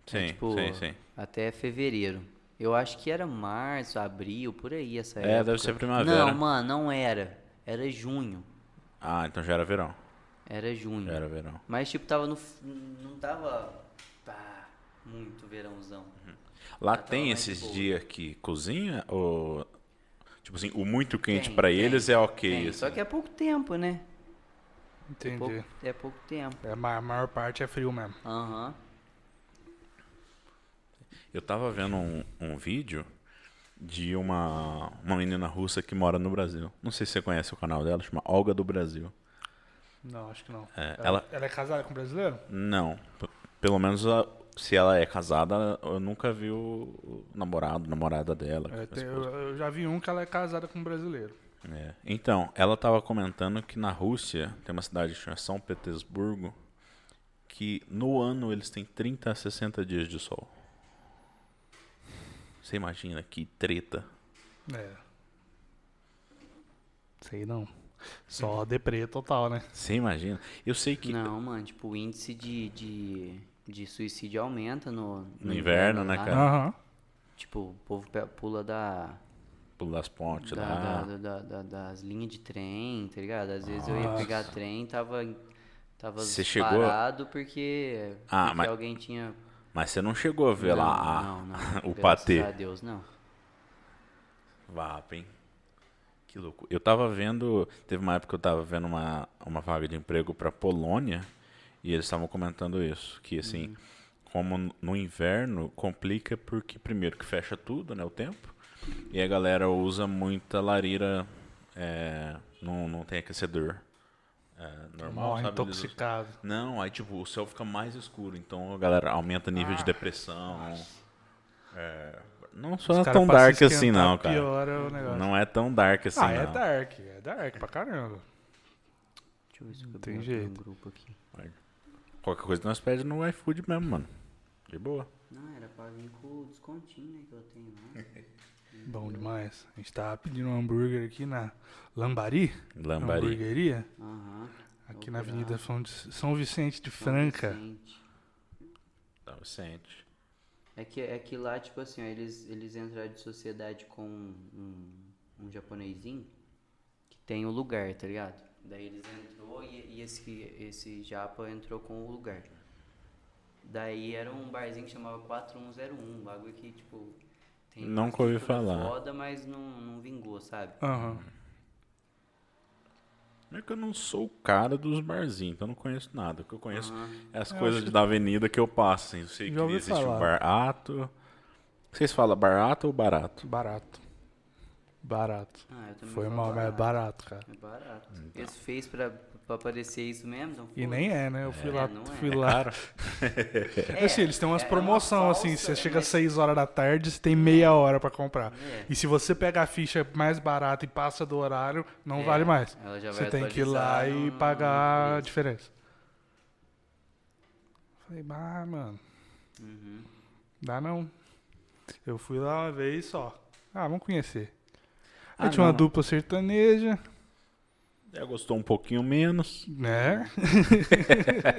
Sim, é, tipo, sim, sim. Até fevereiro. Eu acho que era março, abril, por aí essa É, época. deve ser primavera. Não, mano, não era. Era junho. Ah, então já era verão. Era junho. Já era verão. Mas, tipo, tava no. Não tava. Pá, muito verãozão. Lá Ah, tava tem esses dias que cozinha ou tipo assim, o muito quente tem, eles é ok, tem. assim. Só que é pouco tempo, né? É Entendi. pouco, é pouco tempo. É, a maior parte é frio mesmo. Aham. Eu tava vendo um, um vídeo de uma uma menina russa que mora no Brasil. Não sei se você conhece o canal dela, chama Olga do Brasil. Não, acho que não. É, ela, ela- ela é casada com brasileiro? Não, pelo menos a- se ela é casada, eu nunca vi o namorado, namorada dela. É, tem- eu, eu já vi um que ela é casada com um brasileiro. É. Então, ela estava comentando que na Rússia tem uma cidade que chama São Petersburgo, que no ano eles têm 30 a 60 dias de sol. Você imagina que treta. É. Sei não. Só deprê total, né? Você imagina? Eu sei que Não, mano, tipo, o índice de, de, de suicídio aumenta no, No inverno, né, lá. cara? Aham. Tipo, o povo pula da, pulo das pontes da, lá. da- da- da- das linhas de trem, tá ligado? Às vezes eu ia pegar trem e tava, tava Você chegou- parado porque, Ah, porque mas- alguém tinha... Mas você não chegou a ver não, lá não, não, o graças patê. a Deus, não. Vapa, hein? Que louco. Eu tava vendo, teve uma época que eu tava vendo uma, uma vaga de emprego pra Polônia e eles estavam comentando isso, que assim, Uhum. como no inverno complica porque primeiro que fecha tudo, né, o tempo, e a galera usa muita lareira, é, não, não tem aquecedor é, normal, Morre sabe? Eles intoxicado. Não, aí tipo, o céu fica mais escuro, então a galera aumenta o nível de depressão. É, não só cara, tão dark assim não, cara. Piora o negócio. Não é tão dark assim, ah, é não. dark. É dark pra caramba. Deixa eu ver se eu tem jeito. um grupo aqui. Qualquer coisa nós pedimos no iFood mesmo, mano. De boa. Não, era pra vir com o descontinho, né, que eu tenho lá. Bom demais. A gente tava pedindo um hambúrguer aqui na Lambari, Lambari. hamburgueria, Aham. aqui Vou na. Avenida São, São Vicente de São Franca. Vicente. Tá, Vicente. É que, é que lá, tipo assim, ó, eles, eles entraram de sociedade com um, um japonesinho que tem o lugar, tá ligado? Daí eles entrou e, e esse, esse japa entrou com o lugar. Daí era um barzinho que chamava 4101, um bagulho que, tipo, tem Nunca ouvi falar. foda, mas não, não vingou, sabe? Aham. É que eu não sou o cara dos barzinhos, então eu não conheço nada. O que eu conheço Aham. é as coisas acho que- da avenida que eu passo, assim. Eu sei Já que existe falar. o barato. Vocês falam barato ou barato? Barato. Barato. Ah, eu também Foi mal, mas é barato. barato, cara. É barato. Então. Eles fez pra, pra parecer isso mesmo, então E nem é, né? Eu fui É, lá, não é. fui É lá. É, assim, eles têm umas é- é uma promoções, assim, você chega às mas- 6 horas da tarde, você tem meia hora pra comprar. É. E se você pega a ficha mais barata e passa do horário, não É, vale mais. ela já vai Você tem que ir lá e no- pagar no a diferença. Falei, ah, mano, Uhum. dá não. Eu fui lá uma vez só. Ah, vamos conhecer. Aí Ah, tinha uma não. dupla sertaneja, Já gostou um pouquinho menos. né?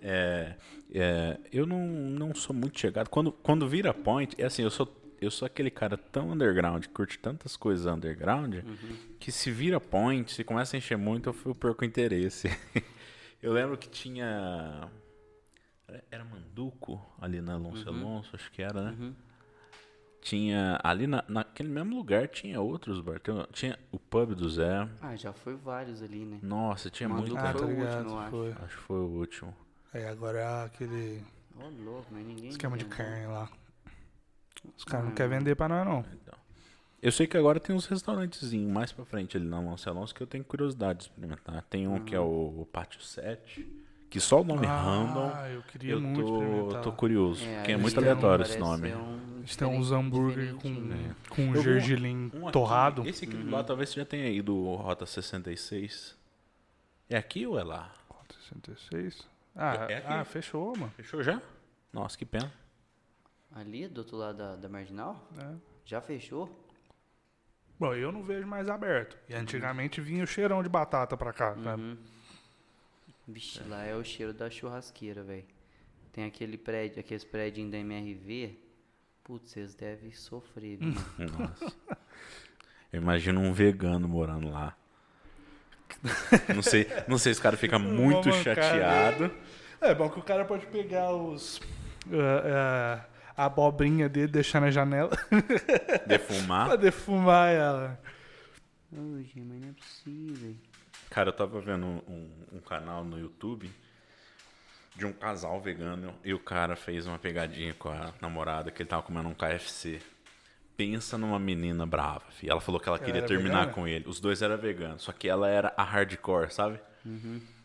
É, é, eu não, não sou muito chegado. Quando, quando vira point, é assim, eu sou, eu sou aquele cara tão underground, que curte tantas coisas underground, que se vira point, se começa a encher muito, eu perco o interesse. eu lembro que tinha. era- Manduco, ali na Alonso Alonso, acho que era, né? Uhum. Tinha. Ali na, naquele mesmo lugar tinha outros bar. Tinha, tinha o pub do Zé. Ah, já foi vários ali, né? Nossa, tinha Manduca muito. Ah, foi tá o último, ligado. eu acho. Foi. Acho que foi o último. Aí agora é aquele Ô, louco, mas ninguém. esquema de carne lá. Os caras não Ah, querem vender pra nós, não. Então. Eu sei que agora tem uns restaurantezinhos mais pra frente ali na Alonso Alonso que eu tenho curiosidade de experimentar. Tem um que é o, o Pátio 7, que só o nome random Ah, eu queria eu muito tô, experimentar. tô curioso. É, porque é muito aleatório esse nome. um Eles têm uns hambúrguer com, né? com Eu gergelim Um aqui, torrado. Esse aqui do lado talvez você já tenha ido o Rota 66. É aqui ou é lá? 66. Ah, É- é aqui. ah, fechou, mano. Fechou já? Nossa, que pena. Ali, do outro lado da, da Marginal? né? Já fechou? Bom, eu não vejo mais aberto. E antigamente vinha o cheirão de batata pra cá, sabe? Uhum. Vixe, lá é o cheiro da churrasqueira, velho. Tem aquele prédio, aqueles prédios da MRV. Putz, vocês devem sofrer, viu? Nossa. Eu imagino um vegano morando lá. Não sei, não sei se o cara fica muito chateado. É bom que o cara pode pegar os. ah, ah, a abobrinha dele, deixar na janela pra Defumar. defumar ela. Gente, mas não é possível. Cara, eu tava vendo um, um canal no YouTube de um casal vegano e o cara fez uma pegadinha com a namorada que ele tava comendo um KFC. Pensa numa menina brava, fi. Ela falou que ela Ela queria terminar vegana? com ele. Os dois eram veganos, só que ela era a hardcore, sabe?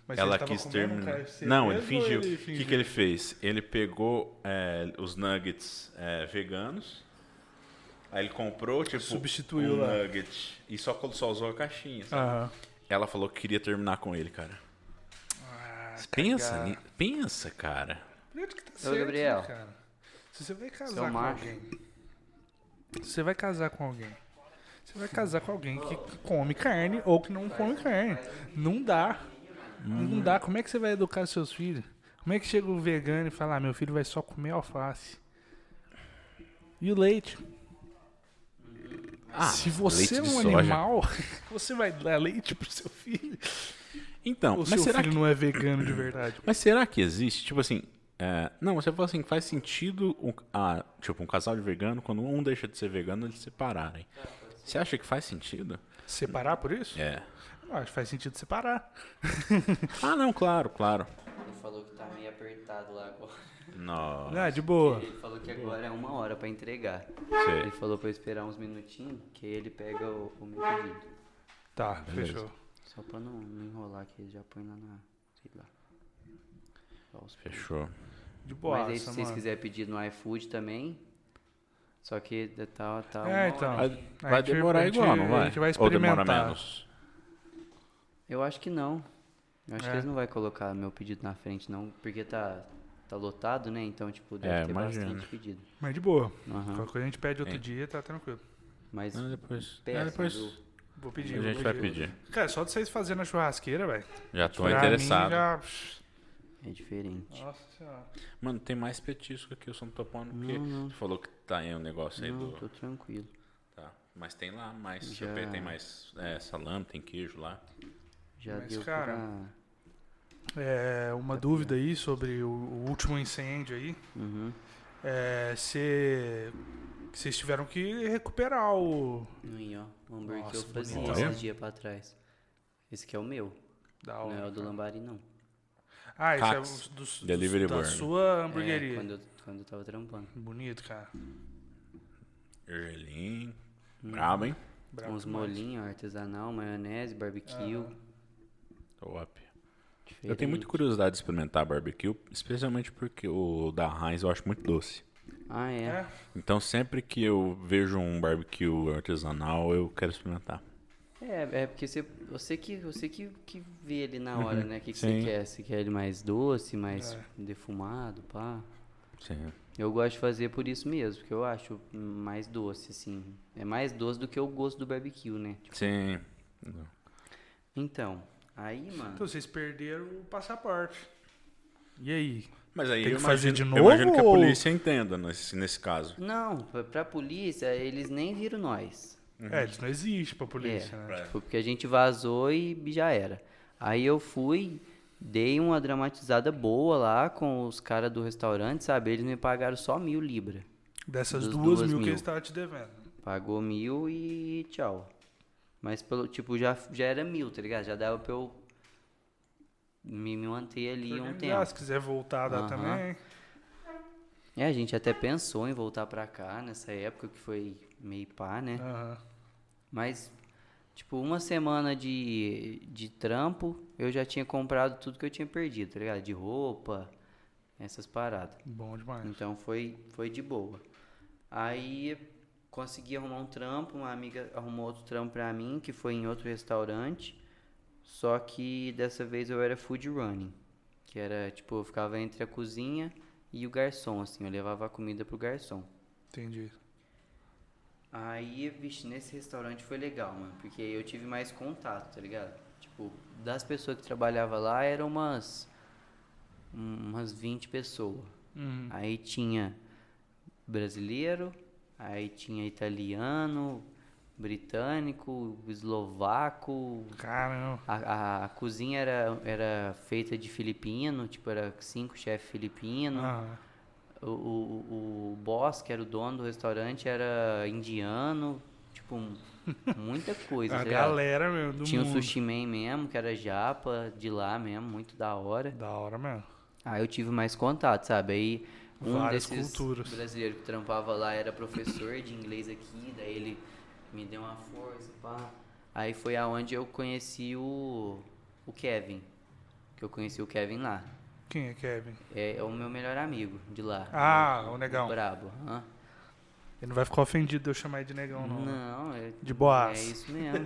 Mas ela ele quis um terminar. KFC Não, ele mesmo ou fingiu. O ele que, fingiu? que ele fez? Ele pegou é, os nuggets é, veganos. Aí ele comprou, tipo, Substituiu um lá. nugget e só, só usou a caixinha. sabe? Aham. Ela falou que queria terminar com ele, cara. Pensa, ni- pensa, cara. Primeiro que tá Ô, Gabriel. cara? Se você vai casar Seu com macho. alguém. Se você vai casar com alguém. Você vai casar com alguém que come carne ou que não come carne. Não dá. Não dá. Como é que você vai educar seus filhos? Como é que chega o vegano e fala, ah, meu filho vai só comer alface? E o leite? Ah, Se você é um soja. animal, você vai dar leite pro seu filho? Então, Ou mas seu será, filho que, não é vegano de verdade? mas será que existe? Tipo assim, é, não, você fala assim, faz sentido um, ah, tipo, um casal de vegano, quando um deixa de ser vegano, eles se separarem. Você acha que faz sentido? Separar por isso? É. Eu acho que faz sentido separar. Ah, não, claro, claro. Ele falou que tá meio apertado lá agora. Nossa. Ah, de boa. Ele falou que agora é uma hora pra entregar. Sei. Ele falou pra eu esperar uns minutinhos, que aí ele pega o, o meu pedido. Tá, Beleza. fechou. Só pra não, não enrolar que ele já põe lá na. sei lá. Fechou. De boa, Mas aí se vocês quiserem pedir no iFood também. Só que tá, tá É, então. Vai, vai gente- demorar gente- igual, não vai? a gente vai Ou demora experimentar. menos? Eu acho que não. Eu acho É. que eles não vão colocar meu pedido na frente, não. Porque tá, tá lotado, né? Então, tipo, deve É, ter imagino. bastante pedido. Mas de boa. Aham. Qualquer coisa a gente pede outro É. dia, tá tranquilo. Mas Não, depois. peça, É, depois viu? Vou a pedir. gente vou vai pedir. Cara, só de vocês fazerem na churrasqueira, velho. Já tô pra interessado. Mim já... é diferente. Nossa senhora. Mano, tem mais petisco aqui, eu só não tô pondo porque Não, não. você falou que tá aí um negócio aí Não, do. tô tranquilo. Tá. Mas tem lá mais. Já. chope- Tem mais é, salame, tem queijo lá. Já Mas, deu cara, pra. É, uma dúvida aí sobre o, o último incêndio aí. Uhum. É, se vocês tiveram que recuperar o... Aí, ó. O hambúrguer que eu fazia bonito. esses dias pra trás. Esse aqui é o meu. Da Não é o do Lambari, não. Ah, esse é Cax. o dos, Delivery da Burger. sua hamburgueria. É, quando, eu, quando eu tava trampando. Bonito, cara. Gergelim. Brabo, hein? Bravo Uns demais. molhinhos, artesanal, maionese, barbecue. Top. Eu diferente. tenho muita curiosidade de experimentar barbecue, especialmente porque o da Heinz eu acho muito doce. Ah, é. É? Então sempre que eu vejo um barbecue artesanal, eu quero experimentar. É, é porque você, você, que, você que, que vê ali na hora, né? O que, que você quer? Você quer ele mais doce, mais É. defumado, pá. Sim. Eu gosto de fazer por isso mesmo, porque eu acho mais doce, assim. É mais doce do que o gosto do barbecue, né? Tipo, Sim. Então, aí, mano. Então vocês perderam o passaporte. E aí? Mas aí Tem que fazer imagino, de eu imagino novo que a ou- polícia entenda nesse, nesse caso. Não, pra, pra polícia, eles nem viram nós. É, isso não existe pra polícia, é, né? tipo, porque a gente vazou e já era. Aí eu fui, dei uma dramatizada boa lá com os caras do restaurante, sabe? Eles me pagaram só mil libras. Dessas duas, duas mil, que mil. eles estavam te devendo. Pagou mil e tchau. Mas pelo, tipo, já, já era mil, tá ligado? Já dava pra eu me, me manter ali um tempo. Se quiser voltar, dá Aham. também. É, a gente até pensou em voltar pra cá nessa época que foi meio pá, né? Aham. Mas, tipo, uma semana de, de trampo, eu já tinha comprado tudo que eu tinha perdido, tá ligado? De roupa, essas paradas. Bom demais. Então foi, foi de boa. Aí consegui arrumar um trampo, uma amiga arrumou outro trampo pra mim, que foi em outro restaurante. Só que dessa vez eu era food running. Que era, tipo, eu ficava entre a cozinha e o garçom, assim, eu levava a comida pro garçom. Entendi. Aí, vixe, nesse restaurante foi legal, mano, porque eu tive mais contato, tá ligado? Tipo, das pessoas que trabalhavam lá eram umas umas 20 pessoas. Uhum. Aí tinha brasileiro, aí tinha italiano, britânico, eslovaco. Caramba. A, a, cozinha era, era feita de filipino, tipo, era cinco chefes filipinos. Aham. O, o, o boss, que era o dono do restaurante, era indiano. Tipo, muita coisa. A tá galera, meu, do Tinha o mundo. Sushi Man mesmo, que era japa, de lá mesmo, muito da hora. Da hora mesmo. Aí eu tive mais contato, sabe? Aí um Várias desses culturas. brasileiros que trampava lá era professor de inglês aqui, daí ele me deu uma força, pá. Aí foi aonde eu conheci o, o Kevin. Que eu conheci o Kevin lá. Quem é Kevin? É, é o meu melhor amigo de lá. Ah, o negão. Brabo. hã? Ele não vai ficar ofendido de eu chamar ele de negão, não. né? Não, é, De boas. é isso mesmo.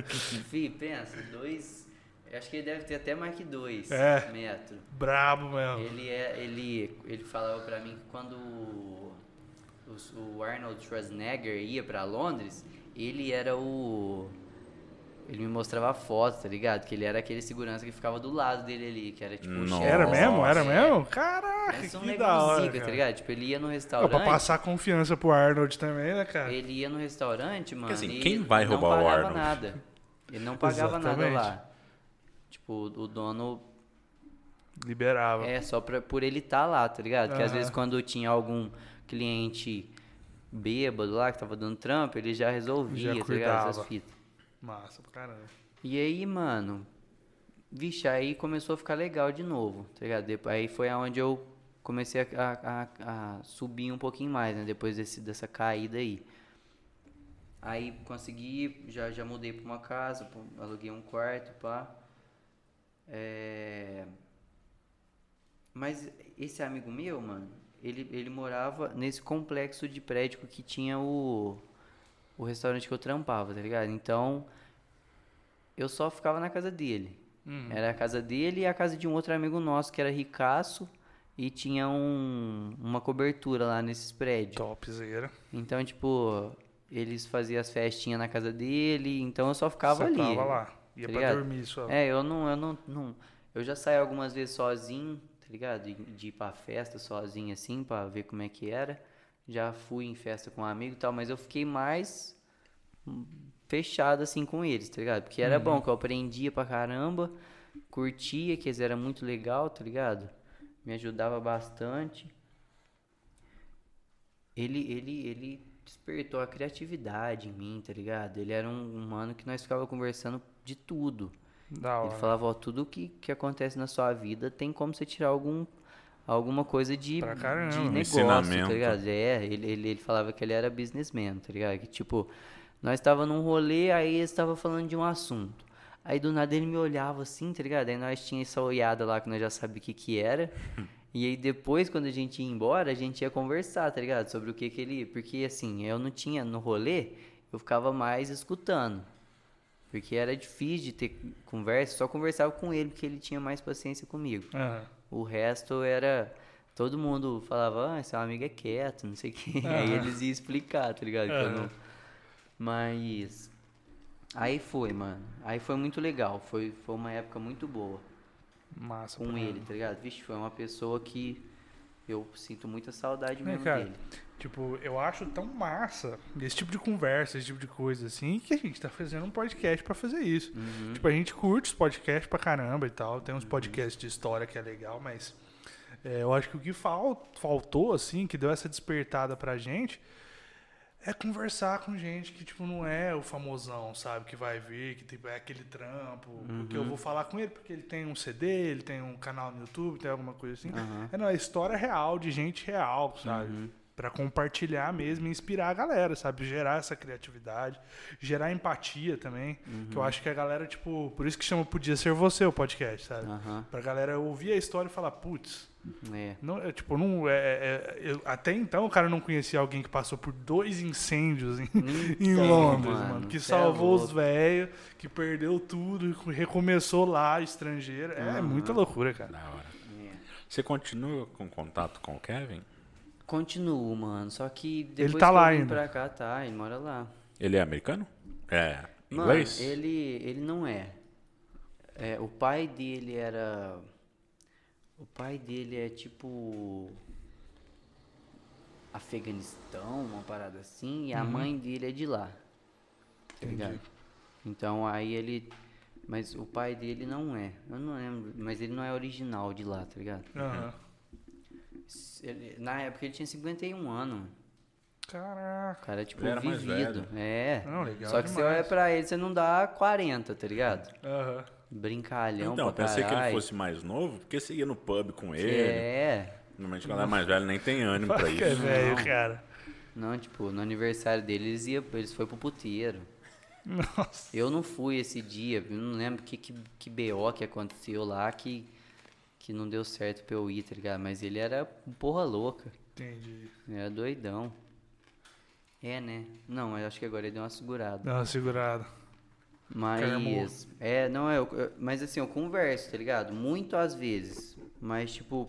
Fih, pensa, dois. Acho que ele deve ter até mais que dois É. metros. Brabo mesmo. Ele é, ele, ele falava pra mim que quando o, o- o Arnold Schwarzenegger ia pra Londres, ele era o ele me mostrava fotos, tá ligado? Que ele era aquele segurança que ficava do lado dele ali, que era tipo o Nossa. chefe Era mesmo? Era É. mesmo? Caraca, Essa que da hora, zica, cara. tá ligado? Tipo, ele ia no Ó, restaurante. pra passar confiança pro Arnold também, né, cara? Ele ia no restaurante, mano. assim, e quem vai não roubar o pagava Arnold? nada. Ele não pagava nada lá. Tipo, o dono Liberava. é só pra, por ele estar lá, tá ligado? Porque às Aham. vezes quando tinha algum cliente bêbado lá que tava dando trampo, ele já resolvia, Já tá ligado? Essas fitas. Massa pra caramba. E aí, mano, vixe, aí começou a ficar legal de novo, tá ligado? Aí foi aonde eu comecei a, a- a- subir um pouquinho mais, né? Depois desse, dessa caída aí. Aí consegui, já, já mudei pra uma casa, aluguei um quarto, pá. É... Mas esse amigo meu, mano, ele, ele morava nesse complexo de prédio que tinha o, o restaurante que eu trampava, tá ligado? Então, eu só ficava na casa dele. Uhum. Era a casa dele e a casa de um outro amigo nosso que era ricaço e tinha um, uma cobertura lá nesses prédios. Topzera. Então, tipo, eles faziam as festinhas na casa dele, então eu só ficava Só ali. tava lá. Ia tá pra ligado? dormir só. É, eu não, eu não, não- Eu já saí algumas vezes sozinho, tá ligado? De, de ir pra festa sozinho assim, pra ver como é que era. Já fui em festa com um amigo e tal, mas eu fiquei mais hum, fechado assim com eles, tá ligado? Porque era Uhum. bom, que eu aprendia pra caramba, curtia, que eles eram muito legal, tá ligado? Me ajudava bastante. Ele, ele, ele despertou a criatividade em mim, tá ligado? Ele era um, um mano que nós ficava conversando de tudo. Da Ele hora. falava, ó, tudo que, que acontece na sua vida tem como você tirar algum, alguma coisa de, de negócio, ensinamento. tá ligado? É, ele, ele, ele falava que ele era businessman, tá ligado? Que tipo, nós tava num rolê, aí ele estava falando de um assunto. Aí do nada ele me olhava assim, tá ligado? Aí nós tinha essa olhada lá que nós já sabia o que que era. E aí depois, quando a gente ia embora, a gente ia conversar, tá ligado? Sobre o que que ele... Porque assim, eu não tinha no rolê, eu ficava mais escutando. Porque era difícil de ter conversa, só conversava com ele, porque ele tinha mais paciência comigo. Aham. O resto era. Todo mundo falava, ah, seu amigo é quieto, não sei o quê. Aí Aham. eles iam explicar, tá ligado? Eu não-. Mas. Aí foi, mano. Aí foi muito legal. Foi, foi uma época muito boa Massa. com ele, caramba. tá ligado? Vixe, foi uma pessoa que eu sinto muita saudade É, mesmo cara, dele. Tipo, eu acho tão massa esse tipo de conversa, esse tipo de coisa assim, que a gente tá fazendo um podcast pra fazer isso. Uhum. Tipo, a gente curte os podcasts pra caramba e tal. Tem uns podcasts de história que é legal, mas é, eu acho que o que fal- faltou, assim, que deu essa despertada pra gente, é conversar com gente que, tipo, não é o famosão, sabe? Que vai ver, que tipo, é aquele trampo. Porque eu vou falar com ele porque ele tem um CD, ele tem um canal no YouTube, tem alguma coisa assim. É, não, é história real, de gente real, sabe? Uhum. Pra compartilhar mesmo e inspirar a galera, sabe? Gerar essa criatividade, gerar empatia também. Que eu acho que a galera, tipo, por isso que chama Podia Ser Você o podcast, sabe? Aham. Pra galera ouvir a história e falar, putz, É. não, é, tipo, não, é, é- eu- até então o cara não conhecia alguém que passou por dois incêndios em, em Então, Londres, mano, mano. Que é salvou os velhos, que perdeu tudo, e recomeçou lá, estrangeiro. É Aham. muita loucura, cara. Da hora. é. Você continua com contato com o Kevin? Continuo, mano. Só que depois tá que lá eu vim ainda. pra cá, tá, ele mora lá. Ele é americano? É. Mano, Inglês? ele, ele não é. é. O pai dele era. O pai dele é tipo. Afeganistão, uma parada assim, e a mãe dele é de lá. Tá ligado? Então aí ele. Mas o pai dele não é. Eu não lembro. Mas ele não é original de lá, tá ligado? Aham. Ele- na época ele tinha 51 anos. O Caraca. cara, tipo, Ele era mais vivido. velho. É. Não, legal Só que você demais. olha pra ele, você não dá 40, tá ligado? Aham. Brincalhão Então, pensei que ele fosse mais novo, porque você ia no pub com ele. É. Normalmente quando é mais velho nem tem ânimo pra Que é isso. velho, Não. cara. Não, tipo, no aniversário dele, eles, ia, eles foram pro puteiro. Nossa. Eu não fui esse dia, eu não lembro que, que, que BO que aconteceu lá que, que não deu certo pra eu ir, tá ligado? Mas ele era porra louca. Entendi. Ele era doidão. É, né? Não, eu acho que agora ele deu uma segurada. Dá uma segurada. Mas. É, não, é. mas assim, eu converso, tá ligado? Muito às vezes. Mas, tipo,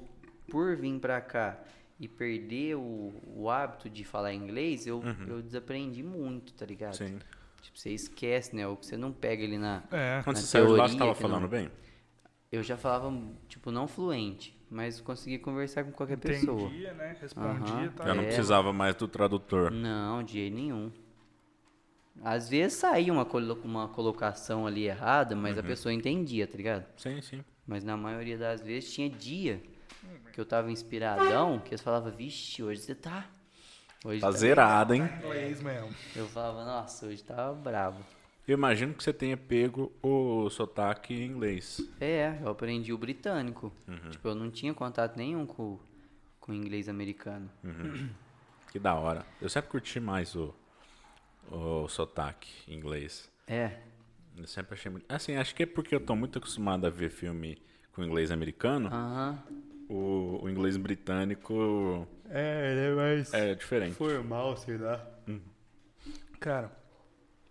por vir pra cá e perder o, o hábito de falar inglês, eu, eu desaprendi muito, tá ligado? Sim. Tipo, você esquece, né? O que você não pega ali na. É. Quando Na você saiu de lá, teoria você tava que não- falando bem? Eu já falava, tipo, não fluente, mas conseguia conversar com qualquer pessoa. Entendia, né? Respondia e tal. Já não É. precisava mais do tradutor. Não, de jeito nenhum. Às vezes saía uma, colo- uma colocação ali errada, mas Uhum. a pessoa entendia, tá ligado? Sim, sim. Mas na maioria das vezes tinha dia que eu tava inspiradão, que eles falavam, vixe, hoje você tá. Hoje Tá tá zerado, hein? Inglês mesmo. Eu falava, nossa, hoje tá bravo. Eu imagino que você tenha pego o sotaque em inglês. É, eu aprendi o britânico. Uhum. Tipo, eu não tinha contato nenhum com, com o inglês americano. Que da hora. Eu sempre curti mais o, o sotaque em inglês. É, Eu sempre achei muito. Assim, acho que é porque eu tô muito acostumado a ver filme com inglês americano. aham. O, o inglês britânico É, ele é mais é diferente. formal, sei lá. Cara,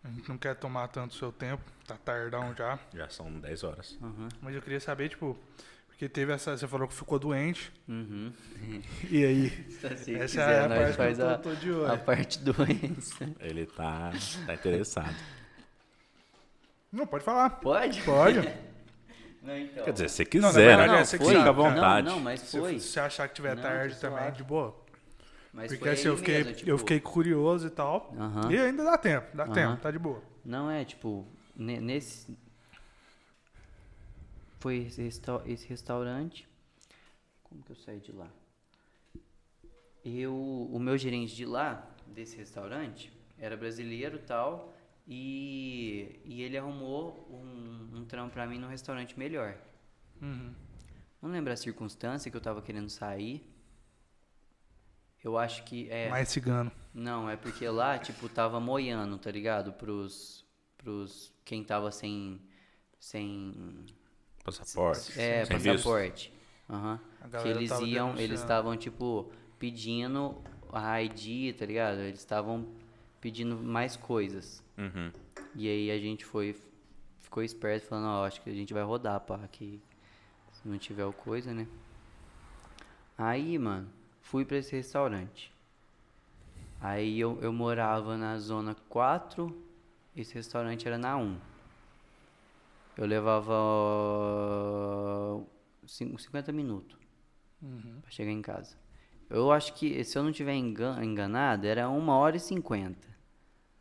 a gente não quer tomar tanto seu tempo, tá tardão já. Já são 10 horas. Mas eu queria saber, tipo, porque teve essa. Você falou que ficou doente. Uhum. E aí? Se essa quiser, é a nós parte que faz eu a, tô, tô de olho. a parte doença. Ele tá, tá interessado. Não, pode falar. Pode? Pode. Não, então. Quer dizer, se Não, na quiser, verdade, né? é, você que foi. Fica à vontade. Não, não, mas Se, foi. se você achar que tiver Não, tarde tá também, de boa. Mas Porque assim, eu fiquei, mesmo, eu tipo, fiquei curioso e tal. Aham. E ainda dá tempo, dá Aham. tempo, tá de boa. Não é, tipo, ne- nesse. Foi esse, resta- esse restaurante. Como que eu saí de lá? Eu. O meu gerente de lá, desse restaurante, era brasileiro e tal. E, e ele arrumou um, um trampo pra mim num restaurante melhor. Uhum. Não lembro a circunstância que eu tava querendo sair. Eu acho que. É, Mais cigano. Não, é porque lá, tipo, tava moiando, tá ligado? Pros. Pros. Quem tava sem. Sem. Passaporte. É, sem passaporte. Aham. A Que eles iam. Eles estavam, tipo, pedindo a ID, tá ligado? Eles estavam pedindo mais coisas. Uhum. E aí a gente foi. Ficou esperto, falando, ó, acho que a gente vai rodar, pá, que se não tiver o coisa, né? Aí, mano, fui pra esse restaurante. Aí eu, eu morava na zona 4, esse restaurante era na 1. Eu levava ó, cin- 50 minutos pra chegar em casa. Eu acho que, se eu não tiver engan- enganado, era 1 hora e 50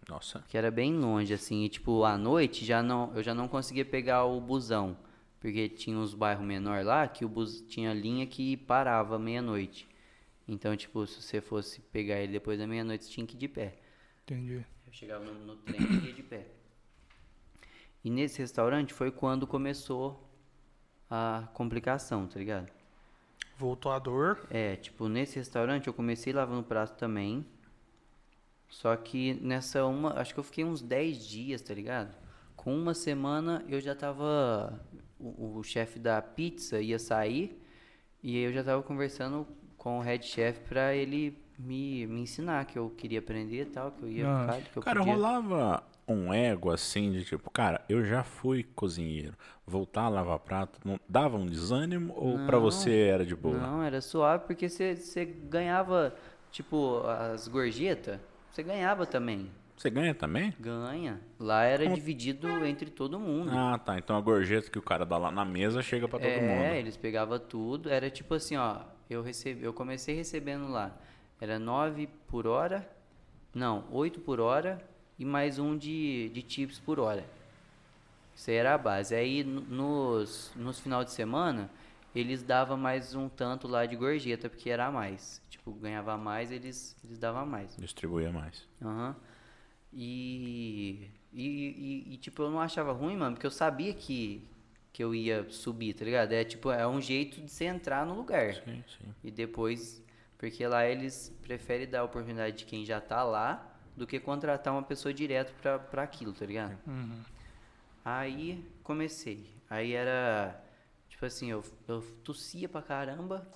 Nossa. que era bem longe, assim, e tipo, à noite já não, eu já não conseguia pegar o busão, porque tinha uns bairros menor lá que o bus tinha linha que parava meia-noite. Então, tipo, se você fosse pegar ele depois da meia-noite, você tinha que ir de pé. Entendi. Eu chegava no, no trem e ia de pé. E nesse restaurante foi quando começou a complicação, tá ligado? Voltou a dor. É, tipo, nesse restaurante eu comecei lavando prato também. Só que nessa uma, acho que eu fiquei uns 10 dias, tá ligado? Com uma semana eu já tava. O, o chefe da pizza ia sair e aí eu já tava conversando com o head chef pra ele me, me ensinar que eu queria aprender e tal, que eu ia Ah. ficar, que eu Cara, podia. rolava um ego assim de tipo, cara, eu já fui cozinheiro, voltar a lavar prato, não dava um desânimo ou pra Não, você era de boa? Não, era suave porque você você ganhava, tipo, as gorjetas, você ganhava também. Você ganha também? Ganha. Lá era dividido entre todo mundo. Ah, tá. Então a gorjeta que o cara dá lá na mesa chega pra todo é, mundo. eles pegavam tudo. Era tipo assim, ó. Eu, recebi, eu comecei recebendo lá. Era 9 por hora. Não, 8 por hora. E mais um de, de tips por hora. Isso aí era a base. Aí no- nos, nos final de semana, eles davam mais um tanto lá de gorjeta, porque era a mais. Tipo, ganhava mais, eles, eles davam mais. Distribuía mais. Aham. E, e, e, e, tipo, eu não achava ruim, mano, porque eu sabia que, que eu ia subir, tá ligado? É tipo, é um jeito de você entrar no lugar. Sim, sim. E depois, porque lá eles preferem dar a oportunidade de quem já tá lá do que contratar uma pessoa direto pra, pra aquilo, tá ligado? Uhum. Aí comecei. Aí era, tipo assim, eu, eu tossia pra caramba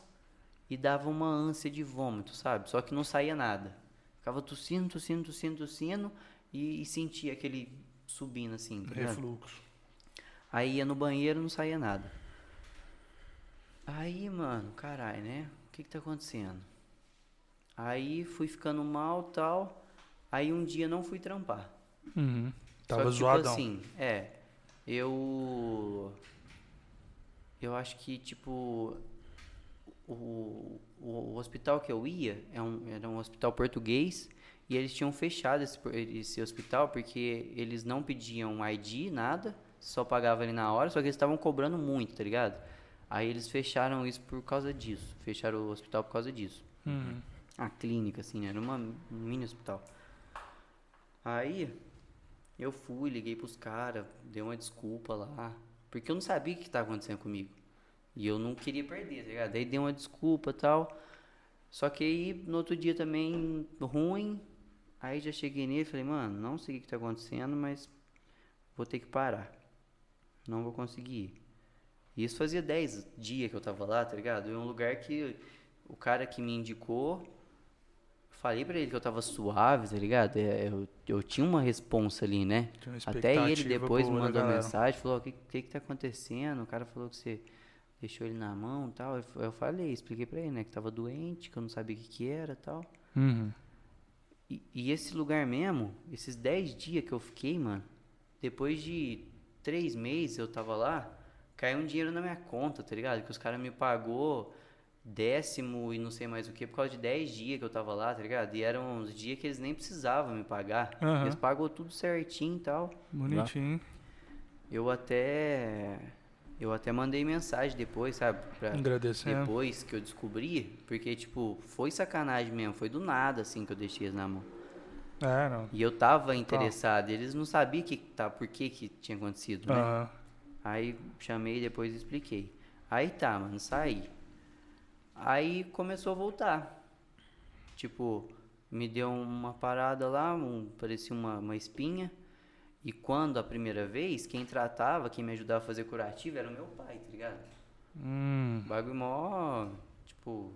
e dava uma ânsia de vômito, sabe? Só que não saía nada. Ficava tossindo, tossindo, tossindo, tossindo e, e sentia aquele subindo assim. tá? Refluxo. Aí ia no banheiro não saía nada. Aí, mano, caralho, né? O que que tá acontecendo? Aí fui ficando mal tal. Aí um dia não fui trampar. Uhum. Só Tava que, tipo zoadão. assim, é. Eu. Eu acho que, tipo. O, o, o hospital que eu ia é um, era um hospital português e eles tinham fechado esse, esse hospital porque eles não pediam ID, nada, só pagavam ali na hora, só que eles estavam cobrando muito, tá ligado? Aí eles fecharam isso por causa disso. Fecharam o hospital por causa disso. Uhum. A clínica, assim, né? Era uma, um mini hospital. Aí, eu fui, liguei pros caras, dei uma desculpa lá. Porque eu não sabia o que estava acontecendo comigo. E eu não queria perder, tá ligado? Daí dei uma desculpa e tal. Só que aí, no outro dia também, ruim. Aí já cheguei nele e falei, mano, não sei o que tá acontecendo, mas vou ter que parar. Não vou conseguir ir. E isso fazia 10 dias que eu tava lá, tá ligado? É um lugar que o cara que me indicou, falei pra ele que eu tava suave, tá ligado? É, Eu, eu tinha uma responsa ali, né? Até ele depois da mandou galera. mensagem, falou, o que, que que tá acontecendo? O cara falou que você deixou ele na mão e tal. Eu, falei, expliquei pra ele, né? Que tava doente, que eu não sabia o que que era tal. Uhum. E, e esse lugar mesmo, esses 10 dias que eu fiquei, mano, depois de três meses eu tava lá, caiu um dinheiro na minha conta, tá ligado? Que os caras me pagou décimo e não sei mais o que, por causa de 10 dias que eu tava lá, tá ligado? E eram uns dias que eles nem precisavam me pagar. Aham. Eles pagou tudo certinho e tal. Bonitinho. Eu até. Eu até mandei mensagem depois, sabe? Pra, Agradecendo. depois que eu descobri, porque, tipo, foi sacanagem mesmo, foi do nada, assim, que eu deixei eles na mão. É, não. E eu tava interessado, eles não sabiam que, tá, por que que tinha acontecido, né? Aí chamei e depois expliquei. Aí tá, mano, saí. Aí começou a voltar. Tipo, me deu uma parada lá, um, parecia uma, uma espinha. E quando a primeira vez, quem tratava, quem me ajudava a fazer curativo era o meu pai, tá ligado? Hum, Bagulho mó, tipo,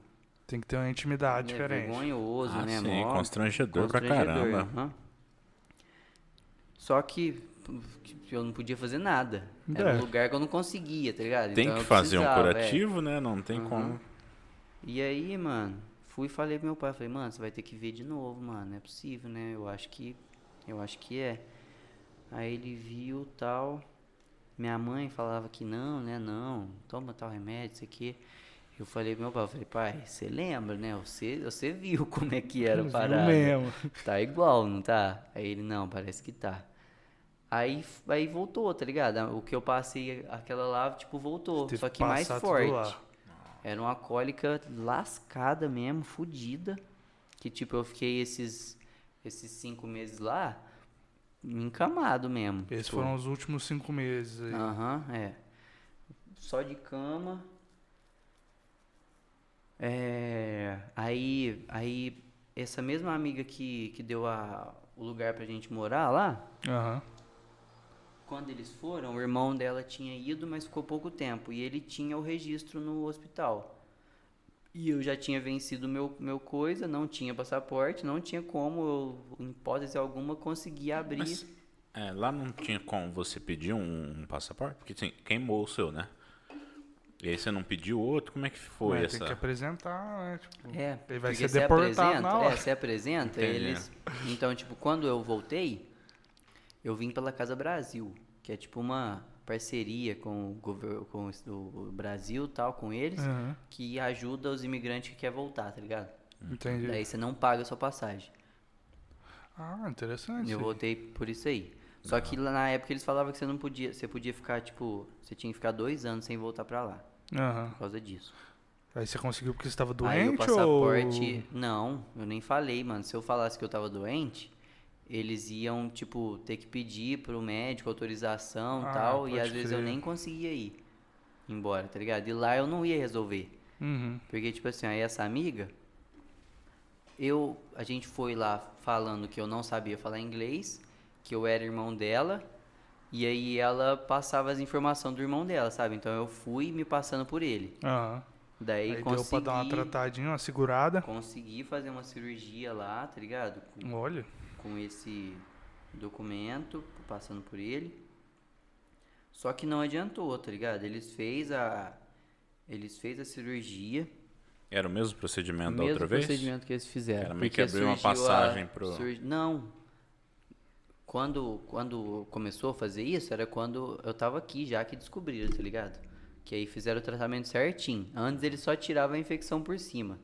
tem que ter uma intimidade né, diferente. vergonhoso, Ah, né? sim, mó constrangedor, pra constrangedor, caramba. Só que eu não podia fazer nada. Era É. um lugar que eu não conseguia, tá ligado? Tem Então que fazer um é. curativo, né? Não tem Aham. como. E aí, mano, fui e falei pro meu pai, falei, mano, você vai ter que ver de novo, mano, não é possível, né? Eu acho que eu acho que é. Aí ele viu tal. Minha mãe falava que não, né? Não, toma tal remédio, isso aqui. Eu falei pro meu pai, eu falei, pai, você lembra, né? Você, você viu como é que era a Viu parada. mesmo. Tá igual, não tá? Aí ele, não, parece que tá. Aí, aí voltou, tá ligado? O que eu passei, aquela lá, tipo, voltou. Só que mais forte. lá. Era uma cólica lascada mesmo, fodida. Que tipo, eu fiquei esses, esses cinco meses lá, encamado mesmo. Esses tipo, foram os últimos cinco meses aí. Aham, é. Só de cama. É, aí, aí, essa mesma amiga que, que deu a, o lugar pra gente morar lá, Aham. quando eles foram, o irmão dela tinha ido, mas ficou pouco tempo. E ele tinha o registro no hospital. E eu já tinha vencido meu, meu coisa, não tinha passaporte, não tinha como, eu, em hipótese alguma, conseguir abrir. Mas É, lá não tinha como você pedir um, um passaporte? Porque assim, queimou o seu, né? E aí você não pediu outro? Como é que foi Ué, essa? Tem que apresentar, né? Tipo, É, ele vai ser você deportado apresenta, na hora. É, você apresenta, Entendi. eles... Então, tipo, quando eu voltei, eu vim pela Casa Brasil, que é tipo uma parceria com o, governo, com o- Brasil tal, com eles, Aham, que ajuda os imigrantes que querem voltar, tá ligado? entendi. Daí você não paga a sua passagem. Ah, interessante. Eu voltei por isso aí. Só que lá na época eles falavam que você não podia, você podia ficar, tipo, você tinha que ficar dois anos sem voltar pra lá, Aham. por causa disso. Aí você conseguiu porque você estava Aí o doente passaporte. ou... Não, eu nem falei, mano. Se eu falasse que eu tava doente, eles iam, tipo, ter que pedir pro médico autorização e Ah, tal. E às vezes eu crer. nem conseguia ir embora, tá ligado? E lá eu não ia resolver. Uhum. Porque, tipo assim, aí essa amiga, eu, a gente foi lá falando que eu não sabia falar inglês, que eu era irmão dela, e aí ela passava as informações do irmão dela, sabe? Então eu fui me passando por ele. Aham. Daí Aí consegui, deu pra dar uma tratadinha, uma segurada. consegui fazer uma cirurgia lá, tá ligado? Com, Olha. com esse documento, passando por ele. Só que não adiantou, tá ligado? Eles fez a eles fez a cirurgia, Era o mesmo procedimento o da mesmo outra vez? procedimento que eles fizeram. Era meio que abrir uma surgiu a- passagem pro- surgi- Não. Quando, quando começou a fazer isso, era quando eu tava aqui já que descobriram, tá ligado? Que aí fizeram o tratamento certinho. Antes eles só tiravam a infecção por cima.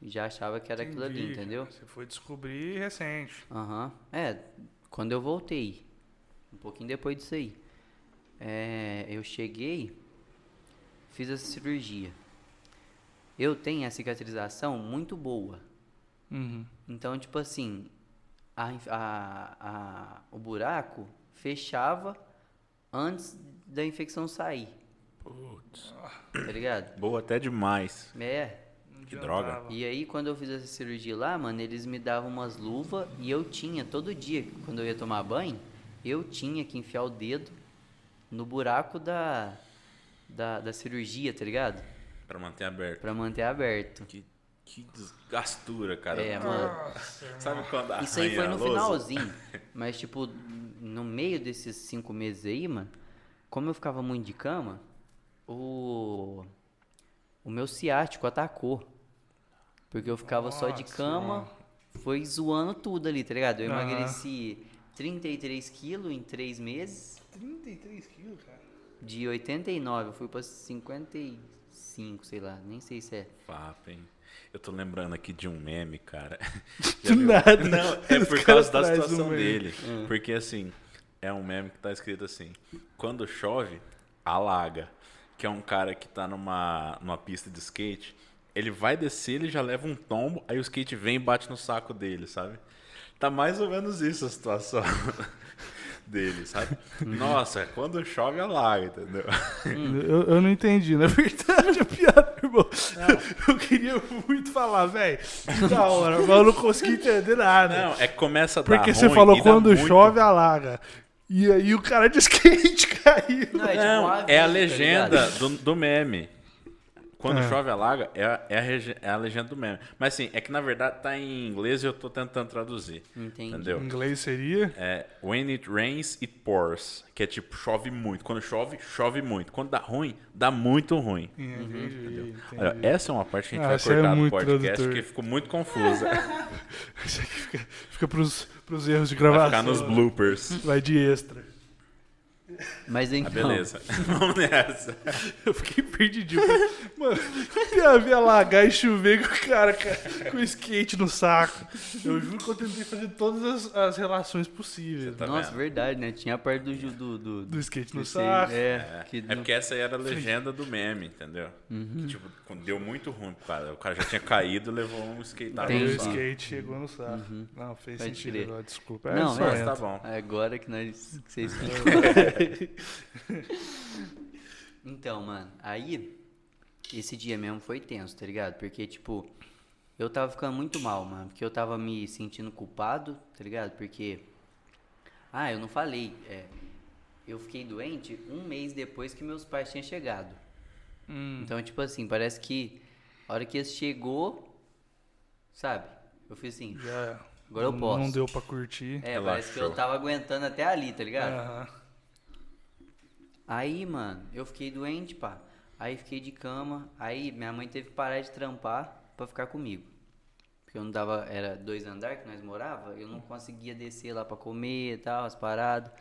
E já achava que era aquilo ali, Entendi. entendeu? Você foi descobrir recente. Aham. É, quando eu voltei, um pouquinho depois disso aí, é, eu cheguei, fiz essa cirurgia. Eu tenho a cicatrização muito boa. Uhum. Então, tipo assim, a, a- a- o buraco fechava antes da infecção sair, Putz. tá ligado? Boa até demais. É. Que droga. E aí, quando eu fiz essa cirurgia lá, mano, eles me davam umas luvas e eu tinha, todo dia, quando eu ia tomar banho, eu tinha que enfiar o dedo no buraco da, da, da cirurgia, tá ligado? Pra manter aberto. Pra manter aberto. Que, que desgastura, cara. É, mano. Sabe quando arranha Isso aí foi a no finalzinho. Mas, tipo, no meio desses cinco meses aí, mano, como eu ficava muito de cama, o, o meu ciático atacou. Porque eu ficava só de Nossa, cama, foi zoando tudo ali, tá ligado? Eu Aham. emagreci 33 quilos em três meses. 33 quilos, cara. De 89, eu fui pra 55, sei lá, nem sei se é. Papo, hein? Eu tô lembrando aqui de um meme, cara. Nada. Não, é por causa da situação um dele. Porque assim, é um meme que tá escrito assim: quando chove, alaga. Que é um cara que tá numa, numa pista de skate. Ele vai descer, ele já leva um tombo, aí o skate vem e bate no saco dele, sabe? Tá mais ou menos isso a situação dele, sabe? Nossa, quando chove, alaga, entendeu? Eu, eu não entendi, na verdade, a piada, irmão. Eu queria muito falar, velho. que Da hora, mas eu não consegui entender nada. Não, é que começa a dar Porque você falou quando muito- chove, alaga. E aí o cara de skate caiu. Não, é tipo Não, é a tá legenda ligado? do, do meme. Quando É. chove alaga, é, a- é, a é a legenda do meme. Mas assim, é que na verdade tá em inglês e eu tô tentando traduzir. Entendi. Entendeu? Em inglês seria? É when it rains, it pours. Que é tipo, chove muito. Quando chove, chove muito. Quando dá ruim, dá muito ruim. Entendi, entendi. Olha, essa é uma parte que a gente Ah, vai é cortar do muito podcast tradutor. que ficou muito confusa. Isso aqui fica, fica pros, pros erros de Vai gravação. ficar nos bloopers. Vai de extra. Mas Ah, então, beleza. Vamos nessa. Eu fiquei perdidinho. Mano, tem a ver alagar e chover com o cara ca- com skate no saco. Eu juro que eu tentei fazer todas as, as relações possíveis. Tá nossa, vendo? verdade, né? Tinha a parte do do, do, Do skate no saco. É, É, que é porque essa aí era a legenda do meme, entendeu? Que, tipo, deu muito ruim pro cara. O cara já tinha caído e levou um skate Aí o skate chegou no saco. Não, fez Pode sentido crer. desculpa. É Não, é, Mas tá bom. Agora que nós que vocês Então, mano, aí esse dia mesmo foi tenso, tá ligado? Porque tipo, eu tava ficando muito mal, mano, porque eu tava me sentindo culpado, tá ligado? Porque ah, eu não falei, é, eu fiquei doente um mês depois que meus pais tinham chegado. Hum. Então, tipo assim, parece que a hora que esse chegou, sabe? Eu fiz assim, Já Agora eu posso. Não deu pra curtir. É, parece que eu Relaxou. tava aguentando até ali, tá ligado? Aham. Aí, mano, eu fiquei doente, pá. Aí fiquei de cama. Aí minha mãe teve que parar de trampar pra ficar comigo. Porque eu não dava. Era dois andares que nós morava, eu não conseguia descer lá pra comer e tal, as paradas.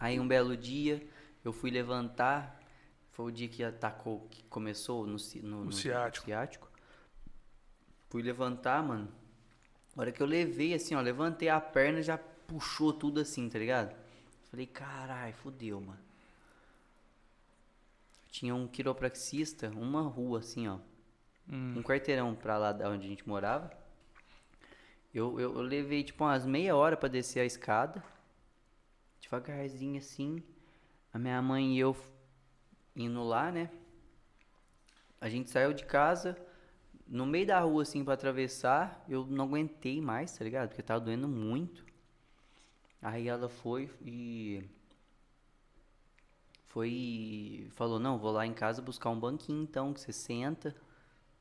Aí um belo dia, eu fui levantar. Foi o dia que atacou, que começou no, no, no ciático. ciático. Fui levantar, mano. A hora que eu levei, assim, ó, levantei a perna, já puxou tudo assim, tá ligado? Falei, carai, fudeu, mano. Tinha um quiropraxista, uma rua, assim, ó. Um quarteirão pra lá da onde a gente morava. Eu, eu, eu levei, tipo, umas meia hora pra descer a escada. Devagarzinho, assim. A minha mãe e eu indo lá, né? A gente saiu de casa, no meio da rua, assim, pra atravessar, eu não aguentei mais, tá ligado? Porque tava doendo muito. Aí ela foi e. Foi falou: Não, vou lá em casa buscar um banquinho então, que você senta.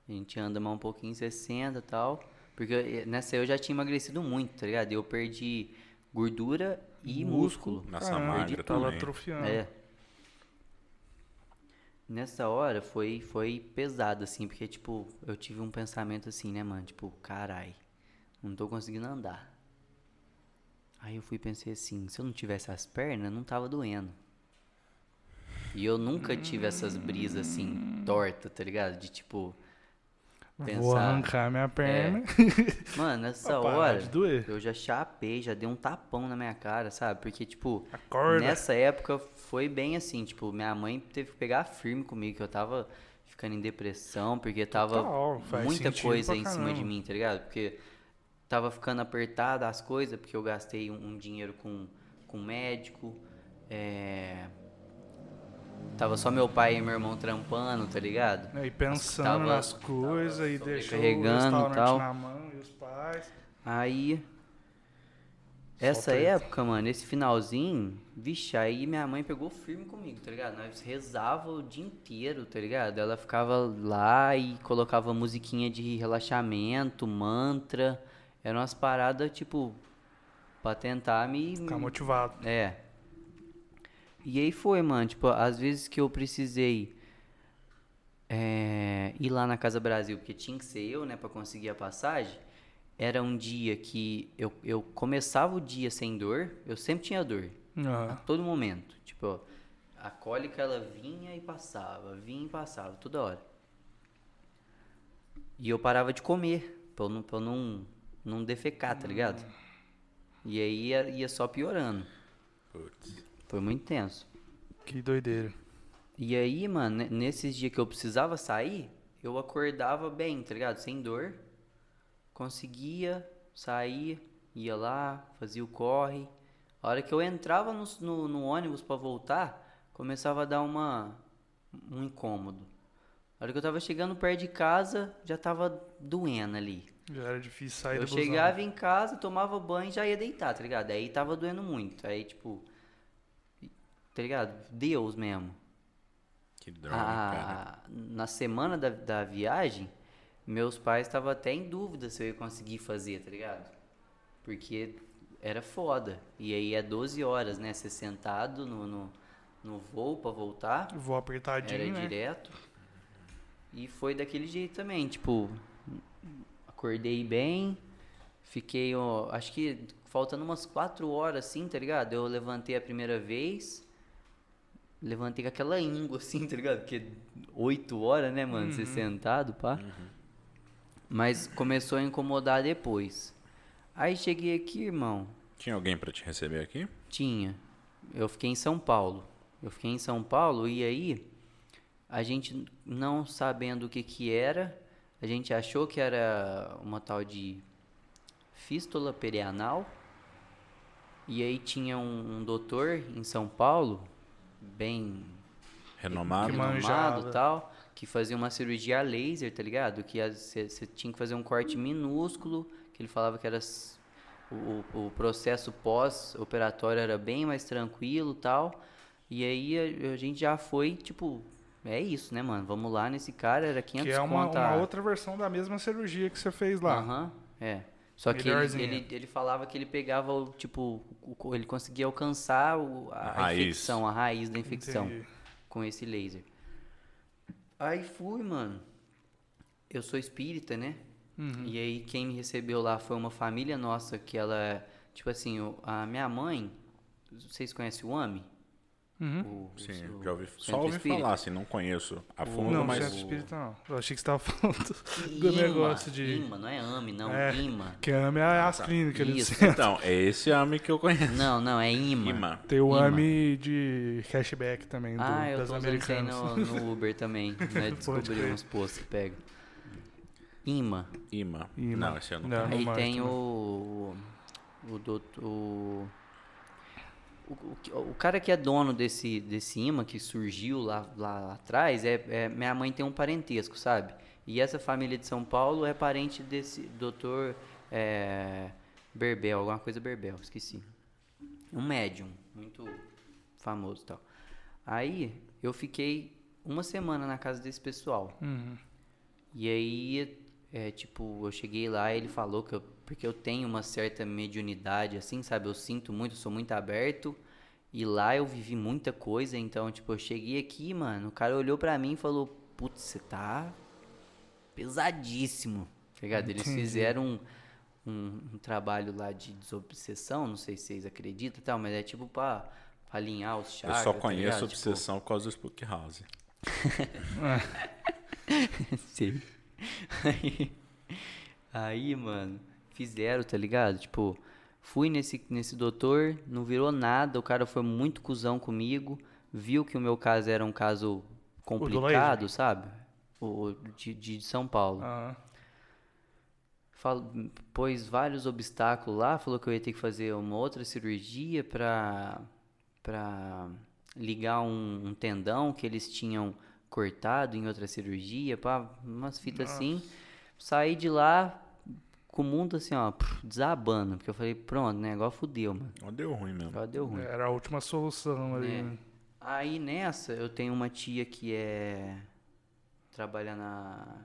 A gente anda mais um pouquinho, você senta e tal. Porque eh, nessa eu já tinha emagrecido muito, tá ligado? Eu perdi gordura e músculo. Massa Caramba, magra tava atrofiando. É. Nessa hora foi, foi pesado, assim, porque, tipo, eu tive um pensamento assim, né, mano? Tipo, carai, não tô conseguindo andar. Aí eu fui e pensei assim, se eu não tivesse as pernas, não tava doendo. E eu nunca tive essas brisas assim, torta, tá ligado? De tipo. Vou Pensar. arrancar minha perna. Mano, nessa hora, de doer. eu já chapei, já dei um tapão na minha cara, sabe? Porque, tipo, Acorda. nessa época foi bem assim, tipo, minha mãe teve que pegar firme comigo, que eu tava ficando em depressão, porque tava Total, muita coisa em cima de mim, tá ligado? Porque tava ficando apertada as coisas, porque eu gastei um, um dinheiro com, com médico, é... Tava só meu pai e meu irmão trampando, tá ligado? É, E pensando Tava- nas coisas e deixou o restaurante tal. na mão e os pais. Aí. Essa treta. época, mano, esse finalzinho, vixe, aí minha mãe pegou firme comigo, tá ligado? Nós rezava o dia inteiro, tá ligado? Ela ficava lá e colocava musiquinha de relaxamento, mantra. Eram umas paradas, tipo, pra tentar me. Ficar motivado. É. E aí foi, mano. Tipo, às vezes que eu precisei é, ir lá na Casa Brasil, porque tinha que ser eu, né, pra conseguir a passagem. Era um dia que eu, eu começava o dia sem dor, eu sempre tinha dor. A todo momento. Tipo, a cólica ela vinha e passava, vinha e passava, toda hora. E eu parava de comer, pra eu não, pra eu não, não defecar, tá ligado? E aí ia, ia só piorando. Putz. Foi muito tenso. Que doideira. E aí, mano, ne- nesses dias que eu precisava sair, eu acordava bem, tá ligado? Sem dor. Conseguia sair, ia lá, fazia o corre. A hora que eu entrava no, no, no ônibus pra voltar, começava a dar uma, um incômodo. A hora que eu tava chegando perto de casa, já tava doendo ali. Já era difícil sair Eu chegava em casa, tomava banho e já ia deitar, tá ligado? Aí tava doendo muito. Aí, tipo. Tá ligado? Deus mesmo. Que droga, cara. Ah, na semana da, da viagem, meus pais estavam até em dúvida se eu ia conseguir fazer, tá ligado? Porque era foda. E aí é 12 horas, né? Você sentado no, no, no voo pra voltar. Vou apertadinho, Era né? direto. E foi daquele jeito também, tipo, acordei bem, fiquei, ó, acho que faltando umas quatro horas assim, tá ligado? Eu levantei a primeira vez, levantei com aquela íngua assim, tá ligado? Porque oito horas, né, mano, você sentado, pá. Mas começou a incomodar depois. Aí cheguei aqui, irmão, Tinha alguém pra te receber aqui? tinha. Eu fiquei em São Paulo. Eu fiquei em São Paulo e aí a gente não sabendo o que que era, a gente achou que era uma tal de fístula perianal. E aí tinha um, um doutor em São Paulo, bem Renomado? Renomado e tal, que fazia uma cirurgia a laser, tá ligado? Que você tinha que fazer um corte minúsculo, que ele falava que era o, o- processo pós-operatório era bem mais tranquilo e tal. E aí a, a gente já foi, tipo, é isso, né, mano? Vamos lá nesse cara, era 500 Que é uma, uma a- outra versão da mesma cirurgia que você fez lá. Aham, é. Só que ele, ele, ele falava que ele pegava, o, tipo, o- ele conseguia alcançar o- a, A raiz. infecção, a raiz da infecção Entendi. com esse laser. Aí fui, mano. Eu sou espírita, né? Uhum. E aí quem me recebeu lá foi uma família nossa que ela, tipo assim, a minha mãe, vocês conhecem o AMI? Uhum. O- o- Sim, o já ouvi, só ouvi Espírita? falar, assim, não conheço a fundo, Não, mas centro espírita não. Eu achei que você tava falando do IMA, negócio de. IMA, não é AMI, não, É. IMA. Que ama é as clínicas do Isso. centro. Então, é esse AMI que eu conheço. Não, não, é IMA. Ima. Tem o Ima. AMI de cashback também, do, Ah, eu das tô usando isso aí americanas. no, no Uber também. Né? Descobri uns posts que pega. IMA. Ima. Ima. Não, esse eu não, Não. Aí tem também. o. O doutor. O, o, cara que é dono desse, desse imã que surgiu lá, lá, lá atrás, é, é- minha mãe tem um parentesco, sabe? E essa família de São Paulo é parente desse doutor é, Berbel, alguma coisa Berbel, esqueci. Um médium, muito famoso e tal. Aí eu fiquei uma semana na casa desse pessoal. Uhum. E aí, é, tipo, eu cheguei lá e ele falou que eu, porque eu tenho uma certa mediunidade, assim, sabe? Eu sinto muito, sou muito aberto. E lá eu vivi muita coisa, então, tipo, eu cheguei aqui, mano, o cara olhou pra mim e falou, putz, você tá pesadíssimo, tá ligado? Eles Entendi. fizeram um, um, um trabalho lá de desobsessão, não sei se vocês acreditam e tal, mas é tipo pra, pra alinhar os Eu chakras, só tá conheço? Tipo, obsessão por causa do Spook House. Sim. Aí, aí, mano, fizeram, tá ligado? Tipo, fui nesse, nesse doutor, não virou nada, o cara foi muito cuzão comigo, viu que o meu caso era um caso complicado, sabe? O o de, de São Paulo. Ah, Fal- pôs vários obstáculos lá, falou que eu ia ter que fazer uma outra cirurgia pra, pra ligar um, um tendão que eles tinham cortado em outra cirurgia, pá, umas fitas assim. Saí de lá com o mundo assim, ó, desabando, porque eu falei, pronto, né, agora fudeu, mano, Ó, Deu ruim mesmo. agora deu ruim. era a última solução ali. É. né? Aí nessa, eu tenho uma tia que é. trabalha na.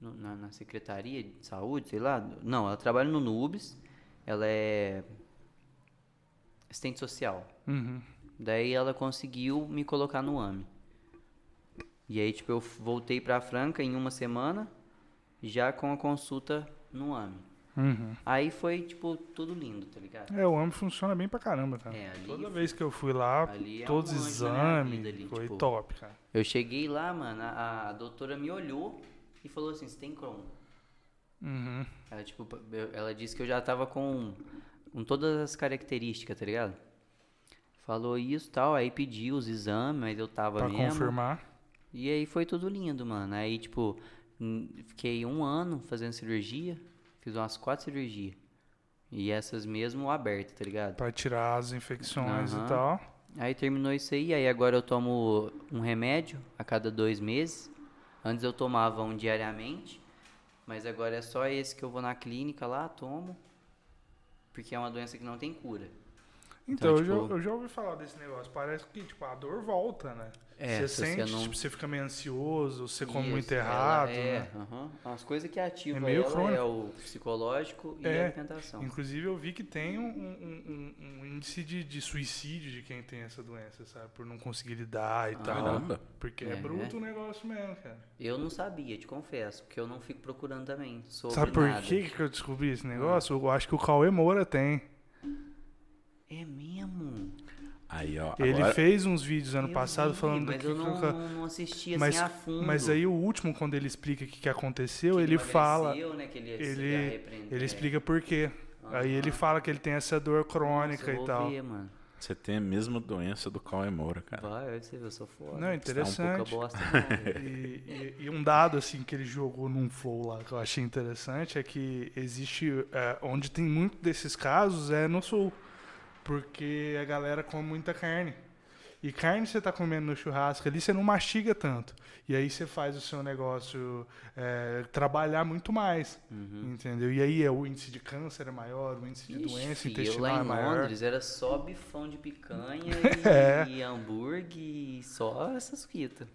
na, na Secretaria de Saúde, sei lá. Não, ela trabalha no Nubes. Ela é. assistente social. Uhum. Daí ela conseguiu me colocar no AME. E aí, tipo, eu voltei pra Franca em uma semana, já com a consulta no AME. Uhum. Aí foi, tipo, tudo lindo, tá ligado? É, o AMI funciona bem pra caramba, cara. É, ali Toda vez que eu fui lá, ali é todos os exames, ali, foi tipo. top, cara. Eu cheguei lá, mano, a, a doutora me olhou e falou assim, você tem Crohn? Uhum. Ela, tipo, eu- ela disse que eu já tava com, com todas as características, tá ligado? Falou isso e tal, aí pediu os exames, mas eu tava Pra mesmo. confirmar. E aí foi tudo lindo, mano. Aí, tipo, fiquei um ano fazendo cirurgia, fiz umas quatro cirurgias. E essas mesmo abertas, tá ligado? Pra tirar as infecções Aham. e tal. Aí terminou isso aí, aí agora eu tomo um remédio a cada dois meses. Antes eu tomava um diariamente, mas agora é só esse que eu vou na clínica lá, tomo. Porque é uma doença que não tem cura. Então, Então, eu, já, tipo- eu já ouvi falar desse negócio. Parece que, tipo, a dor volta, né? É, você se você sente, não- tipo, você fica meio ansioso, você come muito Isso, ela errado, é, né? aham. As coisas que ativam É meio ela crônico. é o psicológico e É, a alimentação. Inclusive, eu vi que tem um, um- um- um índice de, de suicídio de quem tem essa doença, sabe? Por não conseguir lidar e Ah. tal. Caramba. Porque é, É. bruto o negócio mesmo, cara. Eu não sabia, te confesso, porque eu não fico procurando também sobre Sabe por nada. que que eu descobri esse negócio? Eu acho que o Cauê Moura tem. É mesmo? Aí, ó. Ele agora, fez uns vídeos ano Eu passado vi, falando mas que eu que não, não, não assisti assim mas, a fundo. mas aí o último, quando ele explica o que, que aconteceu, Que ele fala. emagreceu, né, que ele, Ele, ele explica por quê. Aí ele fala que ele tem essa dor crônica Nossa, eu e tal. ver, mano. Você tem a mesma doença do Cauê Moura, cara. Vai, você vê, eu sou foda. Não, Você tá um interessante. bosta, não, velho. E, e- e um dado assim que ele jogou num flow lá que eu achei interessante é que existe é, onde tem muito desses casos é no sul, porque a galera come muita carne. E carne você tá comendo no churrasco ali, você não mastiga tanto. E aí você faz o seu negócio é, trabalhar muito mais. Entendeu? E aí é, o índice de câncer é maior, o índice de Uhum. Ixi, doença intestinal lá é em maior. Londres era só bifão de picanha É. e, hambúrguer e só essas fitas.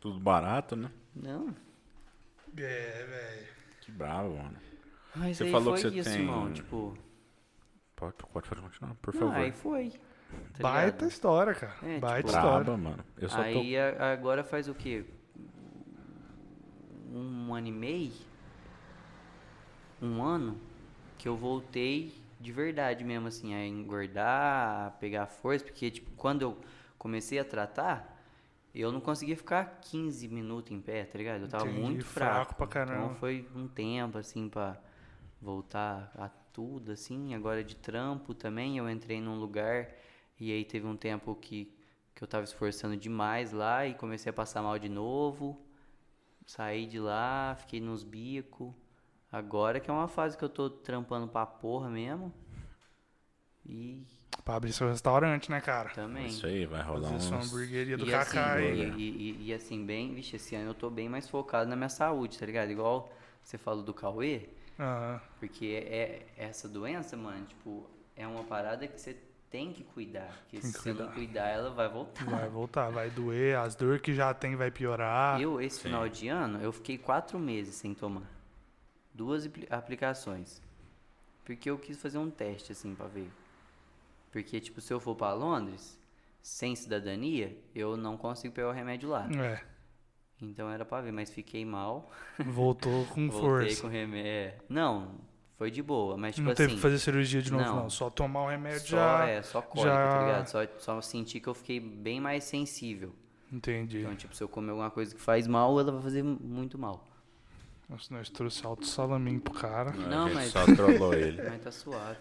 Tudo barato, né? Não, É, velho. Que bravo, mano. Mas Você aí falou foi que você isso, tem- irmão. Tipo, Pode, pode continuar, por não, favor. aí foi. tá Baita ligado? história, cara. É, Baita tipo, história. Braba, mano. Eu só. Aí a- agora faz o quê? Um ano e meio? Um ano que eu voltei de verdade mesmo, assim, a engordar, a pegar força, porque, tipo, quando eu comecei a tratar, eu não conseguia ficar 15 minutos em pé, tá ligado? Eu tava Entendi, muito fraco fraco. pra caramba. Então foi um tempo, assim, pra voltar a tudo, assim. Agora de trampo também, eu entrei num lugar e aí teve um tempo que, que eu tava esforçando demais lá e comecei a passar mal de novo. Saí de lá, fiquei nos bicos. Agora que é uma fase que eu tô trampando pra porra mesmo. E Pra abrir seu restaurante, né, cara? também. Isso aí, vai rolar Fazer sua uns... hamburgueria do E assim, Kaká e, aí. e, e- e assim, bem, vixe, esse ano eu tô bem mais focado na minha saúde, tá ligado? Igual você falou do Cauê, Aham. porque é, é essa doença, mano, tipo, é uma parada que você tem que cuidar. Porque Tem se que você não cuidar. cuidar, ela vai voltar. Vai voltar, vai doer. As dores que já tem vai piorar. Eu, esse final de ano, eu fiquei quatro meses sem tomar. Duas apli- aplicações. Porque eu quis fazer um teste, assim, pra ver. Porque, tipo, se eu for pra Londres, sem cidadania, eu não consigo pegar o remédio lá. É, Então era pra ver, mas fiquei mal. voltou com Voltei força. com remédio. Não, foi de boa, mas tipo não teve assim. que fazer cirurgia de novo, não. não. Só tomar o remédio só, já. é, só cólica, já- tá ligado? Só, só senti que eu fiquei bem mais sensível. Entendi. Então, tipo, se eu comer alguma coisa que faz mal, ela vai fazer muito mal. Nossa, nós trouxe alto salaminho pro cara. Não, a gente mas- só trollou ele. Mas tá suave,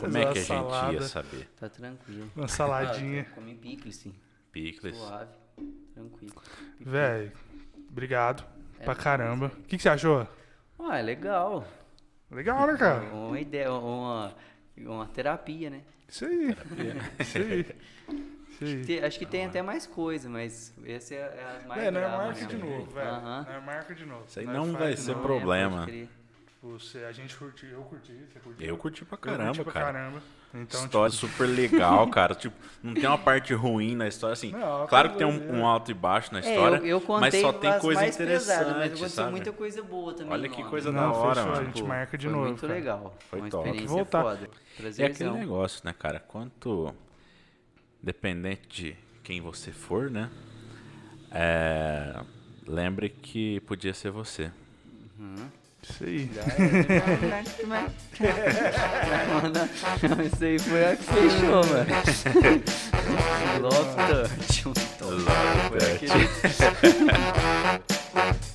Como é que a gente ia saber? tá tranquilo. Uma saladinha. Ah, comi picles, sim. Picles. Suave, tranquilo. Véi, obrigado É pra caramba. O que, que você achou? Ah, é legal. Legal, né, cara? Uma ideia, uma, uma terapia, né? Isso aí. Isso aí. Isso aí. Te- acho que tem até mais coisa, mas essa é, é a mais É, não é marca de mesmo. novo, velho. Não é marca de novo. Isso aí não faz vai de ser novo. problema. pode crer. Você, a gente curtiu, eu curti, você curtiu. Eu curti pra Eu caramba, curti pra cara. caramba. Então, história super legal, cara. Tipo, não tem uma parte ruim na história, assim. Não, claro que tem coisa um, um alto e baixo na É, história, eu, eu contei mas só tem coisa mais interessante, pesadas, mas aconteceu sabe? muita coisa boa também. Olha que coisa Não, da hora, fechou, mano. a gente Pô, marca de foi novo. muito cara. legal. Foi uma top. Tem que experiência voltar. foda. E é aquele negócio, né, cara? Quanto. Dependente de quem você for, né? É... Lembre que podia ser você. Isso aí. Não, isso aí foi a que fechou, mano. Love touch. Foi aquele-